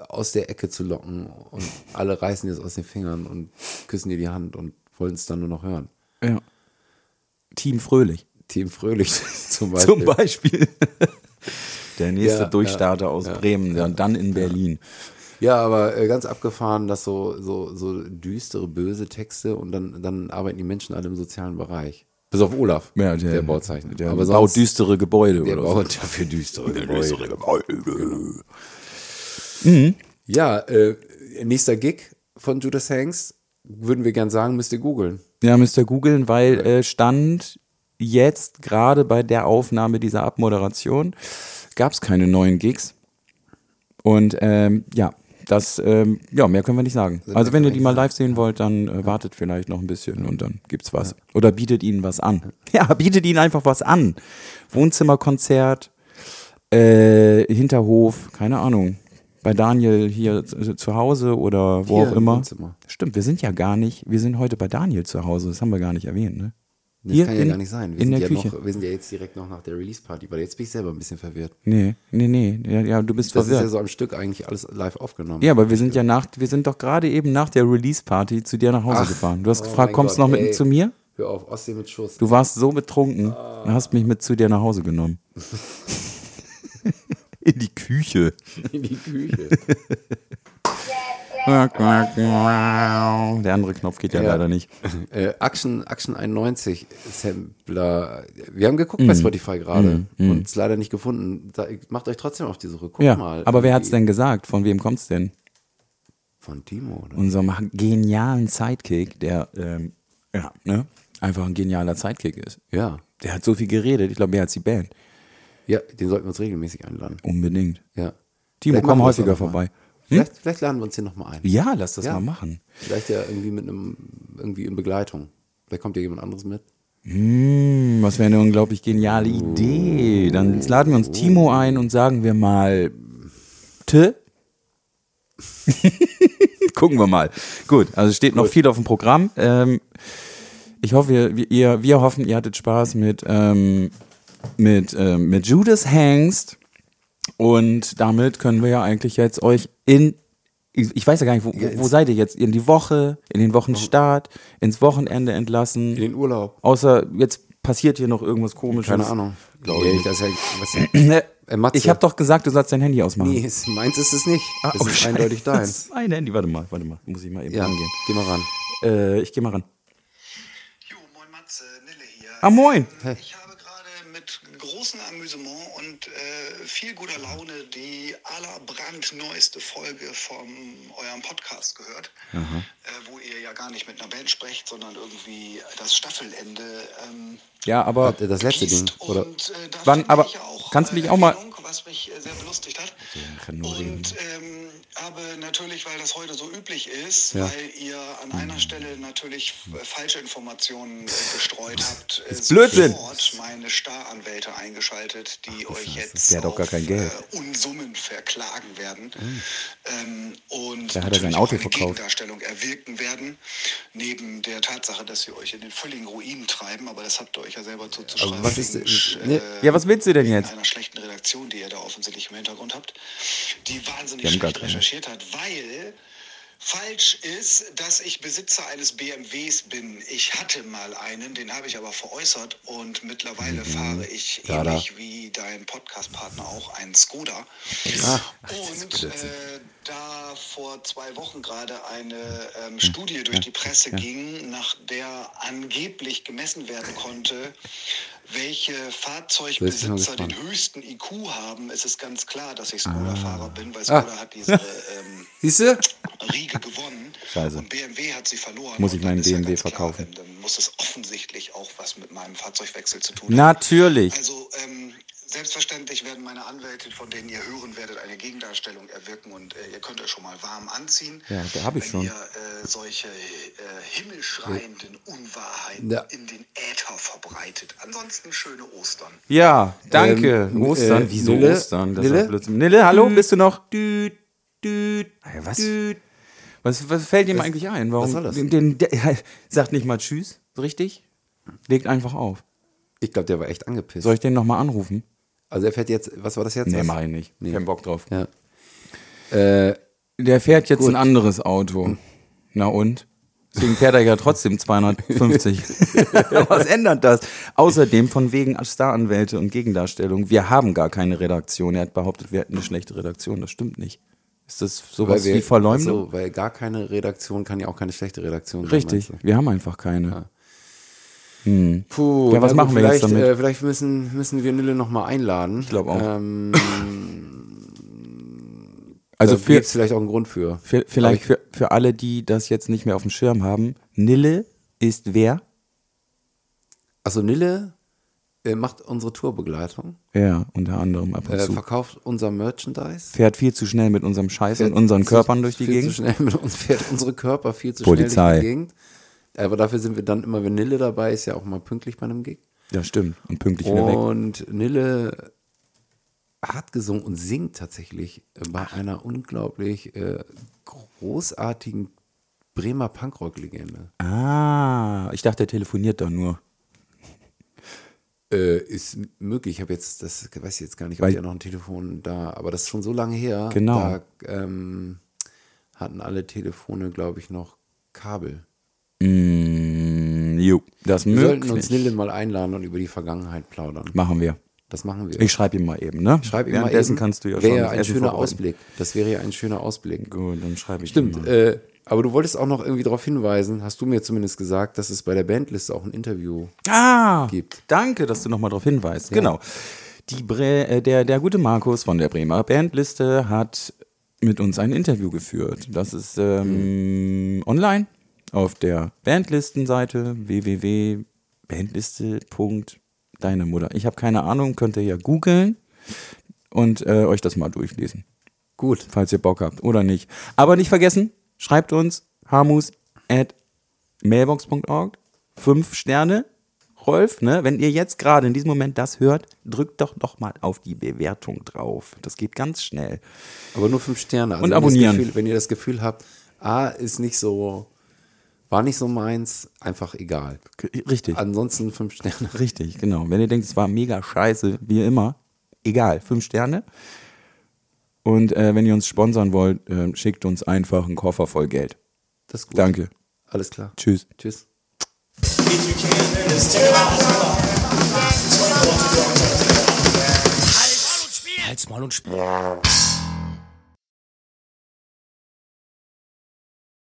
aus der Ecke zu locken und alle reißen jetzt aus den Fingern und küssen dir die Hand und wollen es dann nur noch hören. Ja. Team Fröhlich. Team Fröhlich zum Beispiel. Zum Beispiel. Der nächste Ja, Durchstarter ja, aus ja, Bremen, dann, dann in Berlin. Ja, aber äh, ganz abgefahren, dass so, so, so düstere, böse Texte und dann, dann arbeiten die Menschen alle im sozialen Bereich. Bis auf Olaf, Ja, der, der- Bauzeichner. der aber baut düstere Gebäude Der oder so. baut dafür düstere Gebäude. Mhm. Ja, äh, nächster Gig von Judas Hanks, würden wir gern sagen, müsst ihr googeln. Ja, müsst ihr googeln, weil äh, stand jetzt gerade bei der Aufnahme dieser Abmoderation, gab es keine neuen Gigs. Und ähm, ja, das, ähm, ja, mehr können wir nicht sagen. Also wenn ihr die mal live sehen wollt, dann äh, wartet vielleicht noch ein bisschen und dann gibt's was. Oder bietet ihnen was an. Ja, bietet ihnen einfach was an. Wohnzimmerkonzert, äh, Hinterhof, keine Ahnung. Bei Daniel hier zu Hause oder wo Hier auch im immer. Wohnzimmer. Stimmt, wir sind ja gar nicht, wir sind heute bei Daniel zu Hause, das haben wir gar nicht erwähnt, ne? Das Hier kann ja in- gar nicht sein. Wir, in sind der ja Küche. Noch, wir sind ja jetzt direkt noch nach der Release-Party, weil jetzt bin ich selber ein bisschen verwirrt. Nee, nee, nee, ja, ja du bist Das ist verwirrt. ja so am Stück eigentlich alles live aufgenommen. Ja, aber wir sind ja nach, wir sind doch gerade eben nach der Release-Party zu dir nach Hause Ach, gefahren. Du hast oh gefragt, kommst du noch mit ey. zu mir? Hör auf, Ostsee mit Schuss. Du warst so betrunken und hast mich mit zu dir nach Hause genommen. In die Küche. in die Küche. Der andere Knopf geht ja, Ja. leider nicht. äh, Action, Action 91 Sampler. Wir haben geguckt bei Spotify gerade und es leider nicht gefunden. Da, macht euch trotzdem auf die Suche. Guckt Ja, mal. aber wer hat's Irgendwie- denn gesagt? Von wem kommt's denn? Von Timo, oder? Unserem genialen Sidekick, der ähm, ja, ne, einfach ein genialer Sidekick ist. Ja. Der hat so viel geredet, ich glaube mehr als die Band. Ja, den sollten wir uns regelmäßig einladen. Unbedingt. Ja. Timo, Vielleicht komm häufiger vorbei. Hm? Vielleicht, vielleicht laden wir uns hier nochmal ein. Ja, lass das Ja. mal machen. Vielleicht ja irgendwie mit einem, irgendwie in Begleitung. Vielleicht kommt ja jemand anderes mit. Hm, was wäre eine unglaublich geniale Idee. Dann laden wir uns Timo ein und sagen wir mal T. Gucken wir mal. Gut, also steht noch viel auf dem Programm. Ähm, ich hoffe, ihr, ihr, wir hoffen, ihr hattet Spaß mit, ähm, mit, ähm, mit Judas Hengst. Und damit können wir ja eigentlich jetzt euch in, ich weiß ja gar nicht, wo, wo, wo seid ihr jetzt? In die Woche, in den Wochenstart, ins Wochenende entlassen? In den Urlaub. Außer jetzt passiert hier noch irgendwas komisches. Keine Ahnung. Glaube ich. das ist ja, was, Äh, ich habe doch gesagt, du sollst dein Handy ausmachen. nee, es- meins ist es nicht. Ah, Das oh, ist Scheiße. eindeutig Das deins. ist Mein Handy, warte mal, warte mal. Muss ich mal eben Ja, rangehen. geh mal ran. Äh, ich gehe mal ran. Jo, moin Matze, Nille hier. Ah, moin. Ich gerade mit großem Amüsement und äh, viel guter Laune die aller brandneueste Folge von eurem Podcast gehört, äh, wo ihr ja gar nicht mit einer Band sprecht, sondern irgendwie das Staffelende ähm, Ja, aber Das letzte Ding. Oder? Und äh, da Wann- aber ich auch, kannst du äh, mich auch mal- was mich äh, sehr belustigt hat. Und ähm, habe natürlich, weil das heute so üblich ist, Ja. weil ihr an einer Stelle natürlich äh, falsche Informationen äh, gestreut habt, äh, Blödsinn. sofort meine Staranwälte eingeschaltet, die euch jetzt Der hat auch gar kein Geld. Äh, Unsummen verklagen werden ähm, und Da hat er sein Auto eine verkauft. Gegendarstellung erwirken werden, neben der Tatsache, dass sie euch in den völligen Ruin treiben, aber das habt ihr euch ja selber zuzuschreiben. Aber was ist ne- äh, Ja, was willst du denn jetzt? einer schlechten Redaktion, die ihr da offensichtlich im Hintergrund habt, die wahnsinnig schlecht recherchiert hat, weil falsch ist, dass ich Besitzer eines BMWs bin. Ich hatte mal einen, den habe ich aber veräußert und mittlerweile Mhm. fahre ich da. ähnlich wie dein Podcast-Partner auch einen Skoda. und äh, da vor zwei Wochen gerade eine ähm, Studie durch die Presse ging, nach der angeblich gemessen werden konnte, welche Fahrzeugbesitzer den höchsten IQ haben, ist es ganz klar, dass ich Skoda-Fahrer bin, weil Skoda hat diese ähm? Riege gewonnen Scheiße. und BMW hat sie verloren. Muss ich meinen ja BMW klar, verkaufen. Dann, dann muss es offensichtlich auch was mit meinem Fahrzeugwechsel zu tun haben. Natürlich. Also ähm, selbstverständlich werden meine Anwälte, von denen ihr hören werdet, eine Gegendarstellung erwirken und äh, ihr könnt euch schon mal warm anziehen. Ja, da hab ich wenn schon. ihr äh, solche äh, himmelschreienden Unwahrheiten Ja. in den Äther verbreitet. Ansonsten schöne Ostern. Ja, danke. Ähm, Ostern, äh, wieso Nille? Ostern? Das Nille? Nille, hallo, bist du noch? Düt, düt, Ja, was? düt. Was, was fällt ihm eigentlich ein? Warum? soll das? Den, den, der, sagt nicht mal Tschüss, richtig? Legt einfach auf. Ich glaube, der war echt angepisst. Soll ich den nochmal anrufen? Also er fährt jetzt, was war das jetzt? Nee, Was? mach ich nicht. Nee. Kein Bock drauf. Ja. Äh, Der fährt jetzt Gut. ein anderes Auto. Na und? Deswegen fährt er ja trotzdem 250. Was ändert das? Außerdem von wegen Staranwälte und Gegendarstellung. Wir haben gar keine Redaktion. Er hat behauptet, wir hätten eine schlechte Redaktion. Das stimmt nicht. Ist das sowas wir- wie Verleumdung? ach so, weil gar keine Redaktion kann ja auch keine schlechte Redaktion sein. Richtig. Wir haben einfach keine. Du? Puh, Ja, was machen wir jetzt vielleicht, damit? Äh, vielleicht müssen, müssen wir Nille nochmal einladen. Ich glaub auch. Ähm, Also da für, gibt's vielleicht auch einen Grund für. für vielleicht für, für alle, die das jetzt nicht mehr auf dem Schirm haben. Nille ist wer? Also Nille äh, macht unsere Tourbegleitung, Ja, unter anderem ab und äh, zu. verkauft unser Merchandise. Fährt viel zu schnell mit unserem Scheiß und fährt unseren zu- Körpern durch die viel Gegend. Zu schnell mit uns fährt unsere Körper viel zu Polizei. schnell durch die Gegend. Aber dafür sind wir dann immer, wenn Nille dabei ist, ja auch mal pünktlich bei einem Gig. Ja, stimmt. Und pünktlich wieder weg. Und Nille hat gesungen und singt tatsächlich äh, bei einer unglaublich äh, großartigen Bremer Punkrock-Legende. Ah, ich dachte, er telefoniert da nur. Äh, ist möglich. Ich habe jetzt, das weiß ich jetzt gar nicht, ob Weil- der noch ein Telefon da, aber das ist schon so lange her. Genau. Da ähm, hatten alle Telefone, glaube ich, noch Kabel. Mm, jo, das Wir sollten uns möglich. Nille mal einladen und über die Vergangenheit plaudern. Machen wir. Das machen wir. Ich schreibe ihm mal eben, ne? Schreib ihm mal eben. kannst du ja Wäre ja ein Essen schöner. Ausblick. Das wäre ja ein schöner Ausblick. Gut, dann schreibe ich Stimmt. ihm mal. Äh, aber du wolltest auch noch irgendwie darauf hinweisen, hast du mir zumindest gesagt, dass es bei der Bandliste auch ein Interview Ah, gibt. danke, dass du nochmal darauf hinweist. Genau. Die Bre äh, der, der gute Markus von der Bremer Bandliste hat mit uns ein Interview geführt. Das ist ähm, online auf der Bandlistenseite www.bandliste.deine Mutter. Ich habe keine Ahnung, könnt ihr ja googeln und äh, euch das mal durchlesen. Gut. Falls ihr Bock habt oder nicht. Aber nicht vergessen, schreibt uns hamus at mailbox.org. Fünf Sterne. Rolf, ne, wenn ihr jetzt gerade in diesem Moment das hört, drückt doch noch mal auf die Bewertung drauf. Das geht ganz schnell. Aber nur fünf Sterne. Also Und wenn ihr abonnieren. Gefühl, wenn ihr das Gefühl habt, A ist nicht so, war nicht so meins, einfach egal. Richtig. Ansonsten fünf Sterne. Richtig, genau. Wenn ihr denkt, es war mega scheiße, wie immer, egal, fünf Sterne. Und äh, wenn ihr uns sponsern wollt, äh, schickt uns einfach einen Koffer voll Geld. Das ist gut. Danke. Alles klar. Tschüss. Tschüss. Halt's Maul und Spiel.